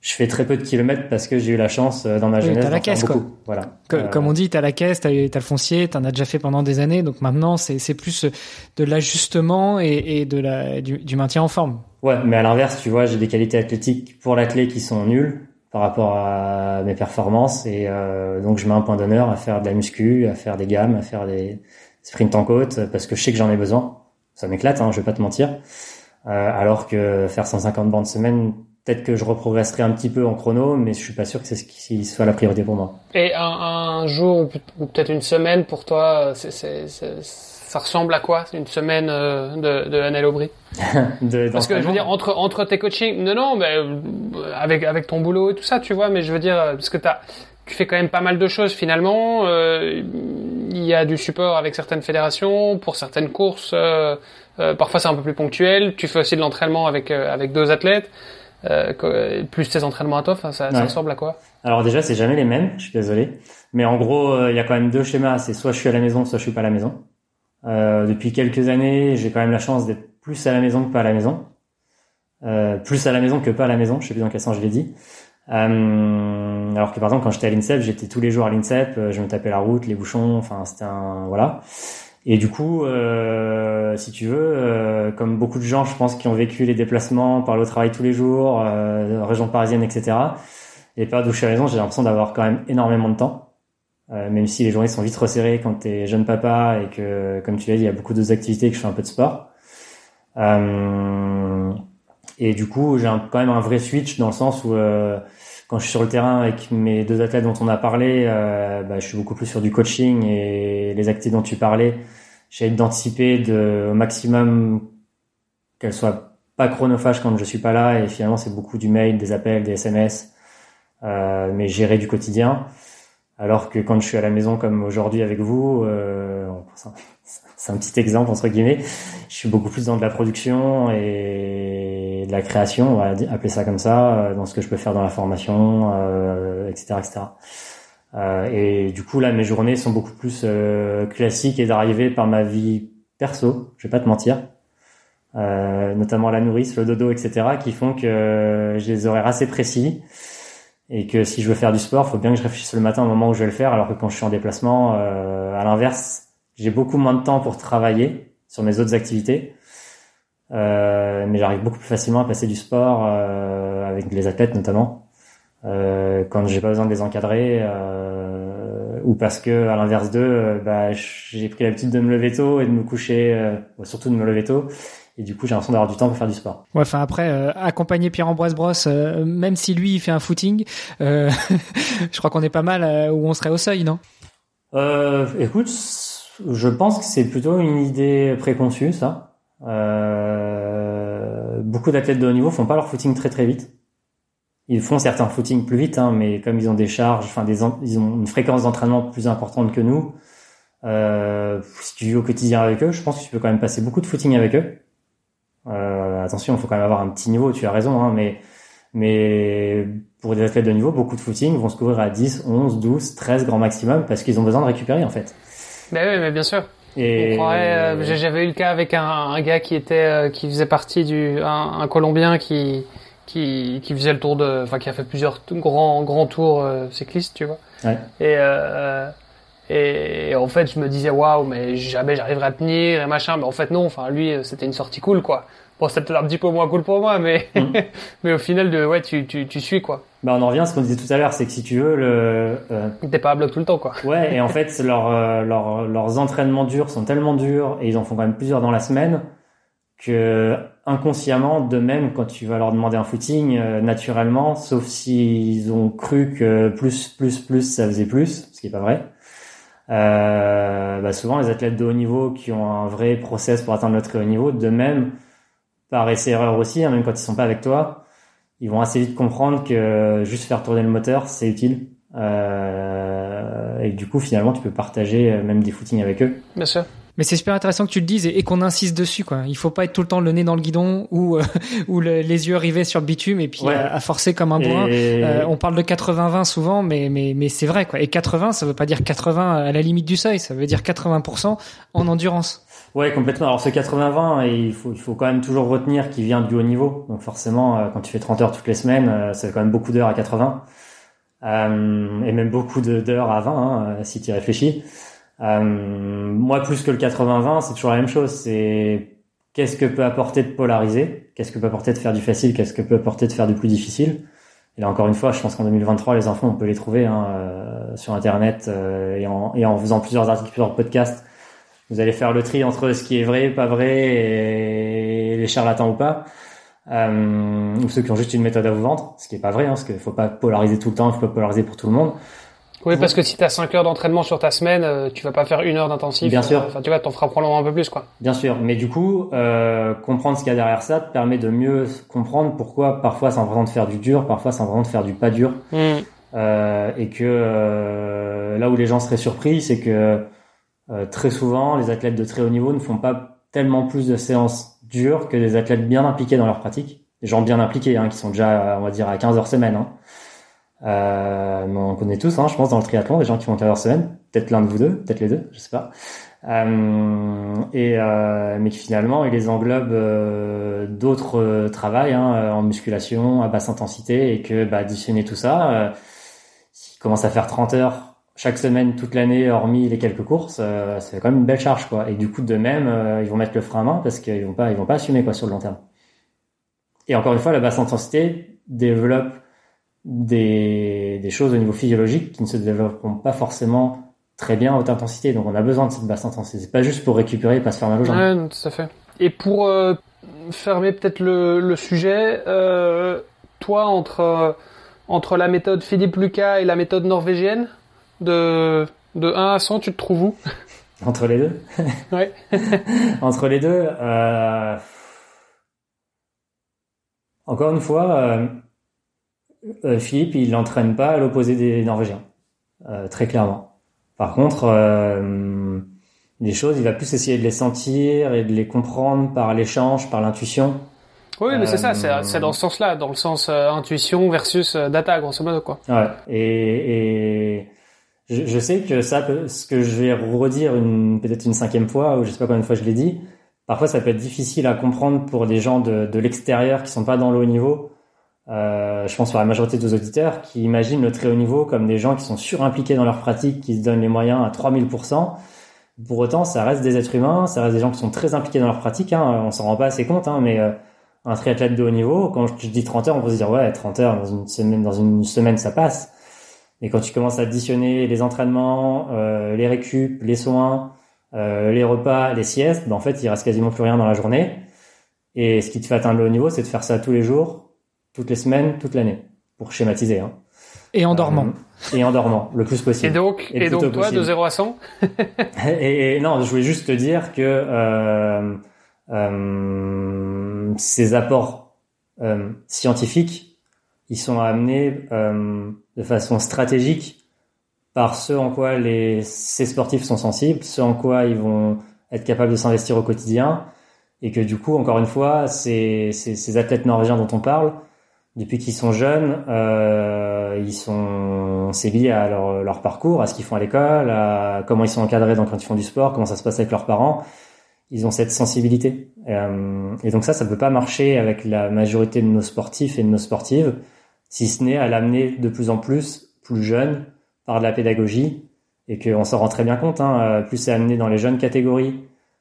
C: Je fais très peu de kilomètres parce que j'ai eu la chance euh, dans ma jeunesse.
B: t'as la caisse, quoi.
C: Voilà.
B: Euh, comme on dit, t'as la caisse, t'as, as le foncier, t'en as déjà fait pendant des années. Donc maintenant, c'est, c'est plus de l'ajustement et, et de la du, du, maintien en forme.
C: Ouais, mais à l'inverse, tu vois, j'ai des qualités athlétiques pour l'athlète qui sont nulles par rapport à mes performances et donc je mets un point d'honneur à faire de la muscu, à faire des gammes, à faire des sprints en côte parce que je sais que j'en ai besoin. Ça m'éclate, hein, je vais pas te mentir. alors que faire 150 bandes semaine, peut-être que je reprogresserai un petit peu en chrono, mais je suis pas sûr que c'est ce qui soit la priorité pour moi.
A: Et un, un jour ou peut-être une semaine pour toi, c'est, c'est, ça ressemble à quoi une semaine euh, de, de Aubry? Parce que je veux dire entre entre tes coachings, non non, mais euh, avec avec ton boulot et tout ça, tu vois, mais je veux dire parce que t'as tu fais quand même pas mal de choses finalement. Euh, il y a du support avec certaines fédérations pour certaines courses. Euh, euh parfois c'est un peu plus ponctuel. Tu fais aussi de l'entraînement avec avec deux athlètes. Euh, plus tes entraînements à toi, ça, ça ressemble à quoi?
C: Alors déjà, c'est jamais les mêmes. Je suis désolé, mais en gros, il y a quand même deux schémas. C'est soit je suis à la maison, soit je suis pas à la maison. Euh, depuis quelques années, j'ai quand même la chance d'être plus à la maison que pas à la maison. Euh, plus à la maison que pas à la maison, je sais plus dans quel sens je l'ai dit. Euh, alors que par exemple quand j'étais à l'INSEP, j'étais tous les jours à l'INSEP, euh, je me tapais la route, les bouchons, enfin c'était un voilà. Et du coup, euh, si tu veux, euh, comme beaucoup de gens, je pense, qui ont vécu les déplacements par le travail tous les jours, région parisienne, etc. Et pas d'où je suis à j'ai l'impression d'avoir quand même énormément de temps. Euh, même si les journées sont vite resserrées quand tu es jeune papa et que, comme tu l'as dit, il y a beaucoup d'autres activités et que je fais un peu de sport. Euh, et du coup, j'ai quand même un vrai switch dans le sens où euh, quand je suis sur le terrain avec mes deux athlètes dont on a parlé, euh, bah, je suis beaucoup plus sur du coaching et les activités dont tu parlais, j'essaie d'anticiper au maximum qu'elles soient pas chronophages quand je suis pas là. Et finalement c'est beaucoup du mail, des appels, des SMS, euh, mais gérer du quotidien. Alors que quand je suis à la maison comme aujourd'hui avec vous, euh, c'est un petit exemple entre guillemets, je suis beaucoup plus dans de la production et de la création, on va appeler ça comme ça, euh, dans ce que je peux faire dans la formation, euh, etc., etc. Euh, et du coup là, mes journées sont beaucoup plus euh, classiques et d'arriver par ma vie perso, je vais pas te mentir, notamment la nourrice, le dodo, etc., qui font que j'ai des horaires assez précis et que si je veux faire du sport, faut bien que je réfléchisse le matin au moment où je vais le faire, alors que quand je suis en déplacement, euh, à l'inverse, j'ai beaucoup moins de temps pour travailler sur mes autres activités, euh, mais j'arrive beaucoup plus facilement à passer du sport euh, avec les athlètes notamment, euh, quand j'ai pas besoin de les encadrer, euh, ou parce que à l'inverse d'eux, bah, j'ai pris l'habitude de me lever tôt et de me coucher, surtout de me lever tôt, et du coup j'ai l'impression d'avoir du temps pour faire du sport.
B: Ouais, enfin après euh, accompagner Pierre-Ambroise Brosse, euh, même si lui il fait un footing, euh, je crois qu'on est pas mal où on serait au seuil, non?
C: Écoute, je pense que c'est plutôt une idée préconçue ça. beaucoup d'athlètes de haut niveau font pas leur footing très très vite. Ils font certains footings plus vite, hein, mais comme ils ont des charges, enfin ils ont une fréquence d'entraînement plus importante que nous. si tu vis au quotidien avec eux, je pense que tu peux quand même passer beaucoup de footing avec eux. Euh, attention, il faut quand même avoir un petit niveau, tu as raison, hein, mais, mais pour des athlètes de niveau, beaucoup de footing vont se couvrir à 10, 11, 12, 13 grand maximum parce qu'ils ont besoin de récupérer en fait.
A: Ben oui, mais bien sûr. Et euh, j'avais eu le cas avec un, un gars qui était euh, qui faisait partie du un, un, Colombien qui qui qui faisait le tour de enfin qui a fait plusieurs grands grands tours euh, cyclistes, tu vois. Ouais. Et et, en fait, je me disais, waouh, mais jamais j'arriverai à tenir et machin. Mais en fait, non. Enfin, lui, c'était une sortie cool, quoi. Bon, c'était un petit peu moins cool pour moi, mais mm. mais au final, de ouais, tu, tu, tu suis, quoi.
C: Bah, on en revient à ce qu'on disait tout à l'heure, c'est que si tu veux, le.
A: Euh... T'es pas à bloc tout le temps, quoi.
C: Ouais, et en fait, leur, euh, leur, leurs entraînements durs sont tellement durs et ils en font quand même plusieurs dans la semaine que inconsciemment, de même, quand tu vas leur demander un footing, euh, naturellement, sauf s'ils ont cru que plus, plus, plus, ça faisait plus, ce qui est pas vrai euh, bah souvent les athlètes de haut niveau qui ont un vrai process pour atteindre le très haut niveau, de même par essai-erreur aussi, hein, même quand ils sont pas avec toi, ils vont assez vite comprendre que juste faire tourner le moteur c'est utile euh, et du coup finalement tu peux partager euh, même des footings avec eux.
A: Bien sûr.
B: Mais c'est super intéressant que tu le dises et, qu'on insiste dessus. Quoi. Il faut pas être tout le temps le nez dans le guidon ou, euh, ou les yeux rivés sur le bitume et puis à, forcer comme un bourrin. Euh, on parle de 80-20 souvent, mais, mais, mais c'est vrai. Quoi. Et 80, ça veut pas dire 80 à la limite du seuil, ça veut dire 80% en endurance.
C: Ouais, complètement. Alors ce 80-20, il faut, il faut quand même toujours retenir qu'il vient du haut niveau. Donc forcément, euh, quand tu fais 30 heures toutes les semaines, ça fait quand même beaucoup d'heures à 80. Euh, et même beaucoup d'heures à 20, hein, si tu y réfléchis. Euh, moi, plus que le 80-20, c'est toujours la même chose. C'est qu'est-ce que peut apporter de polariser, qu'est-ce que peut apporter de faire du facile, qu'est-ce que peut apporter de faire du plus difficile? Et là encore une fois, je pense qu'en 2023, les infos, on peut les trouver hein, euh, sur Internet euh, et, en, et en faisant plusieurs articles, plusieurs podcasts. Vous allez faire le tri entre ce qui est vrai, pas vrai, et les charlatans ou pas. Euh, ou ceux qui ont juste une méthode à vous vendre, ce qui est pas vrai, hein, parce qu'il faut pas polariser tout le temps, il faut pas polariser pour tout le monde.
A: Oui, parce que si tu as 5 heures d'entraînement sur ta semaine, euh, tu vas pas faire une heure d'intensif.
C: Bien sûr.
A: Enfin, tu vois, t'en feras probablement un peu plus, quoi.
C: Bien sûr, mais du coup, euh, comprendre ce qu'il y a derrière ça te permet de mieux comprendre pourquoi parfois c'est train de faire du dur, parfois c'est train de faire du pas dur.
A: Hmm.
C: Euh, et que euh, là où les gens seraient surpris, c'est que euh, très souvent, les athlètes de très haut niveau ne font pas tellement plus de séances dures que des athlètes bien impliqués dans leur pratique. Des gens bien impliqués, hein, qui sont déjà, on va dire, à 15 heures semaine. Hein. Euh, on connaît tous, hein, je pense, dans le triathlon, des gens qui font 15 heures semaine. Peut-être l'un de vous deux, peut-être les deux, je sais pas. Euh, et euh, mais qui finalement, ils les englobent euh, d'autres euh, travails hein, en musculation à basse intensité et que bah, additionner tout ça, s'ils commencent à faire 30 heures chaque semaine toute l'année, hormis les quelques courses, euh, c'est quand même une belle charge, quoi. Et du coup, de même, euh, ils vont mettre le frein à main parce qu'ils vont pas, ils vont pas assumer quoi sur le long terme. Et encore une fois, la basse intensité développe des, choses au niveau physiologique qui ne se développeront pas forcément très bien à haute intensité. Donc, on a besoin de cette basse intensité. C'est pas juste pour récupérer et pas se faire mal aux jambes.
A: Ouais, tout à fait. Et pour euh, fermer peut-être le, sujet, toi, entre, entre la méthode Philippe Lucas et la méthode norvégienne, de, de 1 à 100, tu te trouves où?
C: Entre les deux?
A: Ouais.
C: Entre les deux, euh, encore une fois, euh, euh, Philippe, il n'entraîne pas à l'opposé des Norvégiens, euh, très clairement. Par contre, euh, les choses, il va plus essayer de les sentir et de les comprendre par l'échange, par l'intuition.
A: Oui, mais c'est ça,
C: Euh,
A: c'est c'est dans ce sens-là, dans le sens euh, intuition versus euh, data, grosso modo, quoi.
C: Ouais. Et, et je, sais que ça, peut- ce que je vais redire une peut-être une cinquième fois, ou je sais pas combien de fois je l'ai dit, parfois ça peut être difficile à comprendre pour des gens de, de l'extérieur qui sont pas dans le haut niveau. Euh, je pense pour la majorité de nos auditeurs qui imaginent le très haut niveau comme des gens qui sont surimpliqués dans leur pratique, qui se donnent les moyens à 3000%. Pour autant, ça reste des êtres humains, ça reste des gens qui sont très impliqués dans leur pratique. Hein, on s'en rend pas assez compte, hein, mais euh, un triathlète de haut niveau, quand je dis 30 heures, on peut se dire ouais, 30 heures dans une semaine, dans une semaine, ça passe. Mais quand tu commences à additionner les entraînements, euh, les récup, les soins, euh, les repas, les siestes, ben en fait, il reste quasiment plus rien dans la journée. Et ce qui te fait atteindre le haut niveau, c'est de faire ça tous les jours, toutes les semaines, toute l'année, pour schématiser. Hein.
B: Et en dormant.
C: Euh, et en dormant, le plus
A: Et
C: possible.
A: donc,
C: Et le
A: et donc toi, de
C: possible.
A: 0 à 100
C: et, et non, je voulais juste te dire que euh, euh, ces apports euh, scientifiques, ils sont amenés euh, de façon stratégique par ce en quoi ces sportifs sont sensibles, ce en quoi ils vont être capables de s'investir au quotidien, et que du coup, encore une fois, ces, ces, athlètes norvégiens dont on parle, depuis qu'ils sont jeunes, euh, ils sont, lié à leur, leur parcours, à ce qu'ils font à l'école, à comment ils sont encadrés quand ils font du sport, comment ça se passe avec leurs parents. Ils ont cette sensibilité. Euh, et donc ça, ça peut pas marcher avec la majorité de nos sportifs et de nos sportives, si ce n'est à l'amener de plus en plus, plus jeune, par de la pédagogie, et qu'on s'en rend très bien compte. Hein, euh, plus c'est amené dans les jeunes catégories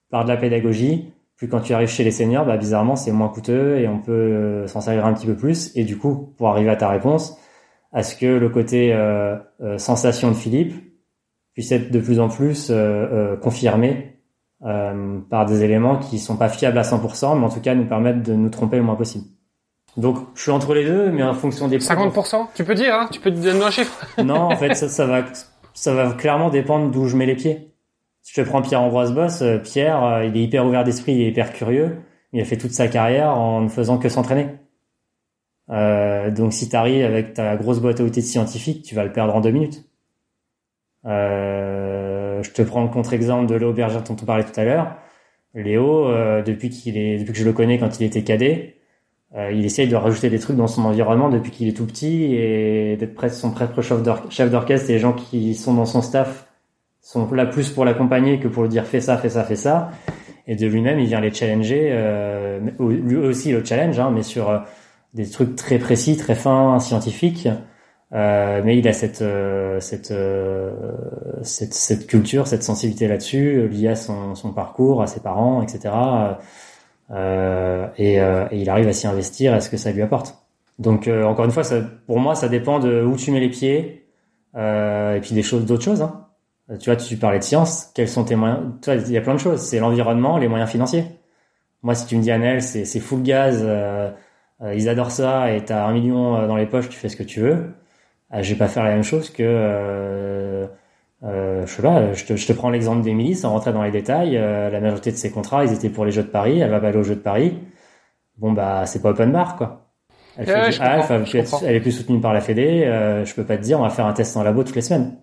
C: par de la pédagogie, plus quand tu arrives chez les seniors, bah, bizarrement, c'est moins coûteux et on peut euh, s'en servir un petit peu plus. Et du coup, pour arriver à ta réponse, à ce que le côté euh, euh, sensation de Philippe puisse être de plus en plus euh, confirmé par des éléments qui sont pas fiables à 100%, mais en tout cas nous permettent de nous tromper le moins possible. Donc, je suis entre les deux, mais en fonction des
A: 50% Tu peux dire, hein Tu peux donner un chiffre
C: non, en fait, ça, ça va, ça va clairement dépendre d'où je mets les pieds. Si je prends Pierre-Ambroise Boss, euh, Pierre, euh, il est hyper ouvert d'esprit, il est hyper curieux. Il a fait toute sa carrière en ne faisant que s'entraîner. Euh, donc, si tu arrives avec ta grosse boîte à outils scientifique, tu vas le perdre en deux minutes. Euh, je te prends le contre-exemple de Léo Berger dont on parlait tout à l'heure. Léo, euh, depuis qu'il est, depuis que je le connais quand il était cadet, euh, il essaye de rajouter des trucs dans son environnement depuis qu'il est tout petit et d'être presque son propre chef d'or- chef d'orchestre et les gens qui sont dans son staff sont là plus pour l'accompagner que pour lui dire fais ça, fais ça, fais ça. Et de lui-même, il vient les challenger, euh, lui aussi le challenge, hein, mais sur euh, des trucs très précis, très fins, scientifiques. Euh, mais il a cette euh, cette, cette cette culture, cette sensibilité là-dessus, liée à son, son parcours, à ses parents, etc. Euh, et, euh, et il arrive à s'y investir, à ce que ça lui apporte. Donc encore une fois, ça, pour moi, ça dépend de où tu mets les pieds et puis des choses, d'autres choses. Hein. Tu vois, tu parlais de science. Quels sont tes moyens? Tu vois, il y a plein de choses. C'est l'environnement, les moyens financiers. Moi, si tu me dis Annel, c'est c'est full gaz, euh, euh, ils adorent ça et t'as un million euh, dans les poches, tu fais ce que tu veux. Euh, je vais pas faire la même chose que euh, je sais pas. Je te, je te prends l'exemple d'Emilie, sans rentrer dans les détails. la majorité de ses contrats, ils étaient pour les Jeux de Paris. Elle va pas aller aux Jeux de Paris. Bon bah, c'est pas open bar quoi. Elle, fait du half, elle, est plus soutenue par la Fédé. je peux pas te dire, on va faire un test en labo toutes les semaines.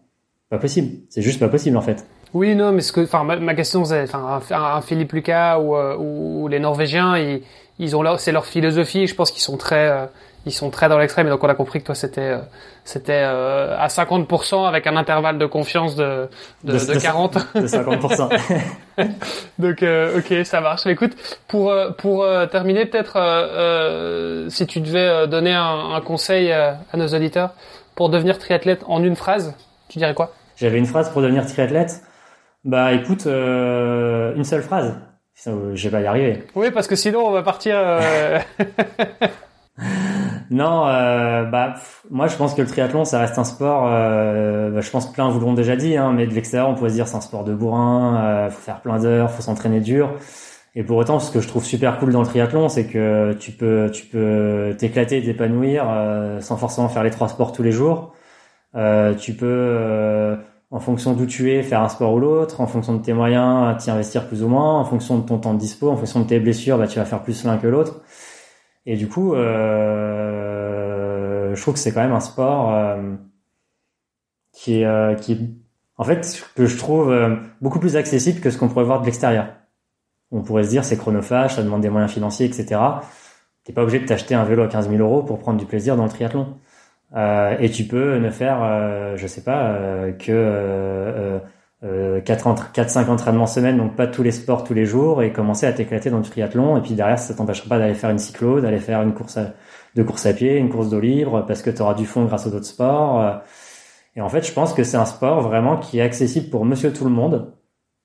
C: Pas possible. C'est juste pas possible en fait.
A: Oui, non, mais ce que, enfin, ma, question c'est, enfin, un, Philippe Lucas ou, euh, ou, les Norvégiens, ils, ils ont là, c'est leur philosophie. Je pense qu'ils sont très, euh, ils sont très dans l'extrême. Et donc on a compris que toi c'était, euh, c'était à 50% avec un intervalle de confiance de de, de, 40.
C: De 50%.
A: donc ok, ça marche. Écoute, pour pour terminer, peut-être si tu devais donner un, un conseil à nos auditeurs pour devenir triathlète en une phrase, tu dirais quoi?
C: J'avais une phrase pour devenir triathlète. Bah écoute, euh, une seule phrase. Je vais pas y arriver.
A: Oui, parce que sinon on va partir. Euh...
C: non, euh, bah moi je pense que le triathlon ça reste un sport. Euh, bah, je pense que plein vous l'ont déjà dit, hein, mais de l'extérieur on pourrait se dire c'est un sport de bourrin. Euh, faut faire plein d'heures, faut s'entraîner dur. Et pour autant, ce que je trouve super cool dans le triathlon, c'est que tu peux tu peux t'éclater, t'épanouir euh, sans forcément faire les trois sports tous les jours. tu peux en fonction d'où tu es, faire un sport ou l'autre, en fonction de tes moyens, t'y investir plus ou moins, en fonction de ton temps de dispo, en fonction de tes blessures, bah, tu vas faire plus l'un que l'autre. Et du coup, euh, je trouve que c'est quand même un sport euh, qui est, euh, qui en fait, que je trouve euh, beaucoup plus accessible que ce qu'on pourrait voir de l'extérieur. On pourrait se dire c'est chronophage, ça demande des moyens financiers, etc. T'es pas obligé de t'acheter un vélo à 15 000 euros pour prendre du plaisir dans le triathlon. Et tu peux ne faire, euh, je sais pas, que euh, 4-5 entraînements semaine, donc pas tous les sports tous les jours, et commencer à t'éclater dans du triathlon. Et puis derrière, ça t'empêchera pas d'aller faire une cyclo, d'aller faire une course à, de course à pied, une course d'eau libre, parce que tu auras du fond grâce aux autres sports. Et en fait, je pense que c'est un sport vraiment qui est accessible pour monsieur tout le monde,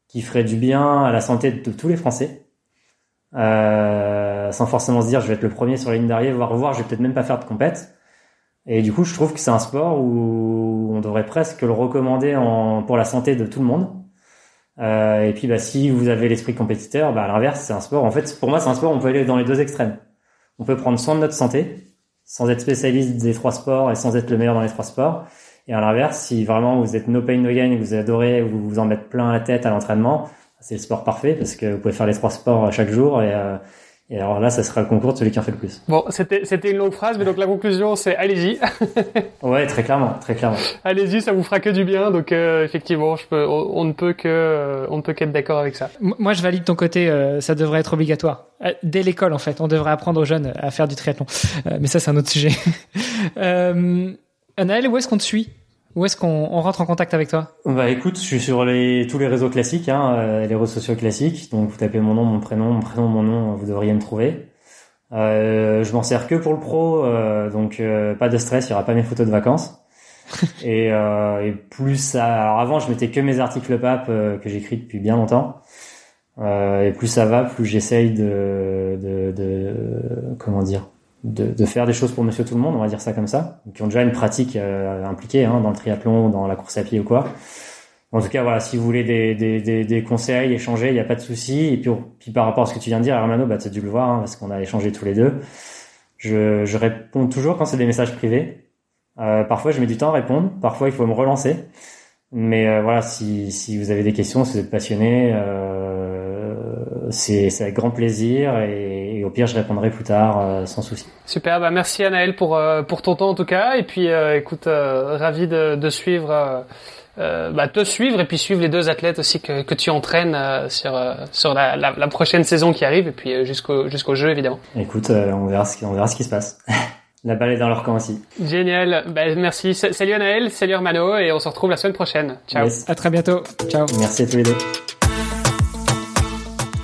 C: qui ferait du bien à la santé de tous les Français. Euh, sans forcément se dire je vais être le premier sur la ligne d'arrivée, voire voir je vais peut-être même pas faire de compète. Et du coup, je trouve que c'est un sport où on devrait presque le recommander pour la santé de tout le monde. Euh, et puis, bah, si vous avez l'esprit compétiteur, bah, à l'inverse, c'est un sport. En fait, pour moi, c'est un sport. On peut aller dans les deux extrêmes. On peut prendre soin de notre santé, sans être spécialiste des trois sports et sans être le meilleur dans les trois sports. Et à l'inverse, si vraiment vous êtes no pain no gain vous adorez, vous vous en mettez plein la tête à l'entraînement, c'est le sport parfait parce que vous pouvez faire les trois sports chaque jour et, euh, et alors là, ça sera le concours de celui qui en fait le plus.
A: Bon, c'était c'était une longue phrase, mais donc la conclusion, c'est allez-y.
C: ouais, très clairement, très clairement.
A: Allez-y, ça vous fera que du bien. Donc euh, effectivement, je peux, on, ne peut que on ne peut qu'être d'accord avec ça.
B: Moi, je valide ton côté. Euh, ça devrait être obligatoire euh, dès l'école, en fait. On devrait apprendre aux jeunes à faire du triathlon. mais ça, c'est un autre sujet. euh, Anaël, où est-ce qu'on te suit? Où est-ce qu'on rentre en contact avec toi?
C: Bah écoute, je suis sur les, tous les réseaux classiques, hein, euh, les réseaux sociaux classiques. Donc vous tapez mon nom, mon prénom, mon prénom, mon nom, vous devriez me trouver. Euh, je m'en sers que pour le pro, euh, donc euh, pas de stress, il y aura pas mes photos de vacances. et, et, plus ça, alors avant je mettais que mes articles PAP que j'écris depuis bien longtemps. et plus ça va, plus j'essaye de, de, de, comment dire, de, faire des choses pour Monsieur Tout le Monde, on va dire ça comme ça, qui ont déjà une pratique euh, impliquée hein, dans le triathlon, dans la course à pied ou quoi. En tout cas, voilà, si vous voulez des, des, des, conseils, échanger, il n'y a pas de souci. Et puis, par rapport à ce que tu viens de dire, Hermano, bah, tu as dû le voir, hein, parce qu'on a échangé tous les deux. Je, réponds toujours quand c'est des messages privés. Euh, parfois, je mets du temps à répondre. Parfois, il faut me relancer. Mais euh, voilà, si, si vous avez des questions, si vous êtes passionné, c'est avec grand plaisir. Et, et au pire, je répondrai plus tard euh, sans souci.
A: Super, bah merci Anaël pour euh, pour ton temps en tout cas, et puis euh, écoute, ravi de, de suivre. bah, te suivre et puis suivre les deux athlètes aussi que, que tu entraînes sur sur la, la, la, prochaine saison qui arrive et puis jusqu'au jusqu'au jeu évidemment.
C: Écoute, on verra ce qui, on verra ce qui se passe. la balle est dans leur camp aussi.
A: Génial, bah, merci. Salut Anaël, salut Hermano et on se retrouve la semaine prochaine. Ciao.
B: À très bientôt. Ciao.
C: Merci à tous les deux.